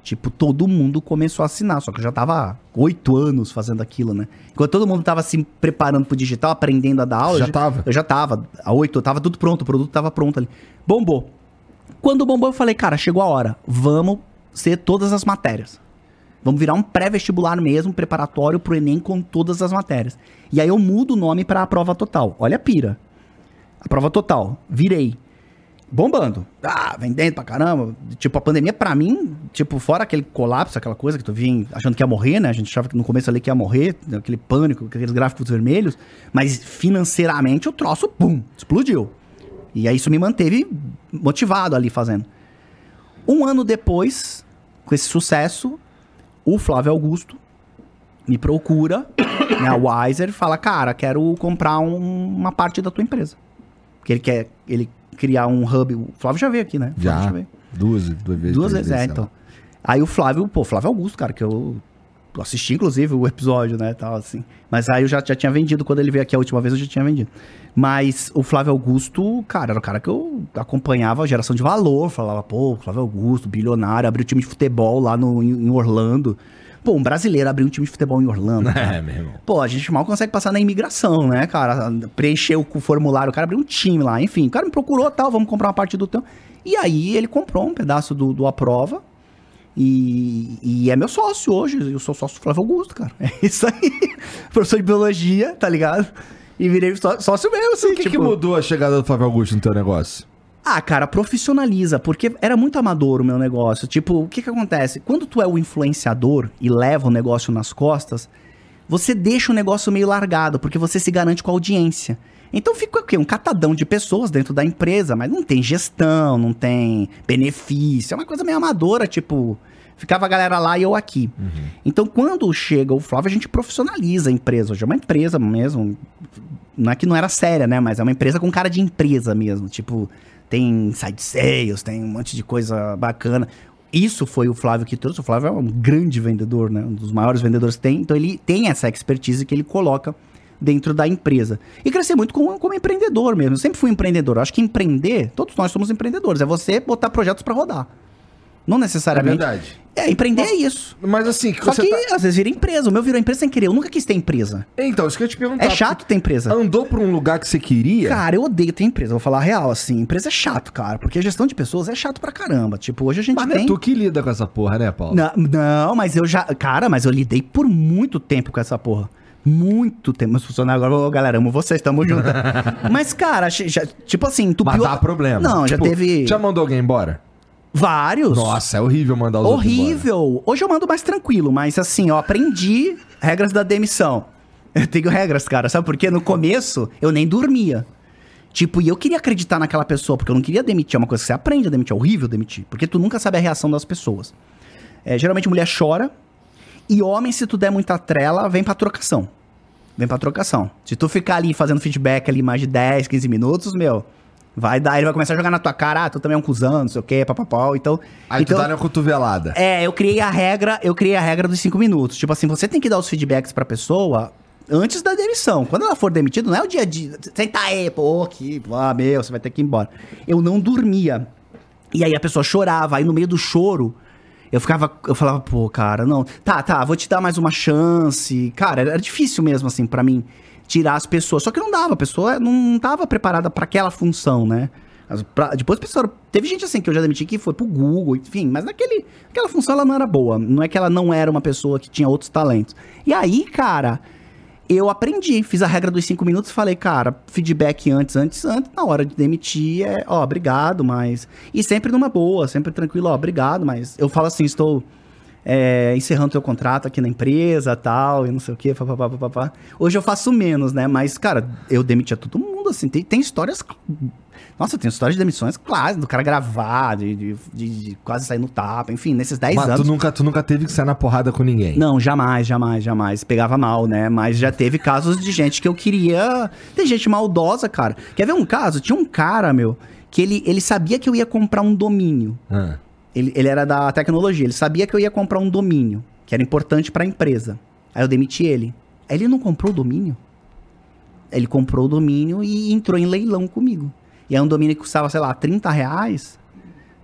Tipo, todo mundo começou a assinar, só que eu já tava há oito anos fazendo aquilo, né? Enquanto todo mundo tava se preparando pro digital, aprendendo a dar aula. Já eu tava? Eu já tava. Há oito, tava tudo pronto, o produto tava pronto ali. Bombou. Quando bombou, eu falei, cara, chegou a hora. Vamos ser todas as matérias. Vamos virar um pré-vestibular mesmo, preparatório pro Enem com todas as matérias. E aí eu mudo o nome pra prova total. Olha a pira. A prova total. Virei. Bombando. Ah, vendendo pra caramba. Tipo, a pandemia pra mim, tipo, fora aquele colapso, aquela coisa que tu vinha achando que ia morrer, né? A gente achava que no começo ali que ia morrer, aquele pânico, aqueles gráficos vermelhos. Mas financeiramente o troço, pum, explodiu. E aí isso me manteve motivado ali fazendo. Um ano depois, com esse sucesso, o Flávio Augusto me procura, *coughs* né, a Wiser, fala, cara, quero comprar um- uma parte da tua empresa. Porque ele quer ele criar um hub. O Flávio já veio aqui, né? Flávio Já. veio. Duas, duas vezes. Duas vezes, é, então. Aí o Flávio, pô, Flávio Augusto, cara, que eu assisti, inclusive, o episódio, né, tal, assim. Mas aí eu já, já tinha vendido, quando ele veio aqui a última vez, eu já tinha vendido. Mas o Flávio Augusto, cara, era o cara que eu acompanhava a geração de valor, falava, pô, Flávio Augusto, bilionário, abriu time de futebol lá no, em, Orlando. Pô, um brasileiro abriu um time de futebol em Orlando. *laughs* cara. É, meu irmão. Pô, a gente mal consegue passar na imigração, né, cara? Preencher o formulário, o cara abriu um time lá, enfim. O cara me procurou, tal, vamos comprar uma parte do teu. E aí ele comprou um pedaço do, do Aprova. E, e é meu sócio hoje. Eu sou sócio do Flávio Augusto, cara. *laughs* É isso aí. *laughs* Professor de biologia, tá ligado? E virei só- sócio meu, assim. O que, que mudou a chegada do Flávio Augusto no teu negócio? Ah, cara, profissionaliza, porque era muito amador o meu negócio. Tipo, o que que acontece? Quando tu é o influenciador e leva o negócio nas costas, você deixa o negócio meio largado, porque você se garante com a audiência. Então fica o quê? Um catadão de pessoas dentro da empresa, mas não tem gestão, não tem benefício. É uma coisa meio amadora, tipo, ficava a galera lá e eu aqui. Então quando chega o Flávio, a gente profissionaliza a empresa. Hoje é uma empresa mesmo. Não é que não era séria, né? Mas é uma empresa com cara de empresa mesmo. Tipo, tem side sales, tem um monte de coisa bacana. Isso foi o Flávio que trouxe. O Flávio é um grande vendedor, né? Um dos maiores vendedores que tem. Então ele tem essa expertise que ele coloca dentro da empresa. E crescer muito como, como empreendedor mesmo. Eu sempre fui empreendedor. Eu acho que empreender, todos nós somos empreendedores. É você botar projetos para rodar. Não necessariamente. É verdade. É, empreender é isso. Mas assim, Só você que tá- às vezes vira empresa. O meu virou empresa sem querer. Eu nunca quis ter empresa. Então, isso que eu ia te perguntar. É chato ter empresa. Andou pra um lugar que você queria? Cara, eu odeio ter empresa. Vou falar a real, assim. Empresa é chato, cara. Porque gestão de pessoas é chato pra caramba. Tipo, hoje a gente mas não tem... é tu que lida com essa porra, né, Paulo? Não, não, mas eu já. Cara, mas eu lidei por muito tempo com essa porra. Muito tempo. Meus funcionários agora, ô, galera, amo vocês, tamo junto. *laughs* mas, cara, já- já- tipo assim, tu Mas dá problema. Não, já Tipo, teve Já mandou alguém embora? Vários. Nossa, é horrível mandar os. Horrível. Hoje eu mando mais tranquilo, mas assim, eu aprendi regras da demissão. *laughs* Eu tenho regras, cara. Sabe por quê? No começo, eu nem dormia. Tipo, e eu queria acreditar naquela pessoa, porque eu não queria demitir. É uma coisa que você aprende a demitir. É horrível demitir. Porque tu nunca sabe a reação das pessoas. É, geralmente mulher chora. E homem, se tu der muita trela, vem pra trocação. Vem pra trocação. Se tu ficar ali fazendo feedback ali mais de 10, 15 minutos, meu, vai dar. Ele vai começar a jogar na tua cara, ah, tu também é um cuzão, não sei o quê, papapau. Então. Aí então, tu dá na cotovelada. é, eu criei a regra, eu criei a regra dos cinco minutos. Tipo assim, você tem que dar os feedbacks pra pessoa antes da demissão. Quando ela for demitida, não é o dia de senta aí, pô, aqui, ah, meu, você vai ter que ir embora. Eu não dormia. E aí a pessoa chorava, aí no meio do choro, eu ficava, eu falava, pô, cara, não, tá, tá, vou te dar mais uma chance. Cara, era difícil mesmo assim pra mim tirar as pessoas. Só que não dava, a pessoa não tava preparada pra aquela função, né? Pra- depois pessoa. Teve gente assim que eu já demiti que foi pro Google, enfim, mas naquele, aquela função ela não era boa. Não é que ela não era uma pessoa que tinha outros talentos. E aí, cara, eu aprendi, fiz a regra dos cinco minutos falei, cara, feedback antes, antes, antes, na hora de demitir, é, ó, obrigado, mas. E sempre numa boa, sempre tranquilo, ó, obrigado, mas eu falo assim, estou é, encerrando teu contrato aqui na empresa tal, e não sei o quê, papapá, papapá. Hoje eu faço menos, né? Mas, cara, eu demitia todo mundo, assim. Tem, tem histórias. Nossa, tem histórias de demissões clássicas, do cara gravar, de, de, de- de quase sair no tapa, enfim, nesses 10 Mas anos. tu nunca, tu nunca teve que sair na porrada com ninguém. Não, jamais, jamais, jamais. Pegava mal, né? Mas já teve casos de gente que eu queria. Tem gente maldosa, cara. Quer ver um caso? Tinha um cara, meu, que ele, ele sabia que eu ia comprar um domínio. Ah. Ele, ele era da tecnologia, ele sabia que eu ia comprar um domínio, que era importante pra empresa. Aí eu demiti ele. Aí ele não comprou o domínio. Ele comprou o domínio e entrou em leilão comigo. E é um domínio que custava, sei lá, 30 reais.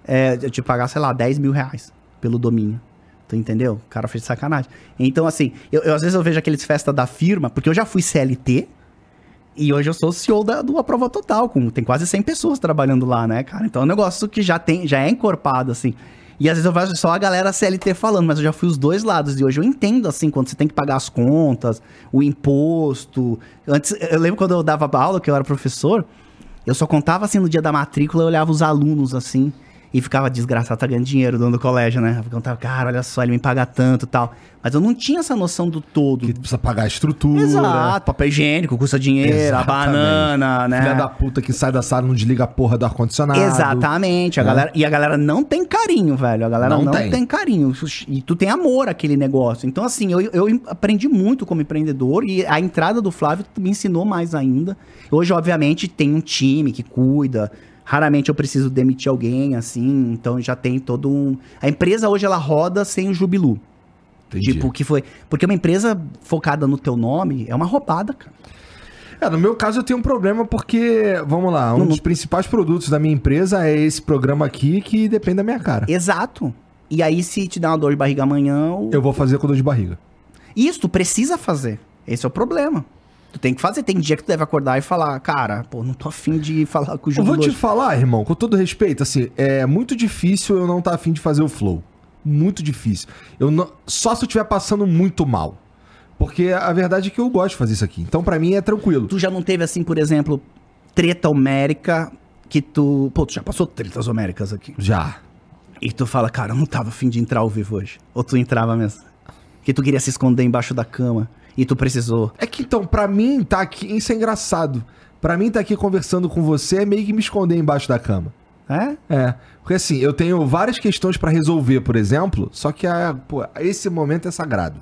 É, eu te pagar, sei lá, 10 mil reais pelo domínio. Tu entendeu? O cara fez sacanagem. Então, assim, eu, eu, às vezes eu vejo aqueles festa da firma, porque eu já fui CLT. E hoje eu sou CEO da, do Aprova Total, com, tem quase 100 pessoas trabalhando lá, né, cara? Então é um negócio que já tem, já é encorpado, assim. E às vezes eu vejo só a galera CLT falando, mas eu já fui os dois lados. E hoje eu entendo, assim, quando você tem que pagar as contas, o imposto. Antes, eu lembro quando eu dava aula, que eu era professor, eu só contava, assim, no dia da matrícula, eu olhava os alunos, assim, e ficava desgraçado, tá ganhando dinheiro dono do colégio, né? Eu contava, cara, olha só, ele me paga tanto e tal. Mas eu não tinha essa noção do todo. Que precisa pagar a estrutura. Exato, papel higiênico, custa dinheiro, a Exatamente. banana, né? Filha da puta que sai da sala não desliga a porra do ar-condicionado. Exatamente. A né? galera, e a galera não tem carinho, velho. A galera Não não, tem. tem. carinho. E tu tem amor àquele negócio. Então, assim, eu, eu aprendi muito como empreendedor e a entrada do Flávio me ensinou mais ainda. Hoje, obviamente, tem um time que cuida. Raramente eu preciso demitir alguém, assim. Então já tem todo um. A empresa hoje ela roda sem o Jubilu. Entendi. Tipo, que foi. Porque uma empresa focada no teu nome é uma roubada, cara. É, no meu caso eu tenho um problema porque, vamos lá, um Não- dos principais produtos da minha empresa é esse programa aqui que depende da minha cara. Exato. E aí, se te dá uma dor de barriga amanhã, o- Eu vou fazer com dor de barriga. Isso, tu precisa fazer. Esse é o problema. Tu tem que fazer. Tem dia que tu deve acordar e falar, cara, pô, não tô afim de falar com o Eu Júlio vou te falar, irmão, com todo respeito, assim, é muito difícil eu não estar afim de fazer o flow. Muito difícil. Eu não... Só se eu estiver passando muito mal. Porque a verdade é que eu gosto de fazer isso aqui. Então, pra mim, é tranquilo. Tu já não teve, assim, por exemplo, treta homérica que tu... Pô, tu já passou tretas homéricas aqui. Já. E tu fala, cara, eu não tava afim de entrar ao vivo hoje. Ou tu entrava mesmo. Que tu queria se esconder embaixo da cama. E tu precisou. É que então, pra mim, tá aqui. Isso é engraçado. Pra mim, tá aqui conversando com você é meio que me esconder embaixo da cama. É? É. Porque assim, eu tenho várias questões pra resolver, por exemplo, só que a, pô, esse momento é sagrado.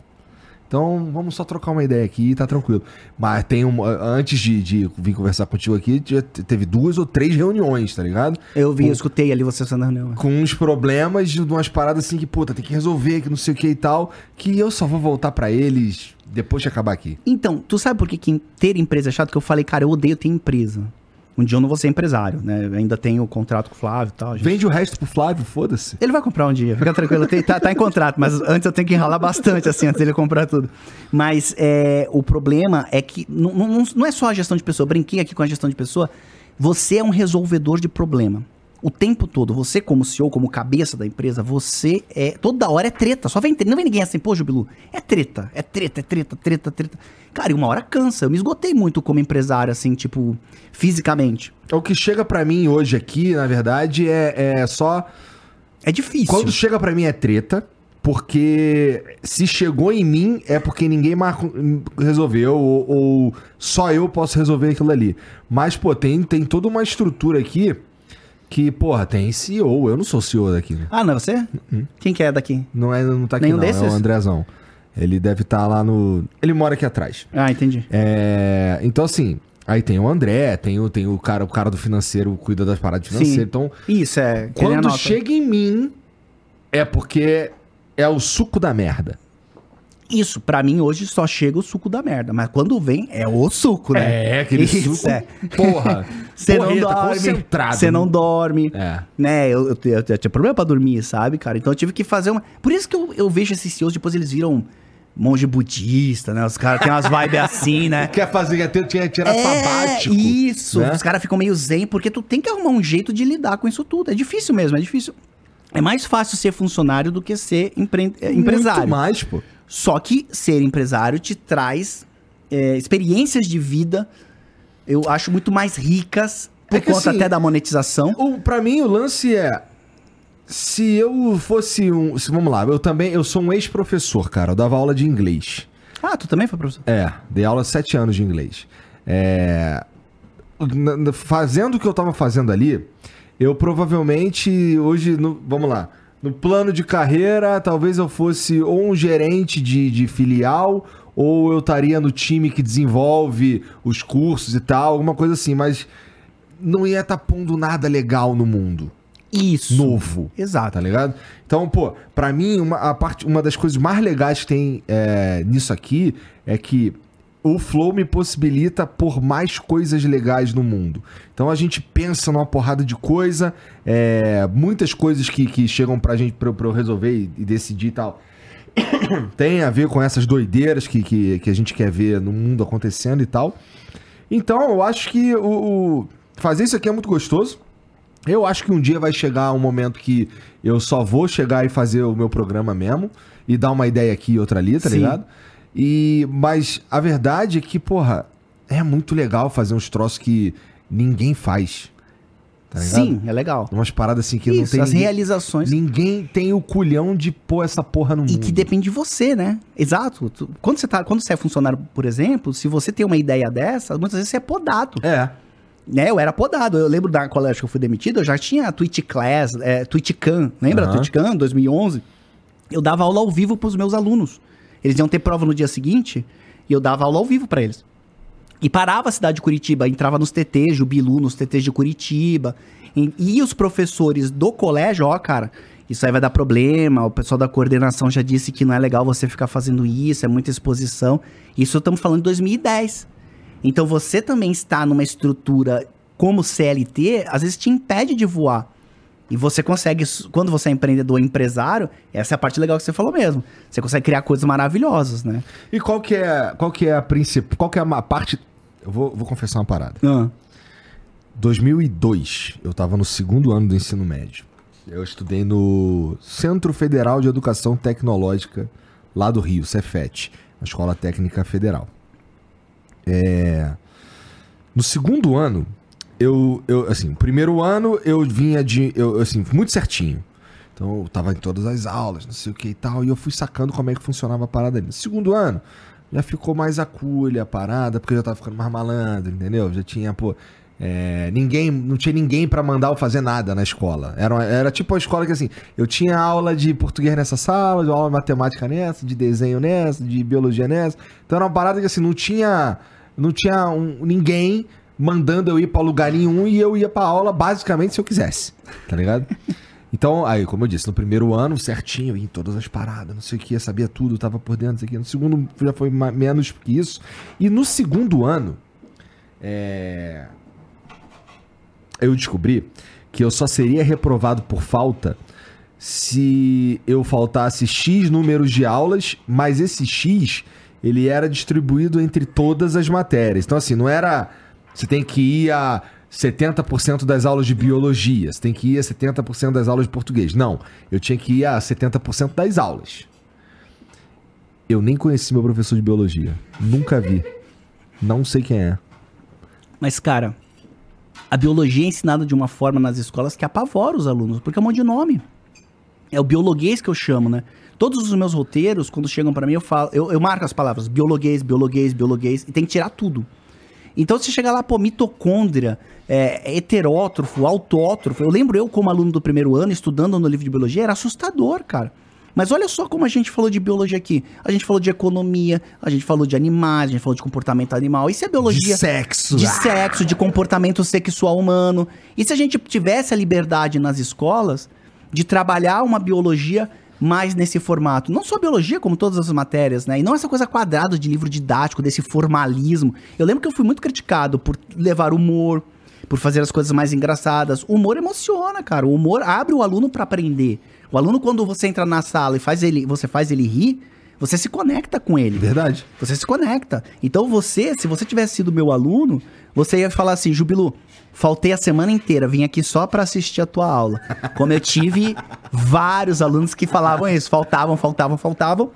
Então, vamos só trocar uma ideia aqui e tá tranquilo. Mas tem um. Antes de, de vir conversar contigo aqui, teve duas ou três reuniões, tá ligado? Eu vi, eu escutei ali você sendo reunião. Com uns problemas de umas paradas assim que, puta, tem que resolver, que não sei o que e tal. Que eu só vou voltar pra eles depois de acabar aqui. Então, tu sabe por que, que ter empresa é chato? Que eu falei, cara, eu odeio ter empresa. Um dia eu não vou ser empresário, né? Eu ainda tenho o contrato com o Flávio e tal. gente. Vende o resto pro Flávio, foda-se. Ele vai comprar um dia, fica tranquilo. Tá, tá em contrato, mas antes eu tenho que enrolar bastante, assim, antes dele comprar tudo. Mas é, o problema é que não, não, não é só a gestão de pessoa. Eu brinquei aqui com a gestão de pessoa. Você é um resolvedor de problema. O tempo todo, você como CEO, como cabeça da empresa, você é. Toda hora é treta. Só vem treta. Não vem ninguém assim, pô, Jubilu. É treta, é treta, é treta, treta, treta. Cara, e uma hora cansa. Eu me esgotei muito como empresário, assim, tipo, fisicamente. O que chega pra mim hoje aqui, na verdade, é, é só. É difícil. Quando chega pra mim é treta, porque se chegou em mim é porque ninguém mais resolveu, ou, ou só eu posso resolver aquilo ali. Mas, pô, tem, tem toda uma estrutura aqui que, porra, tem CEO. Eu não sou CEO daqui, né? Ah, não é você? Quem que é daqui? Não, é, não tá aqui, Nenhum não. É desses? o Andrezão. Ele deve estar lá no. Ele mora aqui atrás. Ah, entendi. É, então, assim, aí tem o André, tem o, tem o cara, o cara do financeiro cuida das paradas financeiro. Sim. Então, Isso, é. quando chega em mim, é porque é o suco da merda. Isso, pra mim hoje só chega o suco da merda. Mas quando vem, é o suco, né? É, aquele Isso, suco, é. porra, *laughs* Você não dorme. Você não dorme. É. Né, eu, eu, eu- eu tinha problema pra dormir, sabe, cara? Então eu tive que fazer uma. Por isso que eu, eu vejo esses CEOs, depois eles viram monge budista, né? Os caras têm umas vibes *laughs* assim, né? Quer fazer, tinha tirar sabático. Isso, né? os caras ficam meio zen, porque tu tem que arrumar um jeito de lidar com isso tudo. É difícil mesmo, é difícil. É mais fácil ser funcionário do que ser empre- é, empresário. Muito mais, pô. Só que ser empresário te traz é, experiências de vida, eu acho muito mais ricas, por É conta assim, até da monetização. O, pra mim, o lance é. Se eu fosse um. se- vamos lá, eu também. Eu sou um ex-professor, cara. Eu dava aula de inglês. Ah, tu também foi professor? É, dei aula sete anos de inglês. É, fazendo o que eu tava fazendo ali, eu provavelmente hoje, no- vamos lá, no plano de carreira, talvez eu fosse ou um gerente de, de filial, ou eu estaria no time que desenvolve os cursos e tal, alguma coisa assim, mas não ia estar pondo nada legal no mundo Isso. novo. Exato. Tá ligado? Então, pô, pra mim, uma, a parte, uma das coisas mais legais que tem é, nisso aqui é que o Flow me possibilita por mais coisas legais no mundo. Então a gente pensa numa porrada de coisa, é, muitas coisas que, que chegam pra gente pra, eu- pra eu resolver e, e decidir e tal. *coughs* tem a ver com essas doideiras que, que, que a gente quer ver no mundo acontecendo e tal. Então, eu acho que o, o- fazer isso aqui é muito gostoso. Eu acho que um dia vai chegar um momento que eu só vou chegar e fazer o meu programa mesmo e dar uma ideia aqui e outra ali, tá Sim. ligado? E mas a verdade é que, porra, é muito legal fazer uns troços que ninguém faz. Tá? Sim, é legal. Umas paradas assim que não Isso, tem as ninguém, realizações. ninguém tem o culhão de pôr essa porra no E mundo. que depende de você, né? Exato. Quando você, tá, quando você é funcionário, por exemplo, se você tem uma ideia dessa, muitas vezes você é podado. É. Né? Eu era podado. Eu lembro da colégio que eu fui demitido, eu já tinha a Twitch Class, é, TwitchCam. Lembra Aham. a TwitchCam, 2011? Eu dava aula ao vivo pros meus alunos. Eles iam ter prova no dia seguinte e eu dava aula ao vivo pra eles. E parava a cidade de Curitiba, entrava nos TTs, Jubilu, nos TTs de Curitiba. E, e os professores do colégio, ó, cara, isso aí vai dar problema. O pessoal da coordenação já disse que não é legal você ficar fazendo isso, é muita exposição. Isso estamos falando de 2010. Então você também está numa estrutura como CLT, às vezes te impede de voar. E você consegue, quando você é empreendedor empresário, essa é a parte legal que você falou mesmo. Você consegue criar coisas maravilhosas, né? E qual que é, qual que é a principal, qual que é a parte eu vou, vou confessar uma parada. Ah, 2002, eu estava no segundo ano do ensino médio. Eu estudei no Centro Federal de Educação Tecnológica, lá do Rio, Cefet, a Escola Técnica Federal. É, No segundo ano, eu, eu assim, primeiro ano eu vinha de, eu, assim, muito certinho. Então eu tava em todas as aulas, não sei o que e tal, e eu fui sacando como é que funcionava a parada ali. No segundo ano, já ficou mais aculha a parada, porque eu já tava ficando mais malandro, entendeu? Já tinha, pô, é, ninguém, não tinha ninguém para mandar eu fazer nada na escola. Era, era tipo a escola que assim, eu tinha aula de português nessa sala, de aula de matemática nessa, de desenho nessa, de biologia nessa. Então era uma parada que assim, não tinha, não tinha um, ninguém mandando eu ir para lugar nenhum e eu ia para aula basicamente se eu quisesse, tá ligado? *laughs* Então, aí, como eu disse, no primeiro ano, certinho, em todas as paradas, não sei o que, sabia tudo, tava por dentro, não sei o que. No segundo já foi menos que isso. E no segundo ano, é eu descobri que eu só seria reprovado por falta se eu faltasse X números de aulas, mas esse X ele era distribuído entre todas as matérias. Então, assim, não era. Você tem que ir a 70% das aulas de biologia, você tem que ir a 70% das aulas de português. Não, eu tinha que ir a 70% das aulas. Eu nem conheci meu professor de biologia. Nunca vi. Não sei quem é. Mas, cara, a biologia é ensinada de uma forma nas escolas que apavora os alunos, porque é um monte de nome. É o biologuês que eu chamo, né? Todos os meus roteiros, quando chegam para mim, eu falo, eu, eu marco as palavras biologuês, biologuês, biologuês, e tem que tirar tudo. Então, se chegar lá, pô, mitocôndria, é, heterótrofo, autótrofo. Eu lembro eu, como aluno do primeiro ano, estudando no livro de biologia, era assustador, cara. Mas olha só como a gente falou de biologia aqui. A gente falou de economia, a gente falou de animais, a gente falou de comportamento animal. Isso é biologia. De sexo. De sexo, de comportamento sexual humano. E se a gente tivesse a liberdade nas escolas de trabalhar uma biologia mais nesse formato. Não só biologia, como todas as matérias, né? E não essa coisa quadrada de livro didático, desse formalismo. Eu lembro que eu fui muito criticado por levar humor, por fazer as coisas mais engraçadas. O humor emociona, cara. O humor abre o aluno para aprender. O aluno, quando você entra na sala e faz ele, você faz ele rir, você se conecta com ele. Verdade. Você se conecta. Então você, se você tivesse sido meu aluno, você ia falar assim, Jubilu, faltei a semana inteira, vim aqui só para assistir a tua aula. Como eu tive vários alunos que falavam isso, faltavam, faltavam, faltavam.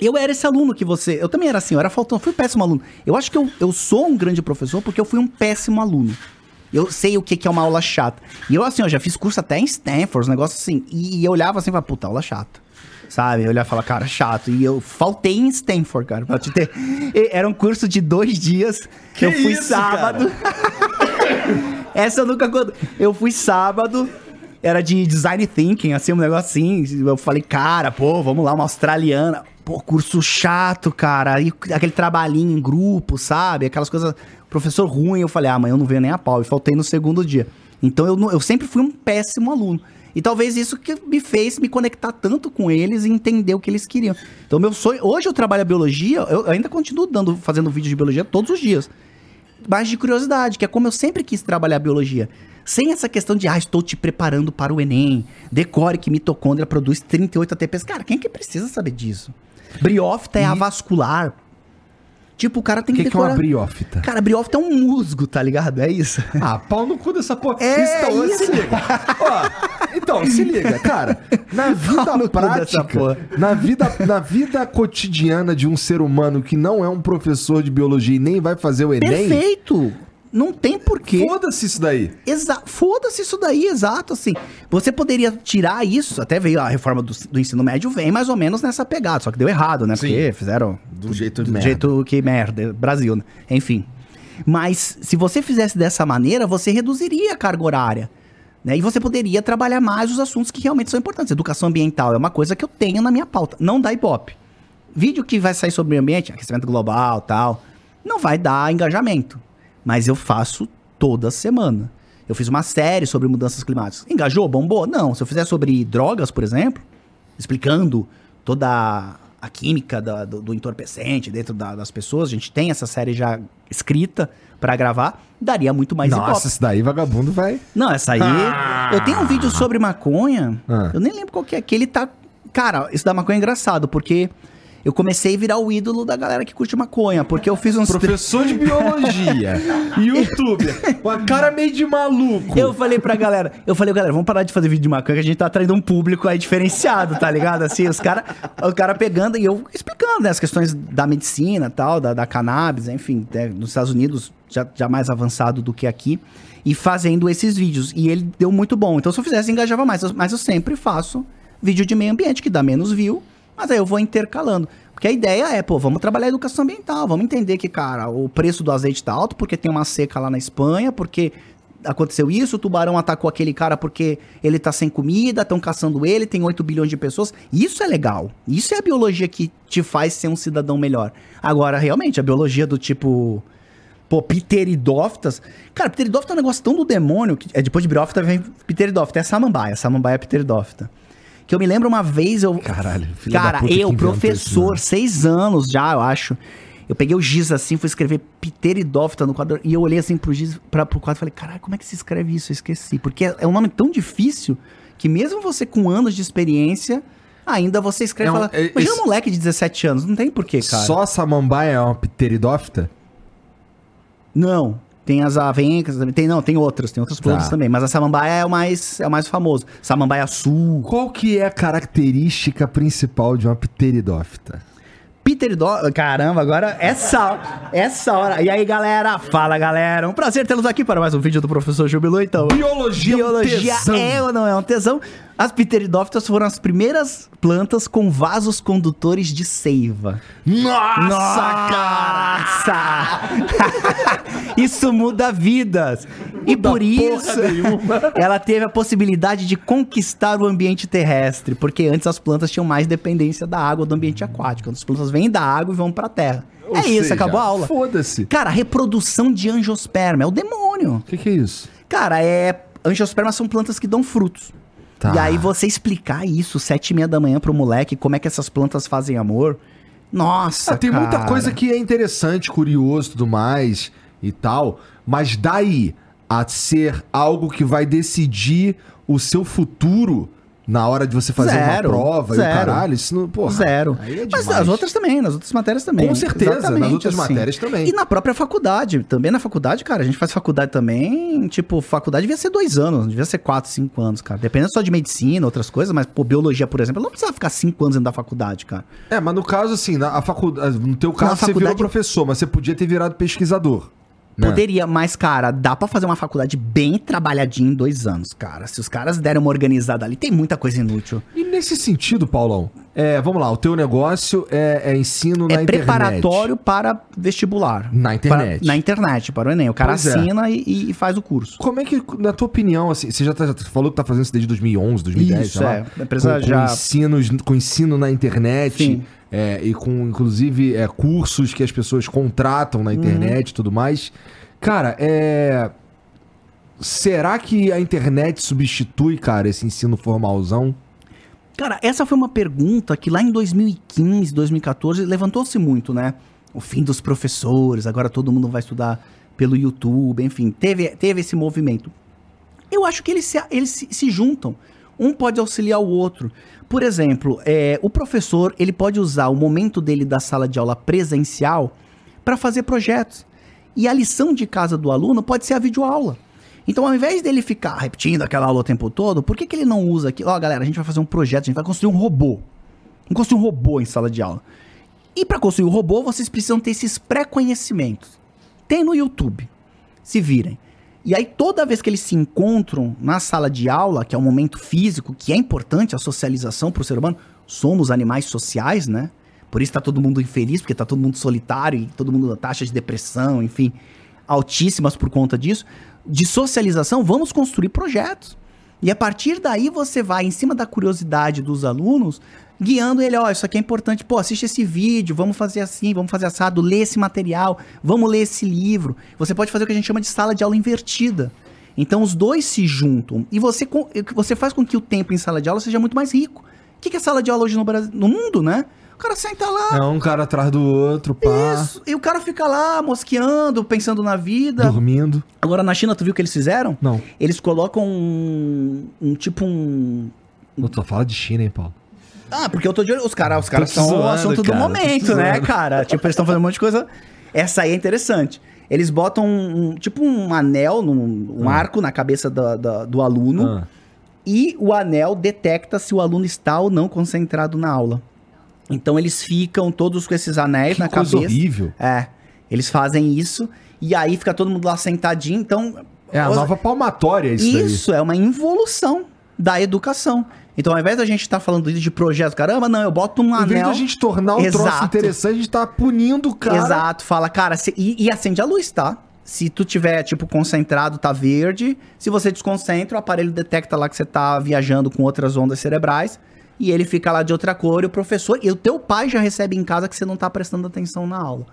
Eu era esse aluno que você. Eu também era assim, eu era faltando, fui um péssimo aluno. Eu acho que eu, eu sou um grande professor porque eu fui um péssimo aluno. Eu sei o que, que é uma aula chata. E eu, assim, eu já fiz curso até em Stanford, um negócio assim. E, eu olhava assim e falava, puta, aula chata. Sabe? Eu olhava e falava, cara, chato. E eu faltei em Stanford, cara, pra te ter. Era um curso de dois dias. Que eu fui isso, sábado. *laughs* Essa eu nunca. Eu fui sábado era de design thinking, assim, um negócio assim. Eu falei, cara, pô, vamos lá, uma australiana. Pô, curso chato, cara. E aquele trabalhinho em grupo, sabe? Aquelas coisas professor ruim, eu falei, ah, amanhã eu não venho nem a pau. E faltei no segundo dia. Então eu, eu sempre fui um péssimo aluno. E talvez isso que me fez me conectar tanto com eles e entender o que eles queriam. Então, meu sonho. Hoje eu trabalho a biologia, eu ainda continuo dando, fazendo vídeo de biologia todos os dias. Mas de curiosidade, que é como eu sempre quis trabalhar a biologia. Sem essa questão de, ah, estou te preparando para o Enem. Decore que mitocôndria produz 38 ATPs. Cara, quem é que precisa saber disso? Briófita é avascular. Tipo, o cara tem que, que decorar... que é uma briófita? Cara, briófita é um musgo, tá ligado? É isso. Ah, pau no cu dessa porra. É então, isso. se liga. Ó, então, se liga, cara. Na *laughs* vida prática, na vida, na vida cotidiana de um ser humano que não é um professor de biologia e nem vai fazer o Enem... Perfeito! Não tem porquê. Foda-se isso daí. Exa Foda-se isso daí, exato, assim. Você poderia tirar isso, até veio a reforma do, do, ensino médio, vem mais ou menos nessa pegada, só que deu errado, né? Sim. Porque fizeram... Do jeito do merda. jeito que merda, Brasil, né? Enfim. Mas se você fizesse dessa maneira, você reduziria a carga horária. Né? E você poderia trabalhar mais os assuntos que realmente são importantes. Educação ambiental é uma coisa que eu tenho na minha pauta. Não dá ibope. Vídeo que vai sair sobre o meio ambiente, aquecimento global tal, não vai dar engajamento mas eu faço toda semana. Eu fiz uma série sobre mudanças climáticas. Engajou? Bombou? Não. Se eu fizer sobre drogas, por exemplo, explicando toda a química da, do, do, entorpecente dentro da, das pessoas, a gente tem essa série já escrita para gravar, daria muito mais Nossa, essa daí vagabundo vai. Não, essa aí. Ah. Eu tenho um vídeo sobre maconha. Ah. Eu nem lembro qual que é. Que ele tá. Cara, isso da maconha é engraçado, porque eu comecei a virar o ídolo da galera que curte maconha, porque eu fiz uns... Professor de biologia, *laughs* youtuber, com a cara meio de maluco. Eu falei pra galera, eu falei, galera, vamos parar de fazer vídeo de maconha, que a gente tá atraindo um público aí diferenciado, tá ligado? Assim, os caras, o cara pegando e eu explicando, né, as questões da medicina tal, da, da cannabis, enfim, né, nos Estados Unidos já, já mais avançado do que aqui, e fazendo esses vídeos. E ele deu muito bom. Então, se eu fizesse, engajava mais. Mas eu sempre faço vídeo de meio ambiente, que dá menos view, mas aí eu vou intercalando. Porque a ideia é, pô, vamos trabalhar a educação ambiental, vamos entender que, cara, o preço do azeite tá alto porque tem uma seca lá na Espanha, porque aconteceu isso, o tubarão atacou aquele cara porque ele tá sem comida, estão caçando ele, tem 8 bilhões de pessoas. Isso é legal. Isso é a biologia que te faz ser um cidadão melhor. Agora, realmente, a biologia do tipo. Pô, pteridófitas. Cara, pteridófita é um negócio tão do demônio que. É, depois de briófita vem pteridófita. É samambaia. Samambaia é pteridófita. Que eu me lembro uma vez eu. Caralho, filho da Cara, puta que eu, professor, esse seis anos já, eu acho. Eu peguei o giz assim, fui escrever pteridófita no quadro. E eu olhei assim pro giz, pra, pro quadro e falei, caralho, como é que se escreve isso? Eu esqueci. Porque é, é um nome tão difícil que mesmo você com anos de experiência, ainda você escreve É e fala. é- Imagina esse- um moleque de 17 anos, não tem porquê, cara. Só samambaia é uma pteridófita? Não. Tem as avencas, tem não, tem outras, tem outras plantas Tá. também, mas a samambaia é o mais é o mais famoso. Samambaia sul, Qual que é a característica principal de uma pteridófita? Pteridó... Caramba, agora essa, essa hora. E aí, galera? Fala, galera. Um prazer tê-los aqui para mais um vídeo do Professor Jubilu, então. Biologia, Biologia é tesão. é ou não é um tesão? As pteridófitas foram as primeiras plantas com vasos condutores de seiva. Nossa, Nossa! *laughs* isso muda vidas. e Muda por porra isso, *laughs* ela teve a possibilidade de conquistar o ambiente terrestre, porque antes as plantas tinham mais dependência da água do ambiente aquático. As plantas vêm da água e vão pra terra. Ou é isso, seja, acabou a aula. Foda-se. Cara, reprodução de angiosperma é o demônio. O que, que é isso? Cara, é. Angiospermas são plantas que dão frutos. Tá. E aí você explicar isso sete e meia da manhã pro moleque, como é que essas plantas fazem amor. Nossa, Ah, tem muita cara. coisa que é interessante, curioso e tudo mais e tal, mas daí a ser algo que vai decidir o seu futuro na hora de você fazer Zero, uma prova e o zero. caralho, isso não, porra, Zero. É Mas demais. as outras também, nas outras matérias também. Com certeza, Exatamente nas outras matérias também. E na própria faculdade. Também na faculdade, cara, a gente faz faculdade também. Tipo, faculdade devia ser dois anos, devia ser quatro, cinco anos, cara. Dependendo só de medicina, outras coisas, mas, pô, biologia, por exemplo, não precisava ficar cinco anos dentro da faculdade, cara. É, mas no caso assim, na a faculdade, no teu caso Na você virou faculdade- professor, mas você podia ter virado pesquisador. Né? Poderia, mas, cara, dá pra fazer uma faculdade bem trabalhadinha em dois anos, cara. Se os caras deram uma organizada ali, tem muita coisa inútil. E nesse sentido, Paulão, é, vamos lá, o teu negócio é, é ensino na é internet. preparatório para vestibular. Na internet. Para- na internet, para o Enem. O cara Pois é. assina e, e faz o curso. Como é que, na tua opinião, assim, você já, tá- já falou que tá fazendo isso desde 2011, 2010, Isso, lá, é. A empresa com, já- com, ensinos, com ensino na internet Sim. É, e com, inclusive, é, cursos que as pessoas contratam Uhum. na internet e tudo mais. Cara, é... Será que a internet substitui, cara, esse ensino formalzão? Cara, essa foi uma pergunta que lá em 2015, 2014, levantou-se muito, né? O fim dos professores, agora todo mundo vai estudar pelo YouTube, enfim, teve, teve esse movimento. Eu acho que eles se, eles se, se juntam. Um pode auxiliar o outro. Por exemplo, é, o professor ele pode usar o momento dele da sala de aula presencial para fazer projetos. E a lição de casa do aluno pode ser a videoaula. Então, ao invés dele ficar repetindo aquela aula o tempo todo, por que, que ele não usa aqui? Ó, galera, a gente vai fazer um projeto, a gente vai construir um robô. Vamos construir um robô em sala de aula. E para construir o robô, vocês precisam ter esses pré-conhecimentos. Tem no YouTube. Se virem. E aí, toda vez que eles se encontram na sala de aula, que é um momento físico, que é importante a socialização para o ser humano, somos animais sociais, né? Por isso tá todo mundo infeliz, porque tá todo mundo solitário e todo mundo na taxa de depressão, enfim, altíssimas por conta disso. De socialização, vamos construir projetos. E a partir daí você vai, em cima da curiosidade dos alunos, guiando ele, ó, isso aqui é importante, pô, assiste esse vídeo, vamos fazer assim, vamos fazer assado, lê esse material, vamos ler esse livro. Você pode fazer o que a gente chama de sala de aula invertida. Então os dois se juntam e você, com- você faz com que o tempo em sala de aula seja muito mais rico. O que é sala de aula hoje no Brasil, no mundo, né? O cara senta lá, É um cara atrás do outro, pá, isso, e o cara fica lá mosqueando, pensando na vida. dormindo. Agora na China, tu viu o que eles fizeram? Não, Eles colocam um, um tipo um não tô fala de China, hein, Paulo? Ah, porque eu tô de olho. Os caras os caras te são o zoando, assunto do cara, te momento, né, cara? Tipo, eles estão fazendo um monte de coisa. Essa aí é interessante. Eles botam um, um- tipo um anel, num- um Ah. arco na cabeça da- da- do aluno Ah, e o anel detecta se o aluno está ou não concentrado na aula. Então eles ficam todos com esses anéis que na coisa cabeça. horrível. É. Eles fazem isso e aí fica todo mundo lá sentadinho. Então. É a os- nova palmatória isso, isso é uma involução. Da educação. Então, ao invés da gente estar falando de projetos, caramba, não, eu boto um Em vez anel. da gente tornar troço Exato. interessante, a gente tá punindo o cara. Exato, fala, cara, se- e, e acende a luz, tá? Se tu tiver, tipo, concentrado, tá verde. Se você desconcentra, o aparelho detecta lá que você tá viajando com outras ondas cerebrais. E ele fica lá de outra cor e o professor. E o teu pai já recebe em casa que você não tá prestando atenção na aula.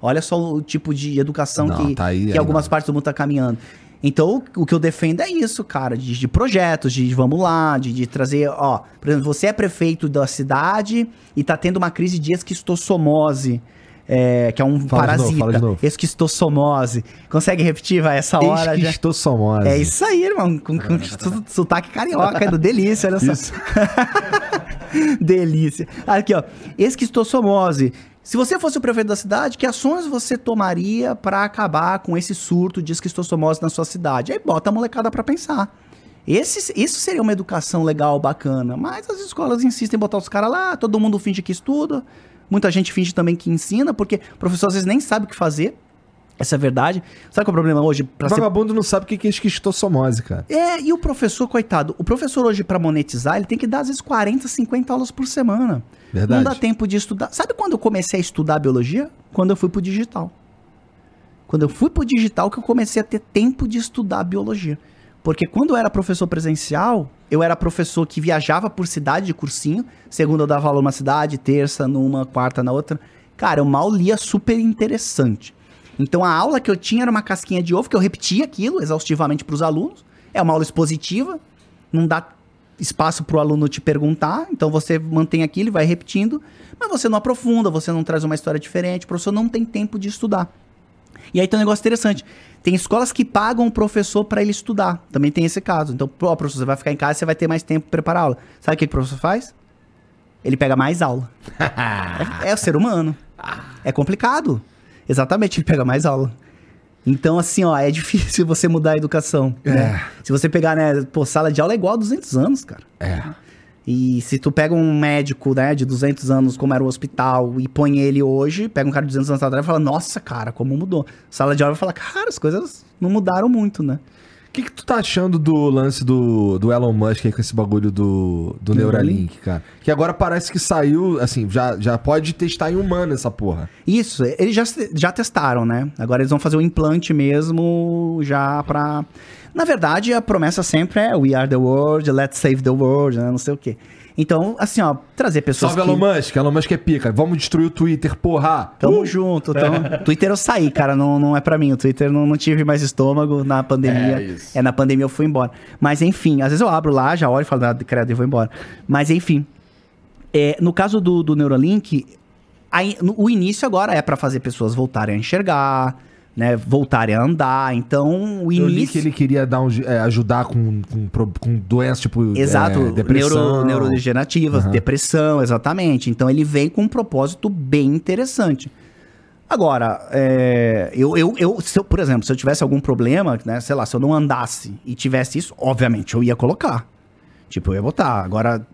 Olha só o tipo de educação Não, que, tá aí, que aí algumas não. partes do mundo tá caminhando. Então, o que eu defendo é isso, cara, de, de projetos, de vamos lá, de, de trazer, ó, por exemplo, você é prefeito da cidade e tá tendo uma crise de esquistossomose, é, que é um Fala de novo, parasita. fala de novo. Esquistossomose. Consegue repetir, vai, essa hora já... Esquistossomose. É isso aí, irmão, com, com su- sotaque carioca, é do delícia, olha só. Isso. *laughs* Delícia. Aqui, ó. Esquistossomose. Se você fosse o prefeito da cidade, que ações você tomaria pra acabar com esse surto de esquistossomose na sua cidade? Aí bota a molecada pra pensar. Esse, isso seria uma educação legal, bacana. Mas as escolas insistem em botar os caras lá, todo mundo finge que estuda. Muita gente finge também que ensina, porque o professor às vezes nem sabe o que fazer. Essa é a verdade. Sabe qual é o problema hoje? Pra ser Vagabundo não sabe o que é esquistossomose, cara. é, e o professor, coitado, o professor hoje, pra monetizar, ele tem que dar às vezes 40, 50 aulas por semana. Verdade. Não dá tempo de estudar. Sabe quando eu comecei a estudar biologia? Quando eu fui pro digital. Quando eu fui pro digital que eu comecei a ter tempo de estudar biologia. Porque quando eu era professor presencial, eu era professor que viajava por cidade de cursinho. Segunda eu dava aula numa cidade, terça numa, quarta na outra. Cara, eu mal lia super interessante. Então a aula que eu tinha era uma casquinha de ovo, que eu repetia aquilo exaustivamente para os alunos. É uma aula expositiva, não dá espaço para o aluno te perguntar, então você mantém aquilo e vai repetindo, mas você não aprofunda, você não traz uma história diferente, o professor não tem tempo de estudar. E aí tem um negócio interessante. Tem escolas que pagam o professor para ele estudar. Também tem esse caso. Então, ó, professor, você vai ficar em casa, você vai ter mais tempo para preparar a aula. Sabe o que, que o professor faz? Ele pega mais aula. *laughs* é, é o ser humano. É complicado. Exatamente, ele pega mais aula. Então, assim, ó, é difícil *laughs* você mudar a educação. né? Se você pegar, né, pô, sala de aula é igual a 200 anos, cara. É. E se tu pega um médico, né, de 200 anos, como era o hospital, e põe ele hoje, pega um cara de 200 anos atrás e fala, nossa, cara, como mudou. Sala de aula vai falar, cara, as coisas não mudaram muito, né? O que, que tu tá achando do lance do, do Elon Musk aí com esse bagulho do, do Neuralink, cara? Que agora parece que saiu, assim, já, já pode testar em humano essa porra. Isso, eles já, já testaram, né? Agora eles vão fazer o implante mesmo já pra... Na verdade, a promessa sempre é We are the world, let's save the world, né? Não sei o quê. Então, assim, ó, trazer pessoas Salve Elon Musk, Elon Musk é pica. Vamos destruir o Twitter, porra. Tamo Uh! junto. Tamo... *laughs* Twitter eu saí, cara. Não, não é pra mim. O Twitter não, não tive mais estômago na pandemia. É, isso. É, na pandemia eu fui embora. Mas enfim, às vezes eu abro lá, já olho e falo, ah, credo, e vou embora. Mas enfim. É, no caso do, do Neuralink, no- o início agora é pra fazer pessoas voltarem a enxergar, né? Voltarem a andar. Então, o Eu li início. que ele queria dar um, é, ajudar com, com, com doenças tipo Exato, é, depressão. neuro, neurodegenerativas, Aham. depressão, exatamente. Então ele vem com um propósito bem interessante. Agora, é, eu, eu, eu, eu, por exemplo, se eu tivesse algum problema, né, sei lá, se eu não andasse e tivesse isso, obviamente eu ia colocar. Tipo, eu ia botar. Agora,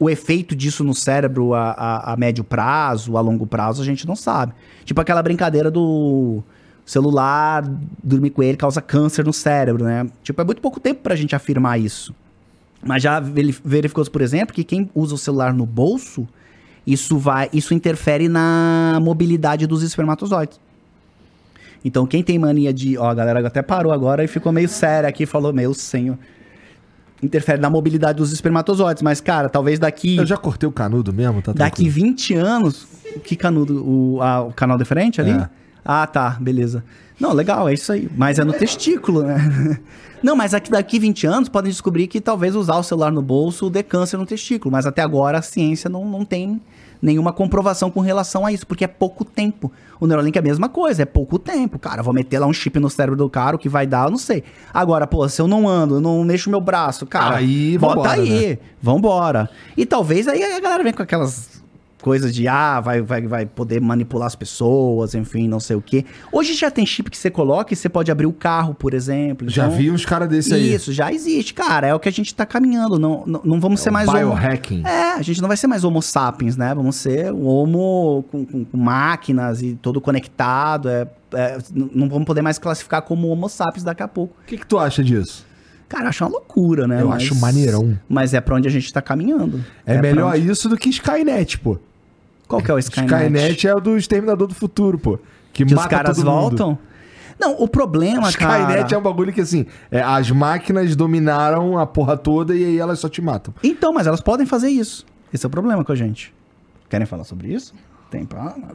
o efeito disso no cérebro a, a, a médio prazo, a longo prazo, a gente não sabe. Tipo aquela brincadeira do celular, dormir com ele causa câncer no cérebro, né? Tipo, é muito pouco tempo pra gente afirmar isso. Mas já veri- verificou, por exemplo, que quem usa o celular no bolso, isso vai, isso interfere na mobilidade dos espermatozoides. Então, quem tem mania de, ó, a galera até parou agora e ficou meio séria aqui, falou, meu senhor, interfere na mobilidade dos espermatozoides, mas cara, talvez daqui Eu já cortei o canudo mesmo, tá daqui tranquilo. 20 anos, que canudo, o, a- o canal de frente ali? É. Ah, tá, beleza. Não, legal, é isso aí. Mas é no testículo, né? *laughs* Não, mas aqui daqui 20 anos podem descobrir que talvez usar o celular no bolso dê câncer no testículo. Mas até agora a ciência não, não tem nenhuma comprovação com relação a isso, porque é pouco tempo. O Neuralink é a mesma coisa, é pouco tempo. Cara, vou meter lá um chip no cérebro do cara, o que vai dar, eu não sei. Agora, pô, se eu não ando, eu não mexo meu braço, cara, Aí, bota vambora, aí, né? vambora. E talvez aí a galera vem com aquelas coisas de, ah, vai, vai, vai poder manipular as pessoas, enfim, não sei o quê. Hoje já tem chip que você coloca e você pode abrir o carro, por exemplo. Já Então, vi uns caras desse aí. Isso, já existe, cara. É o que a gente tá caminhando. Não, não, não vamos ser mais homo- Biohacking. É, a gente não vai ser mais homo sapiens, né? Vamos ser o homo com, com- com máquinas e todo conectado. É, é, não vamos poder mais classificar como homo sapiens daqui a pouco. O que, que tu acha disso? Cara, acho uma loucura, né? Eu acho maneirão. Mas é pra onde a gente tá caminhando. É, pra melhor onde- isso do que Skynet, pô. Qual que é o Skynet? Skynet, é o do Exterminador do Futuro, pô. Que, Que os mata caras todo mundo. voltam? Não, o problema, Skynet cara... é um bagulho que, assim, é, as máquinas dominaram a porra toda e aí elas só te matam. Então, mas elas podem fazer isso. Esse é o problema com a gente. Querem falar sobre isso? Tem.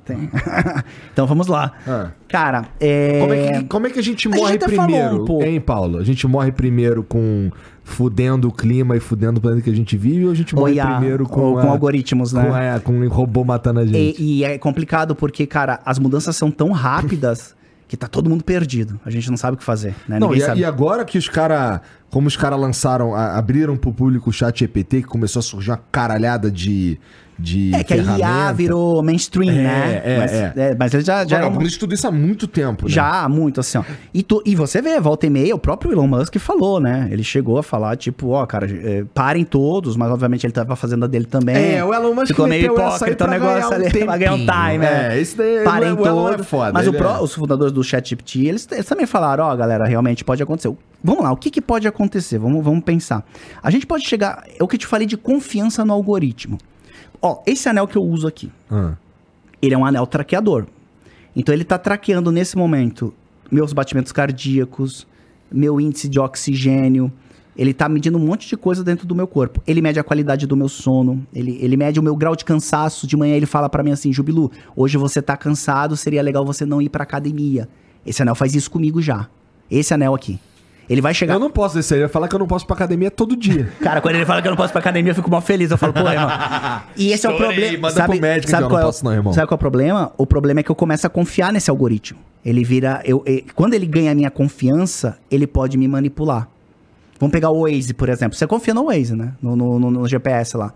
Tem. *laughs* então vamos lá. Ah. Cara, é... Como, é que, como é que a gente A morre gente até falou primeiro, um hein, Paulo? A gente morre primeiro com fudendo o clima e fudendo o planeta que a gente vive ou a gente morre primeiro com, com a- algoritmos, né? com, a- com um robô matando a gente? E, e é complicado porque, cara, as mudanças são tão rápidas que tá todo mundo perdido. A gente não sabe o que fazer, né? Não, e, a- e agora que os caras, como os caras lançaram, a- abriram pro público o chat EPT, que começou a surgir uma caralhada de, de É que a IA virou mainstream, É, né? é, mas, é. mas ele já, já Já era um- não, estudo isso há muito tempo, né? Já, muito, assim, ó. E, tu- e você vê, volta e meia, o próprio Elon Musk falou, né? Ele chegou a falar, tipo, ó, cara, é, parem todos, mas obviamente ele tava fazendo a dele também. É, o Elon Musk Ficou meio hipócrita o negócio um ali, *laughs* pra ganhar um tempinho. time, né? É, esse daí, Parem o Elon é todos. foda, Mas o ele pró- é- os fundadores do ChatGPT, eles, eles também falaram, ó, galera, realmente pode acontecer. Vamos lá, o que, que pode acontecer? Vamos, vamos pensar. A gente pode chegar, é o que eu te falei de confiança no algoritmo. Ó, esse anel que eu uso aqui, Ah. ele é um anel traqueador. Então ele está traqueando nesse momento meus batimentos cardíacos, meu índice de oxigênio. Ele está medindo um monte de coisa dentro do meu corpo. Ele mede a qualidade do meu sono, ele, ele mede o meu grau de cansaço. De manhã ele fala para mim assim, Jubilu, hoje você tá cansado, seria legal você não ir para academia. Esse anel faz isso comigo já. Esse anel aqui. Ele vai chegar. Eu não posso descer, eu ia falar que eu não posso ir pra academia todo dia. *laughs* Cara, quando ele fala que eu não posso ir pra academia, eu fico mal feliz. Eu falo, pô, irmão. E esse é o problema. manda pro médico que eu não qual é posso não, irmão. Sabe qual é o problema? O problema é que eu começo a confiar nesse algoritmo. Ele vira. Eu, eh, quando ele ganha a minha confiança, ele pode me manipular. Vamos pegar o Waze, por exemplo. Você confia no Waze, né? No, no- no- no GPS lá.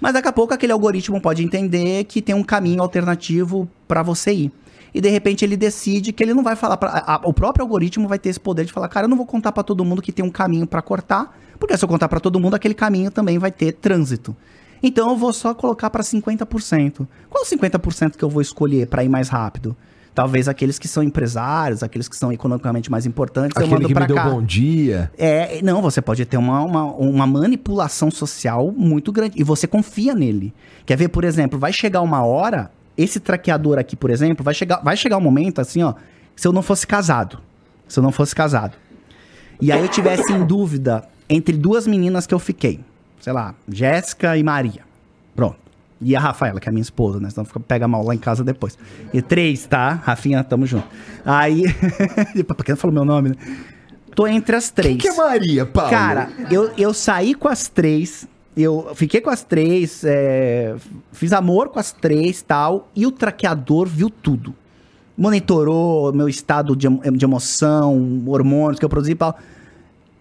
Mas daqui a pouco aquele algoritmo pode entender que tem um caminho alternativo pra você ir. E de repente ele decide que ele não vai falar pra, a- o próprio algoritmo vai ter esse poder de falar, cara, eu não vou contar pra todo mundo que tem um caminho pra cortar, porque se eu contar pra todo mundo, aquele caminho também vai ter trânsito. Então eu vou só colocar pra 50%. Qual o 50% que eu vou escolher pra ir mais rápido? Talvez aqueles que são empresários, aqueles que são economicamente mais importantes, eu Aquele mando que pra me deu cá. bom dia. É, não, você pode ter uma, uma, uma manipulação social muito grande. E você confia nele. Quer ver, por exemplo, vai chegar uma hora, esse traqueador aqui, por exemplo, vai chegar, vai chegar um momento assim, ó, se eu não fosse casado. Se eu não fosse casado. E aí eu tivesse em dúvida entre duas meninas que eu fiquei. Sei lá, Jéssica e Maria. Pronto. E a Rafaela, que é a minha esposa, né? Senão fica, pega mal lá em casa depois. E três, tá? Rafinha, tamo junto. Aí. *laughs* Porque não falou meu nome, né? Tô entre as três. Quem que é Maria, Paulo? Cara, eu, eu saí com as três, eu fiquei com as três, é, fiz amor com as três tal, e o traqueador viu tudo. Monitorou meu estado de, de emoção, hormônios que eu produzi e tal.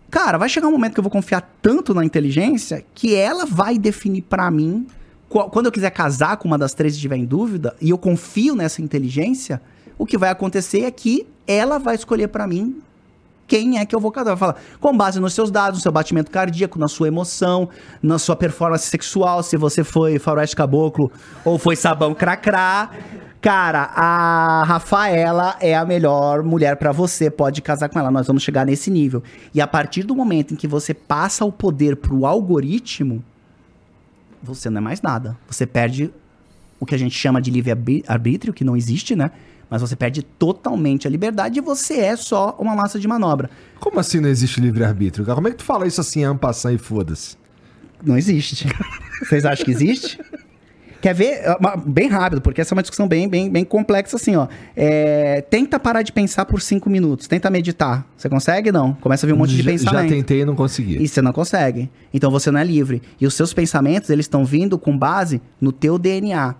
Cara, vai chegar um momento que eu vou confiar tanto na inteligência que ela vai definir pra mim. qual- Quando eu quiser casar com uma das três e estiver em dúvida, e eu confio nessa inteligência, o que vai acontecer é que ela vai escolher pra mim quem é que eu vou casar. Vai falar, com base nos seus dados, no seu batimento cardíaco, na sua emoção, na sua performance sexual, se você foi faroeste caboclo ou foi sabão cracrá. Cara, a Rafaela é a melhor mulher pra você, pode casar com ela, nós vamos chegar nesse nível. E a partir do momento em que você passa o poder pro algoritmo, você não é mais nada. Você perde o que a gente chama de livre-arbítrio, que não existe, né? Mas você perde totalmente a liberdade e você é só uma massa de manobra. Como assim não existe livre-arbítrio? Como é que tu fala isso assim, ampassar e foda-se? Não existe. *laughs* Vocês acham que existe? Quer ver? É Bem rápido, porque essa é uma discussão bem, bem, bem complexa, assim, ó. É, tenta parar de pensar por cinco minutos. Tenta meditar. Você consegue? Não. Começa a vir um monte de já, pensamento. já tentei e não consegui. E você não consegue. Então você não é livre. E os seus pensamentos, eles estão vindo com base no teu DNA.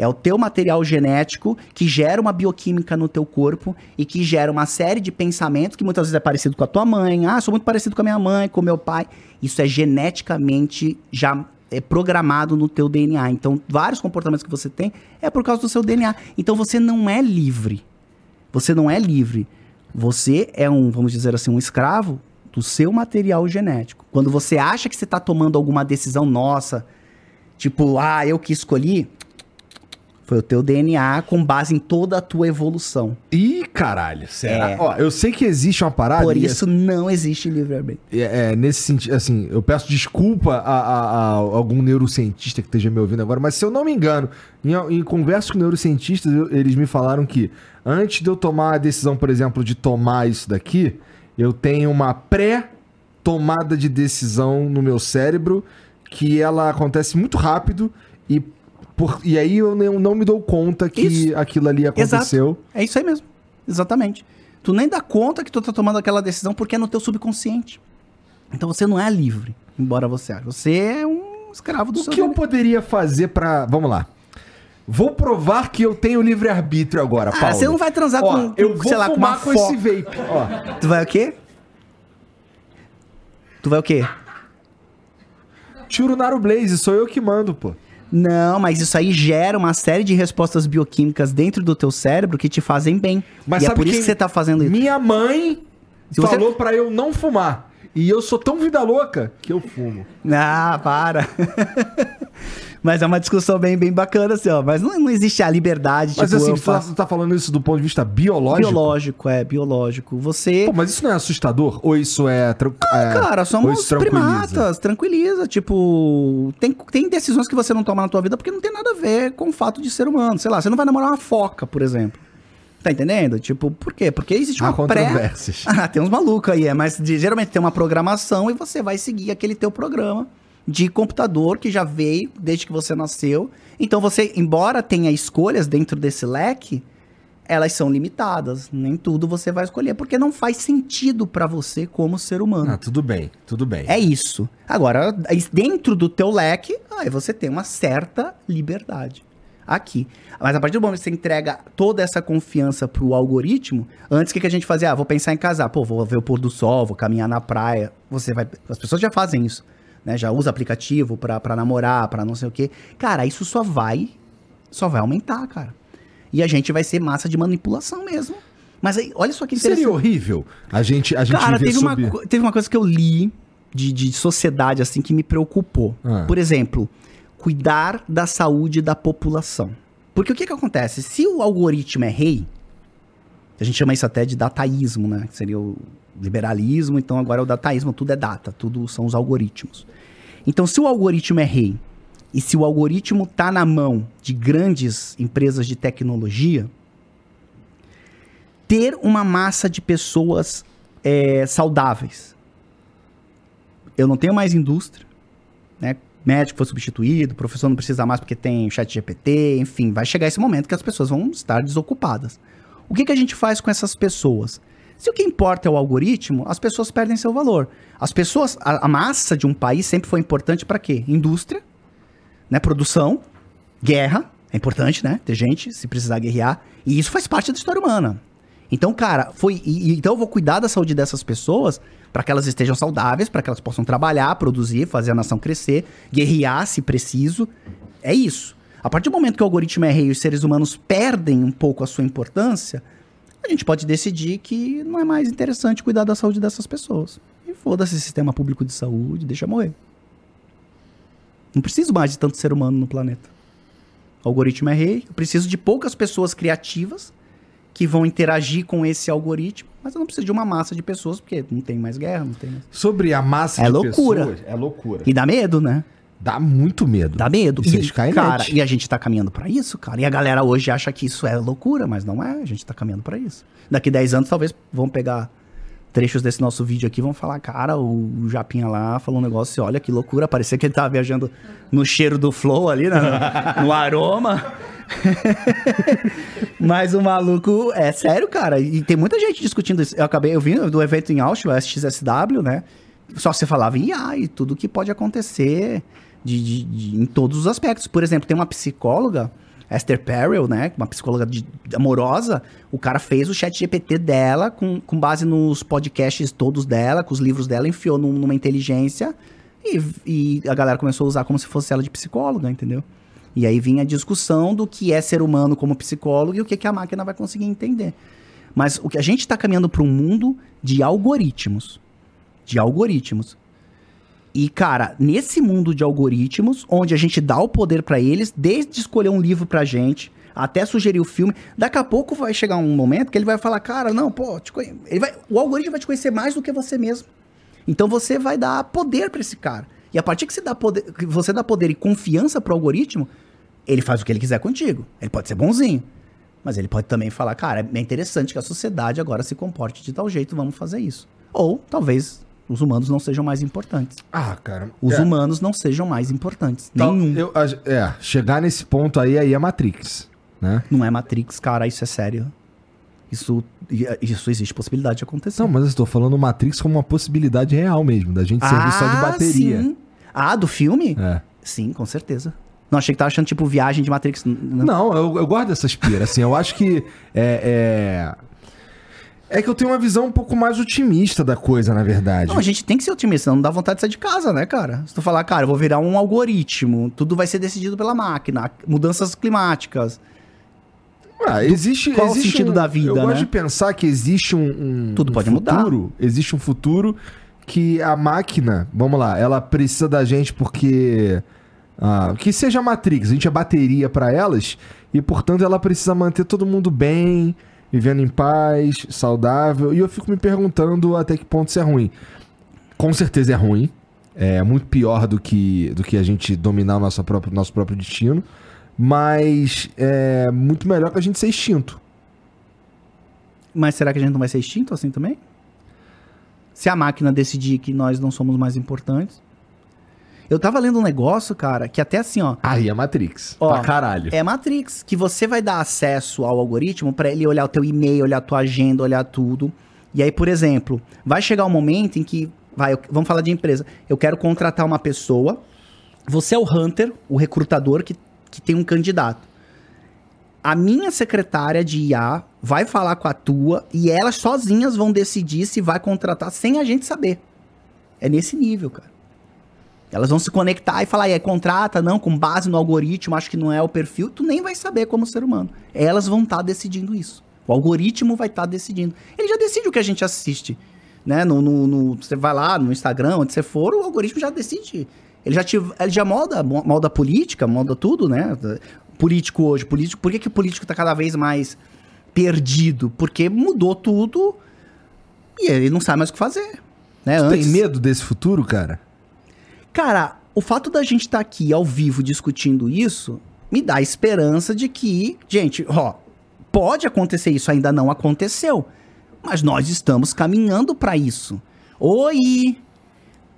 É o teu material genético que gera uma bioquímica no teu corpo e que gera uma série de pensamentos que muitas vezes é parecido com a tua mãe. Ah, sou muito parecido com a minha mãe, com o meu pai. Isso é geneticamente já é programado no teu DNA. Então, vários comportamentos que você tem é por causa do seu DNA. Então você não é livre. Você não é livre. Você é um, vamos dizer assim, um escravo do seu material genético. Quando você acha que você está tomando alguma decisão nossa, tipo, ah, eu que escolhi, Foi o teu DNA com base em toda a tua evolução. Ih, caralho, será? É. Ó, eu sei que existe uma parada. Por e isso não existe livre-arbítrio. É, é, nesse sentido, assim, eu peço desculpa a, a- a algum neurocientista que esteja me ouvindo agora, mas se eu não me engano, em, em conversa com neurocientistas, eu- eles me falaram que antes de eu tomar a decisão, por exemplo, de tomar isso daqui, eu tenho uma pré-tomada de decisão no meu cérebro que ela acontece muito rápido e, por, e aí eu não, não me dou conta que Isso. aquilo ali aconteceu. É isso aí mesmo. Exatamente. Tu nem dá conta que tu tá tomando aquela decisão porque é no teu subconsciente. Então você não é livre, embora você ache. Você é um escravo do O seu que eu poderia fazer pra. Vamos lá. Vou provar que eu tenho livre-arbítrio agora, Ah, Paulo. você não vai transar Ó, com, eu com, vou lá, com fumar uma com foca. esse vape. Ó, Tu vai o quê? Tu vai o quê? tiro Naro Blaze, sou eu que mando, pô. Não, mas isso aí gera uma série de respostas bioquímicas dentro do teu cérebro que te fazem bem. Mas e é por isso que você tá fazendo isso. Minha mãe Se você- falou pra eu não fumar. E eu sou tão vida louca que eu fumo. Ah, para. *laughs* Mas é uma discussão bem, bem bacana, assim, ó. Mas não, não existe a liberdade, Mas tipo, assim, você tá, faço- tá falando isso do ponto de vista biológico? Biológico, é, biológico. Você... Pô, mas isso não é assustador? Ou isso é... tran- é Cara, somos primatas, tranquiliza. Tipo, tem, tem decisões que você não toma na tua vida porque não tem nada a ver com o fato de ser humano. Sei lá, você não vai namorar uma foca, por exemplo. Tá entendendo? Tipo, por quê? Porque existe Há uma pré... controvérsias. *laughs* Ah, tem uns malucos aí, é, mas de- geralmente tem uma programação e você vai seguir aquele teu programa de computador que já veio desde que você nasceu. Então você, embora tenha escolhas dentro desse leque, elas são limitadas. Nem tudo você vai escolher, porque não faz sentido pra você como ser humano. Ah, tudo bem, tudo bem. É isso. Agora, aí dentro do teu leque, aí você tem uma certa liberdade. Aqui. Mas a partir do momento que você entrega toda essa confiança pro algoritmo, antes o que, que a gente fazia? Ah, vou pensar em casar. Pô, vou ver o pôr do sol, vou caminhar na praia. Você vai. As pessoas já fazem isso. Né? Já usa aplicativo pra, pra namorar, pra não sei o quê. Cara, isso só vai. Só vai aumentar, cara. E a gente vai ser massa de manipulação mesmo. Mas aí, olha só que interessante. Seria horrível a gente, a gente Cara, teve uma, sob- co- teve uma coisa que eu li de, de sociedade, assim, que me preocupou. Ah. Por exemplo, cuidar da saúde da população. Porque o que que acontece? Se o algoritmo é rei, a gente chama isso até de dataísmo, né? Que seria o liberalismo, então agora é o dataísmo, tudo é data, tudo são os algoritmos. Então, se o algoritmo é rei, e se o algoritmo tá na mão de grandes empresas de tecnologia, ter uma massa de pessoas é, saudáveis. Eu não tenho mais indústria, né? Médico foi substituído, professor não precisa mais porque tem chat GPT, enfim, vai chegar esse momento que as pessoas vão estar desocupadas. O que, que a gente faz com essas pessoas? Se o que importa é o algoritmo, as pessoas perdem seu valor. As pessoas, a, a massa de um país sempre foi importante para quê? Indústria, né? Produção, guerra, é importante, né? Ter gente, se precisar guerrear. E isso faz parte da história humana. Então, cara, foi. e- então eu vou cuidar da saúde dessas pessoas para que elas estejam saudáveis, para que elas possam trabalhar, produzir, fazer a nação crescer, guerrear se preciso. É isso. A partir do momento que o algoritmo é rei e os seres humanos perdem um pouco a sua importância, a gente pode decidir que não é mais interessante cuidar da saúde dessas pessoas. E foda-se esse sistema público de saúde, deixa morrer. Não preciso mais de tanto ser humano no planeta. O algoritmo é rei, eu preciso de poucas pessoas criativas que vão interagir com esse algoritmo, mas eu não preciso de uma massa de pessoas, porque não tem mais guerra, não tem mais. Sobre a massa É de loucura. pessoas, é loucura. E dá medo, né? Dá muito medo. Dá medo. Skynet. cara, e a gente tá caminhando pra isso, cara. E a galera hoje acha que isso é loucura, mas não é. A gente tá caminhando pra isso. Daqui 10 anos, talvez vão pegar trechos desse nosso vídeo aqui vão falar, cara, o Japinha lá falou um negócio, olha que loucura, parecia que ele tava viajando no cheiro do flow ali, né, no, no aroma. *laughs* Mas o maluco, é sério, cara, e tem muita gente discutindo isso. Eu acabei, eu vim do evento em o SXSW, né? Só se falava em IA e tudo que pode acontecer de, de- de- em todos os aspectos. Por exemplo, tem uma psicóloga, Esther Perel, né? Uma psicóloga de- amorosa. O cara fez o chat GPT dela com, com base nos podcasts todos dela, com os livros dela, enfiou num- numa inteligência e, e a galera começou a usar como se fosse ela de psicóloga, entendeu? E aí vinha a discussão do que é ser humano como psicólogo e o que, que a máquina vai conseguir entender. Mas o que a gente está caminhando para um mundo de algoritmos. De algoritmos. E, cara, nesse mundo de algoritmos, onde a gente dá o poder para eles, desde escolher um livro pra gente, até sugerir o filme. Daqui a pouco vai chegar um momento que ele vai falar, cara, não, pô, ele vai... o algoritmo vai te conhecer mais do que você mesmo. Então você vai dar poder pra esse cara. E a partir que você dá poder, que você dá poder e confiança pro algoritmo, ele faz o que ele quiser contigo. Ele pode ser bonzinho. Mas ele pode também falar, cara, é interessante que a sociedade agora se comporte de tal jeito, vamos fazer isso. Ou talvez os humanos não sejam mais importantes. Ah, cara. Os é, humanos não sejam mais importantes. tal- Nenhum. eu- é, chegar nesse ponto aí, aí é Matrix, né? Não é Matrix, cara, isso é sério. Isso, isso existe possibilidade de acontecer. Não, mas eu estou falando Matrix como uma possibilidade real mesmo, da gente servir só de bateria. Ah, Sim. Ah, do filme? É. Sim, com certeza. Não, achei que tava achando tipo viagem de Matrix. Não. Não, eu, eu gosto dessas piras, assim, eu acho que é, é... é que eu tenho uma visão um pouco mais otimista da coisa, na verdade. Não, a gente tem que ser otimista, não dá vontade de sair de casa, né, cara? Se tu falar, cara, eu vou virar um algoritmo, tudo vai ser decidido pela máquina, mudanças climáticas. Ah, existe, qual o existe sentido um- da vida, Eu né? gosto de pensar que existe um, um- Tudo um pode mudar. futuro, Existe um futuro que a máquina, vamos lá, ela precisa da gente porque ah, que seja a Matrix, a gente é bateria para elas e portanto ela precisa manter todo mundo bem, vivendo em paz, saudável. E eu fico me perguntando até que ponto isso é ruim. Com certeza é ruim. É muito pior do que, do que a gente dominar o nosso próprio, nosso próprio destino. Mas é muito melhor que a gente ser extinto. Mas será que a gente não vai ser extinto assim também? Se a máquina decidir que nós não somos mais importantes. Eu tava lendo um negócio, cara, que até assim, ó. Aí é Matrix. Ó, pra caralho. É Matrix, que você vai dar acesso ao algoritmo pra ele olhar o teu e-mail, olhar a tua agenda, olhar tudo. E aí, por exemplo, vai chegar um momento em que, vai, eu- vamos falar de empresa. Eu quero contratar uma pessoa. Você é o hunter, o recrutador que, que tem um candidato. A minha secretária de IA vai falar com a tua e elas sozinhas vão decidir se vai contratar sem a gente saber. É nesse nível, cara. Elas vão se conectar e falar, e aí, contrata, não, com base no algoritmo, acho que não é o perfil, tu nem vai saber como ser humano. Elas vão estar decidindo isso. O algoritmo vai estar decidindo. Ele já decide o que a gente assiste. Né? No, no- no- você vai lá no Instagram, onde você for, o algoritmo já decide. Ele já, te, ele já molda, mo- molda política, molda tudo, né? Político hoje, político. Por que, que o político está cada vez mais perdido? Porque mudou tudo e ele não sabe mais o que fazer. Né? Tu tem Antes- medo desse futuro, cara? Cara, o fato da gente estar aqui ao vivo discutindo isso me dá esperança de que, gente, ó, pode acontecer isso, ainda não aconteceu, mas nós estamos caminhando para isso. Oi!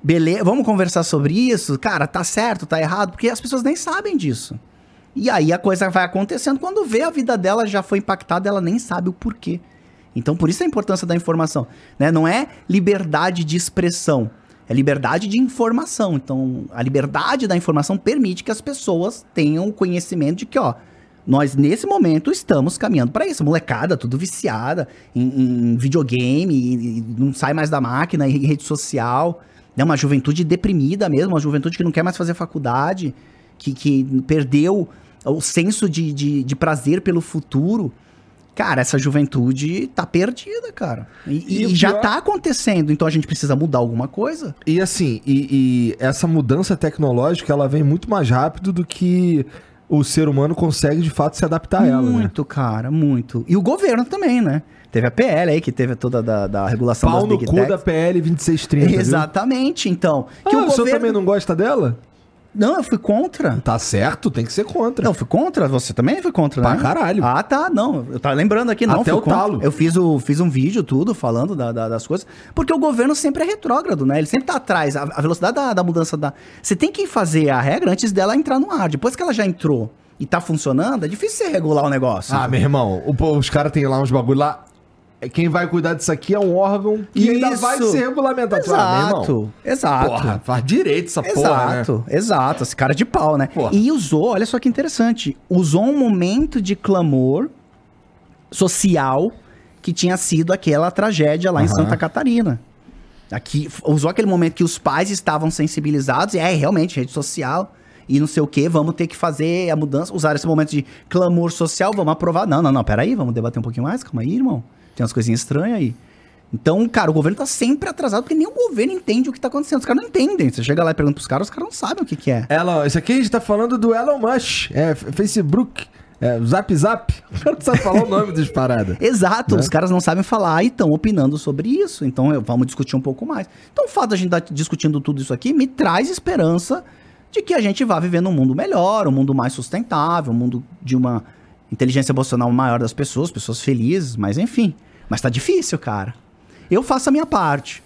Beleza, vamos conversar sobre isso? Cara, tá certo, tá errado? Porque as pessoas nem sabem disso. E aí a coisa vai acontecendo. Quando vê a vida dela já foi impactada, ela nem sabe o porquê. Então, por isso a importância da informação. Né? Não é liberdade de expressão, é liberdade de informação. Então, a liberdade da informação permite que as pessoas tenham o conhecimento de que, ó, nós nesse momento estamos caminhando para isso. Molecada, tudo viciada em, em videogame, e- e não sai mais da máquina, em rede social. É uma juventude deprimida mesmo, uma juventude que não quer mais fazer faculdade, que, que perdeu o senso de, de, de prazer pelo futuro. Cara, essa juventude tá perdida, cara. E, E e o já pior- tá acontecendo, então a gente precisa mudar alguma coisa. E assim, e, e essa mudança tecnológica, ela vem muito mais rápido do que o ser humano consegue de fato se adaptar a ela, né? muito, cara, muito. E o governo também, né? Teve a PL aí, que teve toda da, da regulação Pau das no Big cu Techs. da PL 2630. viu? Exatamente, então. Ah, Que o o senhor governo... também não gosta dela? Não, eu fui contra. Tá certo, tem que ser contra. Não, eu fui contra. Você também foi contra, Pra né? caralho. Ah, tá. Não, eu tava lembrando aqui, não. Até o contra. talo. Eu fiz, o, fiz um vídeo, tudo, falando da- da- das coisas. Porque o governo sempre é retrógrado, né? Ele sempre tá atrás. A, a velocidade da, da mudança da. Você tem que fazer a regra antes dela entrar no ar. Depois que ela já entrou e tá funcionando, é difícil você regular o negócio. Ah, meu irmão, o os caras têm lá uns bagulho lá. É, Quem vai cuidar disso aqui é um órgão que ainda Isso. vai ser regulamentado. Ah, meu irmão, Exato, exato. Porra, faz direito essa porra, né? Exato, exato, esse cara de pau, né? Porra. E usou, olha só que interessante, usou um momento de clamor social que tinha sido aquela tragédia lá em Aham. Santa Catarina. Aqui, usou aquele momento que os pais estavam sensibilizados, e é realmente rede social e não sei o que, vamos ter que fazer a mudança, usar esse momento de clamor social, vamos aprovar. Não, não, não, peraí, vamos debater um pouquinho mais, calma aí, irmão. Tem umas coisinhas estranhas aí. Então, cara, o governo tá sempre atrasado, porque nem o governo entende o que tá acontecendo. Os caras não entendem. Você chega lá e pergunta pros caras, os caras não sabem o que que é. Elon, isso aqui a gente tá falando do Elon Musk, é Facebook. É, zap Zap? *laughs* O cara não sabe falar o nome das paradas. Exato, Né? os caras não sabem falar e estão opinando sobre isso. Então vamos discutir um pouco mais. Então o fato de a gente estar discutindo tudo isso aqui me traz esperança de que a gente vá viver num mundo melhor, um mundo mais sustentável, um mundo de uma inteligência emocional maior das pessoas, pessoas felizes, mas enfim. Mas tá difícil, cara. Eu faço a minha parte,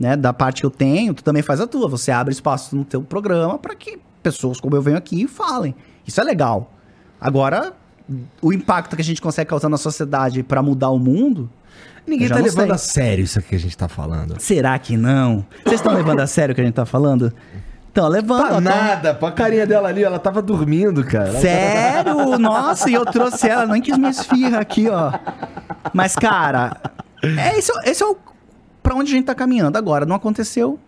né? Da parte que eu tenho, tu também faz a tua. Você abre espaço no teu programa para que pessoas como eu venho aqui falem. Isso é legal. Agora, o impacto que a gente consegue causar na sociedade para mudar o mundo, Ninguém tá levando sei. a sério isso que a gente tá falando. será que não? Vocês estão levando a sério o que a gente tá falando? Então, levando. Tá ó, tão- nada, pô, a carinha dela ali, ela tava dormindo, cara. Sério? Nossa, e eu trouxe ela, nem quis me esfirra aqui, ó. Mas, cara, é, esse, é- esse é o pra onde a gente tá caminhando. Agora, não aconteceu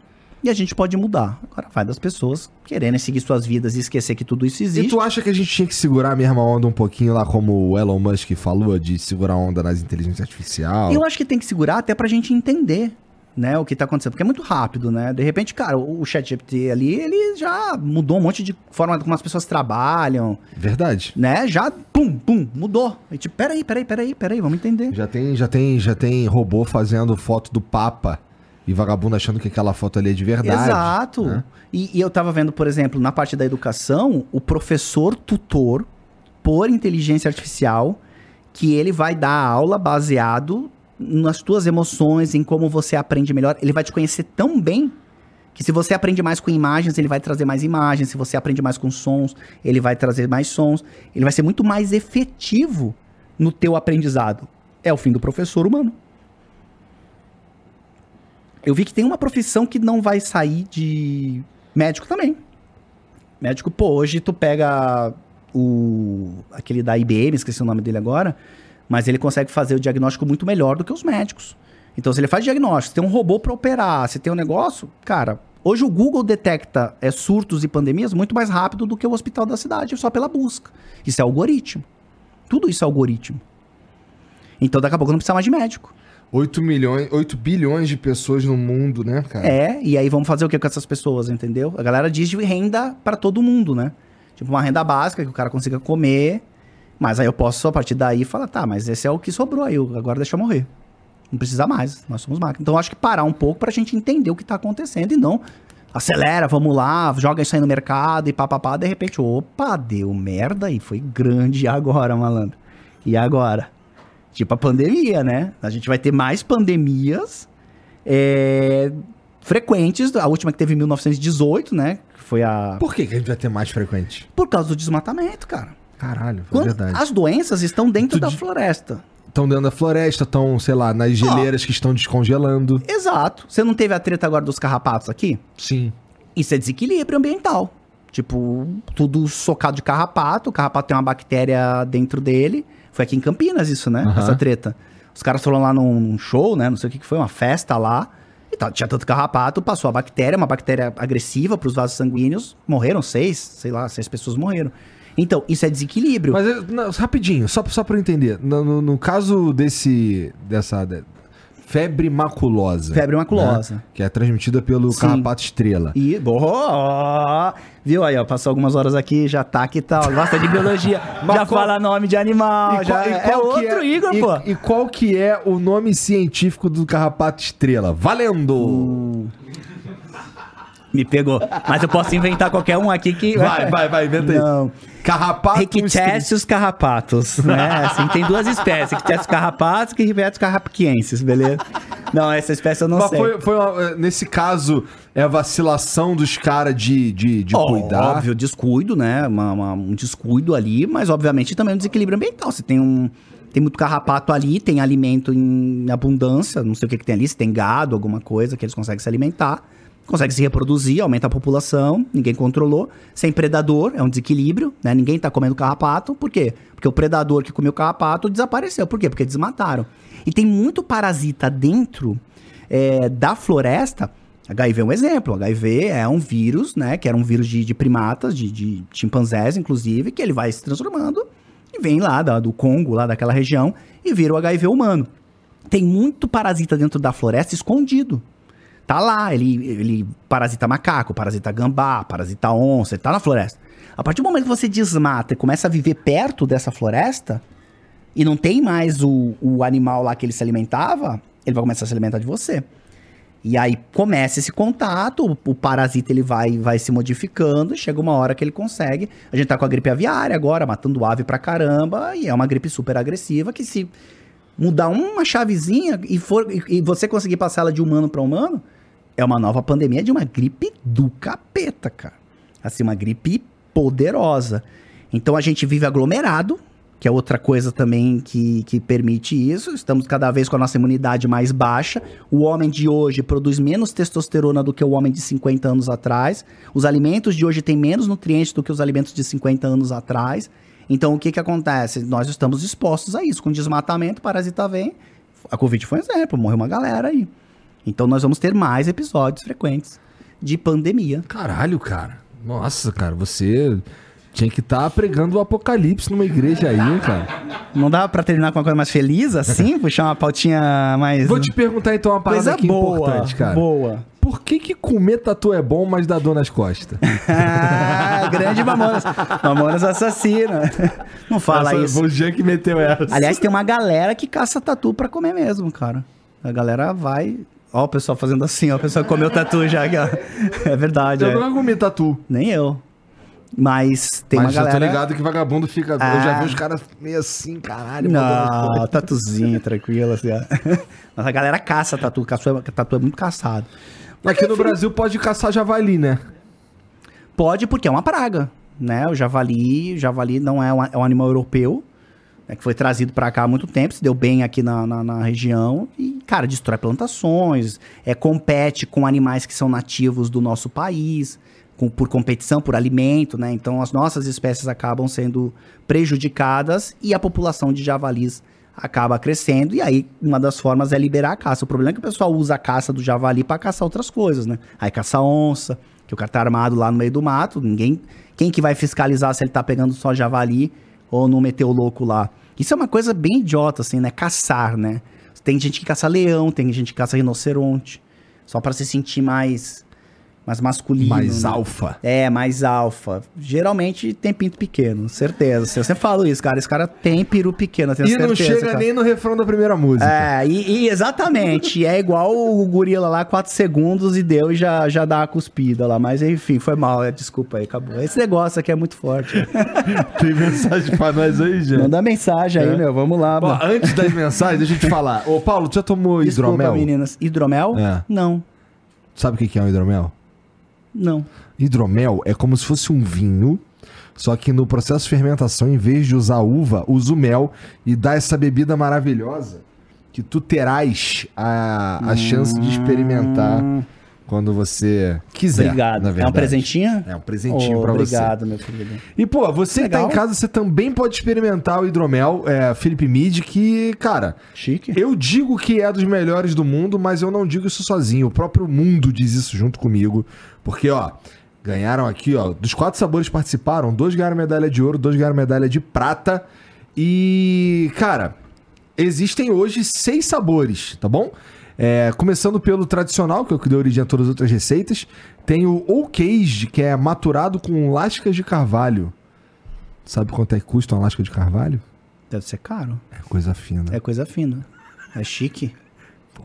e a gente pode mudar. Agora vai das pessoas quererem seguir suas vidas e esquecer que tudo isso E existe. tu acha que a gente tinha que segurar a mesma onda um pouquinho lá, como o Elon Musk falou, de segurar a onda nas inteligências artificiais? Eu acho que tem que segurar até pra gente entender, né, o que tá acontecendo, porque é muito rápido, né? De repente, cara, o, o ChatGPT ali, ele já mudou um monte de forma como as pessoas trabalham, Verdade. né? Já, pum, pum, mudou. E tipo, peraí, peraí, peraí, peraí, vamos entender. Já tem, já tem, já tem robô fazendo foto do Papa e vagabundo achando que aquela foto ali é de verdade. Exato. né? E, e eu tava vendo, por exemplo, na parte da educação, o professor tutor por inteligência artificial, que ele vai dar aula baseado nas tuas emoções, em como você aprende melhor. Ele vai te conhecer tão bem que se você aprende mais com imagens, ele vai trazer mais imagens. Se você aprende mais com sons, ele vai trazer mais sons. Ele vai ser muito mais efetivo no teu aprendizado. É o fim do professor humano. Eu vi que tem uma profissão que não vai sair de médico também. Médico, pô, hoje tu pega o aquele da IBM, esqueci o nome dele agora, mas ele consegue fazer o diagnóstico muito melhor do que os médicos. Então, se ele faz diagnóstico, se tem um robô para operar, se tem um negócio, cara, hoje o Google detecta é, surtos e pandemias muito mais rápido do que o hospital da cidade, só pela busca. Isso é algoritmo. Tudo isso é algoritmo. Então, daqui a pouco não precisa mais de médico. 8 milhões, 8 bilhões de pessoas no mundo, né, cara? É, e aí vamos fazer o que com essas pessoas, entendeu? A galera diz de renda pra todo mundo, né? Tipo, uma renda básica que o cara consiga comer, mas aí eu posso, a partir daí, falar, tá, mas esse é o que sobrou aí, agora deixa eu morrer. Não precisa mais, nós somos máquinas. Então eu acho que parar um pouco pra gente entender o que tá acontecendo e não acelera, vamos lá, joga isso aí no mercado e papapá, de repente, opa, deu merda e foi grande e agora, malandro. E agora? Tipo a pandemia, né? A gente vai ter mais pandemias é, frequentes. A última que teve em 1918, né? Que foi a. Por que, que a gente vai ter mais frequente? Por causa do desmatamento, cara. Caralho, é Quando verdade. as doenças estão dentro Tu da di- floresta. Estão dentro da floresta, estão, sei lá, nas geleiras que estão descongelando. Exato. Você não teve a treta agora dos carrapatos aqui? Sim. Isso é desequilíbrio ambiental. Tipo, tudo socado de carrapato. O carrapato tem uma bactéria dentro dele. Foi aqui em Campinas isso, né? Essa treta. Os caras foram lá num num show, né? Não sei o que que foi, uma festa lá. E tá, tinha tanto carrapato, passou a bactéria, uma bactéria agressiva para os vasos sanguíneos. Morreram seis, sei lá, seis pessoas morreram. Então, isso é desequilíbrio. Mas, eu- não, rapidinho, só, só pra eu entender. No, no- no caso desse. dessa. de- febre maculosa. Febre maculosa. né? Que é transmitida pelo Sim. carrapato estrela. E, oh, viu aí, ó, passou algumas horas aqui, já tá aqui e tal, gosta de biologia, *laughs* já qual- fala nome de animal, já qual- é outro Igor, e- pô. E qual que é o nome científico do carrapato estrela? Valendo! Uh, Me pegou. Mas eu posso inventar qualquer um aqui que. Vai, vai, vai, inventa aí. Não. Carrapato Rickettesius carrapatos, né? Assim, tem duas espécies, Rickettesius carrapatos e Rickettesius carrapiensis, beleza? Não, essa espécie eu não Mas sei. foi, foi uma- é, nesse caso, é a vacilação dos caras de, de, de cuidar. Óbvio, descuido, né? Uma- uma- um descuido ali, mas obviamente também um desequilíbrio ambiental. Você tem um. Tem muito carrapato ali, tem alimento em abundância, não sei o que, que tem ali, se tem gado, alguma coisa que eles conseguem se alimentar, conseguem se reproduzir, aumenta a população, ninguém controlou. Sem predador, é um desequilíbrio, né? Ninguém tá comendo carrapato, por quê? Porque o predador que comeu carrapato desapareceu. Por quê? Porque desmataram. E tem muito parasita dentro é, da floresta. HIV é um exemplo. HIV é um vírus, né? Que era um vírus de, de primatas, de, de chimpanzés, inclusive, que ele vai se transformando e vem lá da- do Congo, lá daquela região, e vira o HIV humano. Tem muito parasita dentro da floresta escondido. Tá lá, ele, ele parasita macaco, parasita gambá, parasita onça, ele tá na floresta. A partir do momento que você desmata e começa a viver perto dessa floresta, e não tem mais o, o animal lá que ele se alimentava, ele vai começar a se alimentar de você. E aí começa esse contato, o, parasita ele vai, vai se modificando, chega uma hora que ele consegue. A gente tá com a gripe aviária agora, matando ave pra caramba, e é uma gripe super agressiva que se mudar uma chavezinha e, for, e, e você conseguir passar ela de humano para humano, é uma nova pandemia de uma gripe do capeta, cara. Assim, uma gripe poderosa. Então a gente vive aglomerado, que é outra coisa também que, que permite isso. Estamos cada vez com a nossa imunidade mais baixa. O homem de hoje produz menos testosterona do que o homem de 50 anos atrás. Os alimentos de hoje têm menos nutrientes do que os alimentos de 50 anos atrás. Então, o que que acontece? Nós estamos expostos a isso. Com desmatamento, parasita vem. A Covid foi um exemplo, morreu uma galera aí. Então, nós vamos ter mais episódios frequentes de pandemia. Caralho, cara. Nossa, cara, você tinha que estar pregando o apocalipse numa igreja aí, cara. Não dá pra terminar com uma coisa mais feliz, assim? *laughs* Puxar uma pautinha mais... Vou te perguntar então uma parada coisa aqui boa, importante, cara. boa. Por que que comer tatu é bom, mas dá dor nas costas? Ah, *laughs* grande Mamonas. Mamonas assassina. Não fala Essa- isso. O Jean que meteu essa. Aliás, tem uma galera que caça tatu pra comer mesmo, cara. A galera vai... Ó o pessoal fazendo assim, ó. O pessoal comeu tatu já. aqui, ó. É verdade, eu é. nunca comi tatu. Nem eu. Mas tem mas uma galera... eu tô ligado que vagabundo fica... Eu Ah. já vi os caras meio assim, caralho. Não, tatuzinho, tranquilo, assim, ó. *laughs* Mas a galera caça tatu. Caçu- Tatu é muito caçado. Aqui no Brasil pode caçar javali, né? Pode porque é uma praga, né? O javali, o javali não é um, é um animal europeu, né, que foi trazido pra cá há muito tempo, se deu bem aqui na, na, na região e, cara, destrói plantações, é, compete com animais que são nativos do nosso país, com- por competição, por alimento, né? Então as nossas espécies acabam sendo prejudicadas e a população de javalis acaba crescendo e aí uma das formas é liberar a caça. O problema é que o pessoal usa a caça do javali pra caçar outras coisas, né? Aí caça onça, que o cara tá armado lá no meio do mato, ninguém, quem que vai fiscalizar se ele tá pegando só javali ou não meteu o louco lá? Isso é uma coisa bem idiota assim, né? Caçar, né? Tem gente que caça leão, tem gente que caça rinoceronte, só pra se sentir mais mais masculino. Mais né? alfa. É, mais alfa. Geralmente tem pinto pequeno, certeza. Eu sempre falo isso, cara. Esse cara tem peru pequeno, eu tenho E certeza. não chega cara. nem no refrão da primeira música. É, e, e exatamente. é igual o gorila lá, 4 segundos e deu e já, já dá a cuspida lá. Mas enfim, foi mal. é, Desculpa aí, acabou. Esse negócio aqui é muito forte. *laughs* Tem mensagem pra nós aí, Jean? Manda mensagem aí, É. meu. Vamos lá, mano. antes das mensagens, deixa eu te *laughs* falar. Ô, Paulo, tu já tomou Desculpa, hidromel? meninas. Hidromel? É. Não, Sabe o que é um hidromel? Não. Hidromel é como se fosse um vinho, só que no processo de fermentação, em vez de usar uva, usa o mel e dá essa bebida maravilhosa que tu terás a, a chance de experimentar quando você quiser. Obrigado. na É um verdade. presentinho? É um presentinho Oh, pra você. Obrigado, meu querido. E, pô, você que tá Legal. em casa, você também pode experimentar o hidromel, é, Felipe Mid, que, cara, Chique. eu digo que é dos melhores do mundo, mas eu não digo isso sozinho. O próprio mundo diz isso junto comigo. Porque, ó, ganharam aqui, ó, dos quatro sabores que participaram, dois ganharam medalha de ouro, dois ganharam medalha de prata. E, cara, existem hoje seis sabores, tá bom? É, começando pelo tradicional, que é o que deu origem a todas as outras receitas. Tem o Old Cage, que é maturado com lascas de carvalho. Sabe quanto é que custa uma lasca de carvalho? Deve ser caro. É coisa fina. É coisa fina. É chique.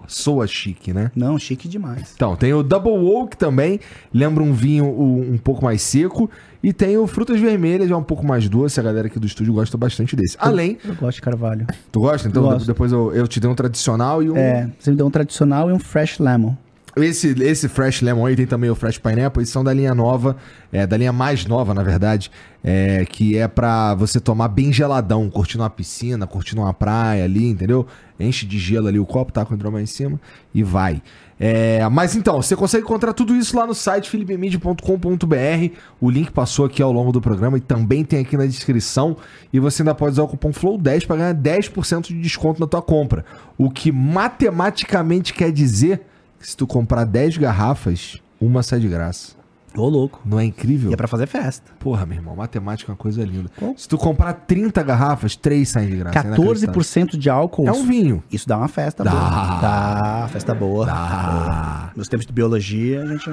Soa chique, né? Não, chique demais. Então, tem o Double Oak também, lembra um vinho um, um pouco mais seco. E tem o Frutas Vermelhas, é um pouco mais doce, a galera aqui do estúdio gosta bastante desse. Além, Eu gosto de carvalho. tu gosta? Então de- depois eu, eu te dei um tradicional e um... É, você me deu um tradicional e um fresh lemon. Esse, esse Fresh Lemon aí tem também o Fresh Pineapple, eles são da linha nova, é, da linha mais nova, na verdade, é, que é pra você tomar bem geladão, curtindo uma piscina, curtindo uma praia ali, entendeu? Enche de gelo ali o copo, tá com o hidromel em cima e vai. É, mas então, você consegue encontrar tudo isso lá no site philipemid.com.br. O link passou aqui ao longo do programa e também tem aqui na descrição. E você ainda pode usar o cupom FLOW10 para ganhar 10% de desconto na tua compra. O que matematicamente quer dizer se tu comprar 10 garrafas, uma sai de graça. Ô, louco. Não é incrível? E é pra fazer festa. Porra, meu irmão, matemática é uma coisa linda. Qual? Se tu comprar 30 garrafas, 3 saem de graça. É inacreditável. 14% de álcool. É um vinho. Isso dá uma festa Dá. boa. Dá, festa boa. Dá. Nos tempos de biologia, a gente.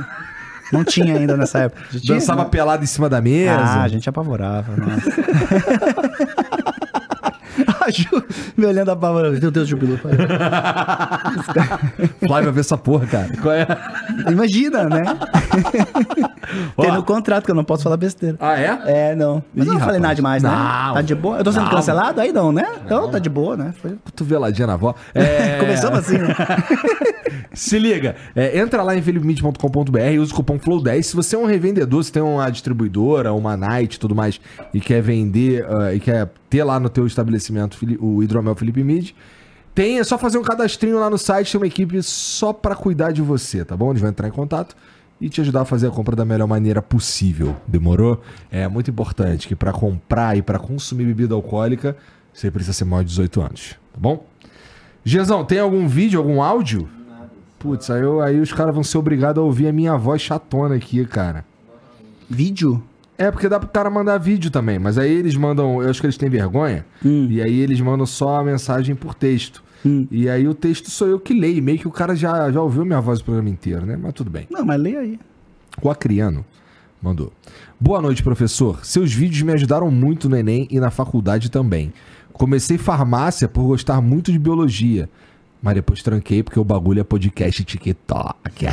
Não tinha ainda nessa época. Já tinha, Dançava né? pelado em cima da mesa. Ah, a gente apavorava. Nossa. *laughs* a Ju me olhando apavorado. Meu Deus, Jubilu. Flávio vai ver essa porra, cara. Qual é? Imagina, né? Ó. Tem no contrato que eu não posso falar besteira. Ah, é? É, não. Mas eu Ih, não falei rapaz. nada demais, né? Não. Tá de boa? Eu tô sendo Não. cancelado? Aí não, né? Então tá de boa, né? Foi... Cotoveladinha na avó. *laughs* É... Começamos assim, né? *laughs* Se liga, é, entra lá em felipemid.com.br e usa o cupom FLOW10. Se você é um revendedor, se tem uma distribuidora, uma night e tudo mais, e quer vender, ah, e quer ter lá no teu estabelecimento o hidromel Felipe Mid, tem, é só fazer um cadastrinho lá no site, tem uma equipe só pra cuidar de você, tá bom? Eles vão entrar em contato e te ajudar a fazer a compra da melhor maneira possível. Demorou? É muito importante que pra comprar e pra consumir bebida alcoólica, você precisa ser maior de 18 anos, tá bom? Genzão, tem algum vídeo, algum áudio? Putz, aí, aí os caras vão ser obrigados a ouvir a minha voz chatona aqui, cara. Vídeo? É, porque dá pro cara mandar vídeo também, mas aí eles mandam, eu acho que eles têm vergonha, Hum. e aí eles mandam só a mensagem por texto. E aí o texto sou eu que leio, meio que o cara já, já ouviu minha voz o programa inteiro, né? Mas tudo bem. Não, mas lê aí. O Acriano mandou. Boa noite, professor. Seus vídeos me ajudaram muito no Enem e na faculdade também. Comecei farmácia por gostar muito de biologia. Mas depois tranquei porque o bagulho é podcast TikTok. *laughs*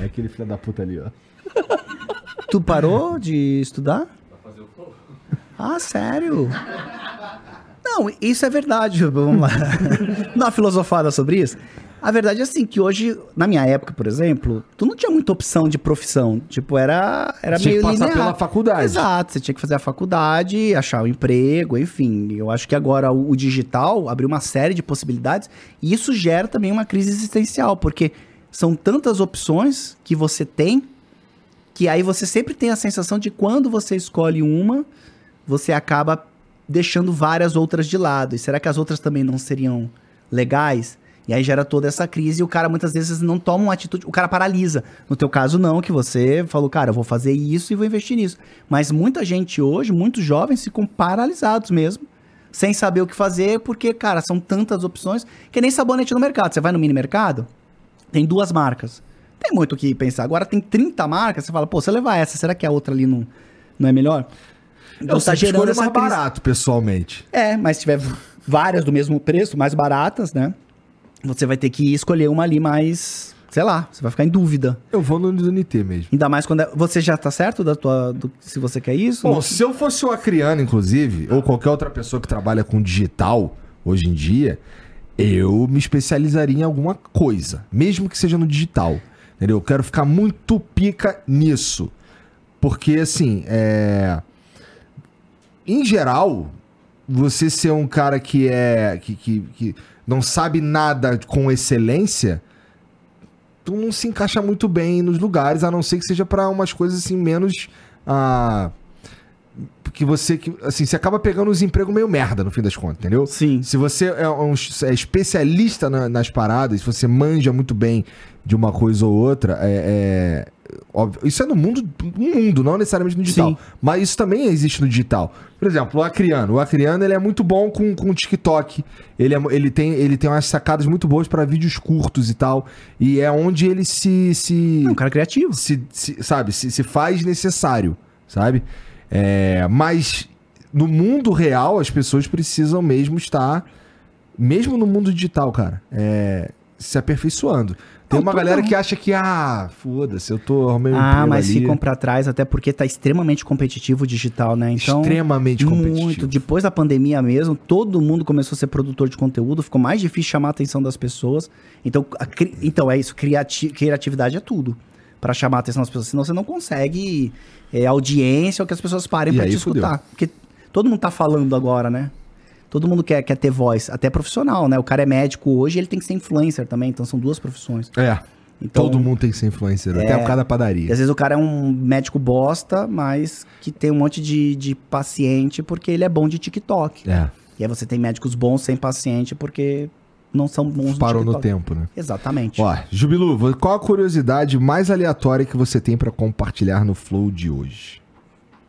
É aquele filho da puta ali, ó. Tu parou de estudar? Ah, sério? Não, isso é verdade. *laughs* Vamos lá. Dar uma filosofada sobre isso. A verdade é assim, que hoje, na minha época, por exemplo, tu não tinha muita opção de profissão. Tipo, era, era Tinha meio que passar linear. pela faculdade. Exato, você tinha que fazer a faculdade, achar o emprego, enfim. Eu acho que agora o, o digital abriu uma série de possibilidades e isso gera também uma crise existencial, porque são tantas opções que você tem que aí você sempre tem a sensação de quando você escolhe uma, você acaba deixando várias outras de lado. E será que as outras também não seriam legais? E aí gera toda essa crise e o cara muitas vezes não toma uma atitude, o cara paralisa. No teu caso não, que você falou, cara, eu vou fazer isso e vou investir nisso. Mas muita gente hoje, muitos jovens ficam paralisados mesmo, sem saber o que fazer, porque, cara, são tantas opções que nem sabonete no mercado. Você vai no mini mercado, tem duas marcas. Tem muito o que pensar. Agora tem 30 marcas, você fala, pô, se eu levar essa, será que a outra ali não, não é melhor? Eu tá escolho essa mais crise. barato, pessoalmente. É, mas se tiver várias do mesmo preço, mais baratas, né? Você vai ter que escolher uma ali mais, sei lá, você vai ficar em dúvida. Eu vou no Unity mesmo. Ainda mais quando é- você já tá certo da tua do- se você quer isso? Bom, Não- se eu fosse o Acriano, inclusive, ou qualquer outra pessoa que trabalha com digital hoje em dia, eu me especializaria em alguma coisa, mesmo que seja no digital. Entendeu? Eu quero ficar muito pica nisso. Porque, assim, é. Em geral, você ser um cara que é. que, que, que não sabe nada com excelência, tu não se encaixa muito bem nos lugares, a não ser que seja pra umas coisas assim menos. Ah, que você. Que, assim, você acaba pegando os empregos meio merda, no fim das contas, entendeu? Sim. Se você é, um, é especialista na- nas paradas, se você manja muito bem de uma coisa ou outra, é, é- óbvio, isso é no mundo, no mundo, não necessariamente no digital. Sim. Mas isso também existe no digital. Por exemplo, o Acriano. O Acriano ele é muito bom com, com o TikTok. Ele, é ele, tem, ele tem umas sacadas muito boas para vídeos curtos e tal. E é onde ele se. se É um cara criativo. se, se- sabe, se, se faz necessário, sabe? É, mas no mundo real as pessoas precisam mesmo estar, mesmo no mundo digital, cara, é, se aperfeiçoando. Tem uma galera que acha que, ah, foda-se, eu tô arrumando um Ah, mas ali. ficam pra trás, até porque tá extremamente competitivo o digital, né? Então, extremamente competitivo. Muito. Depois da pandemia mesmo, todo mundo começou a ser produtor de conteúdo, ficou mais difícil chamar a atenção das pessoas. Então, a então é isso, criati- criatividade é tudo. Pra chamar a atenção das pessoas, senão você não consegue é, audiência ou que as pessoas parem pra aí, te escutar. Porque todo mundo tá falando agora, né? Todo mundo quer, quer ter voz, até profissional, né? O cara é médico hoje, ele tem que ser influencer também, então são duas profissões. É, Então, todo mundo tem que ser influencer, até o cara da padaria. às vezes o cara é um médico bosta, mas que tem um monte de, de paciente porque ele é bom de TikTok. É, E aí você tem médicos bons sem paciente porque não são bons parou no no tempo, né? Exatamente. Ó, Jubilu, qual a curiosidade mais aleatória que você tem pra compartilhar no Flow de hoje?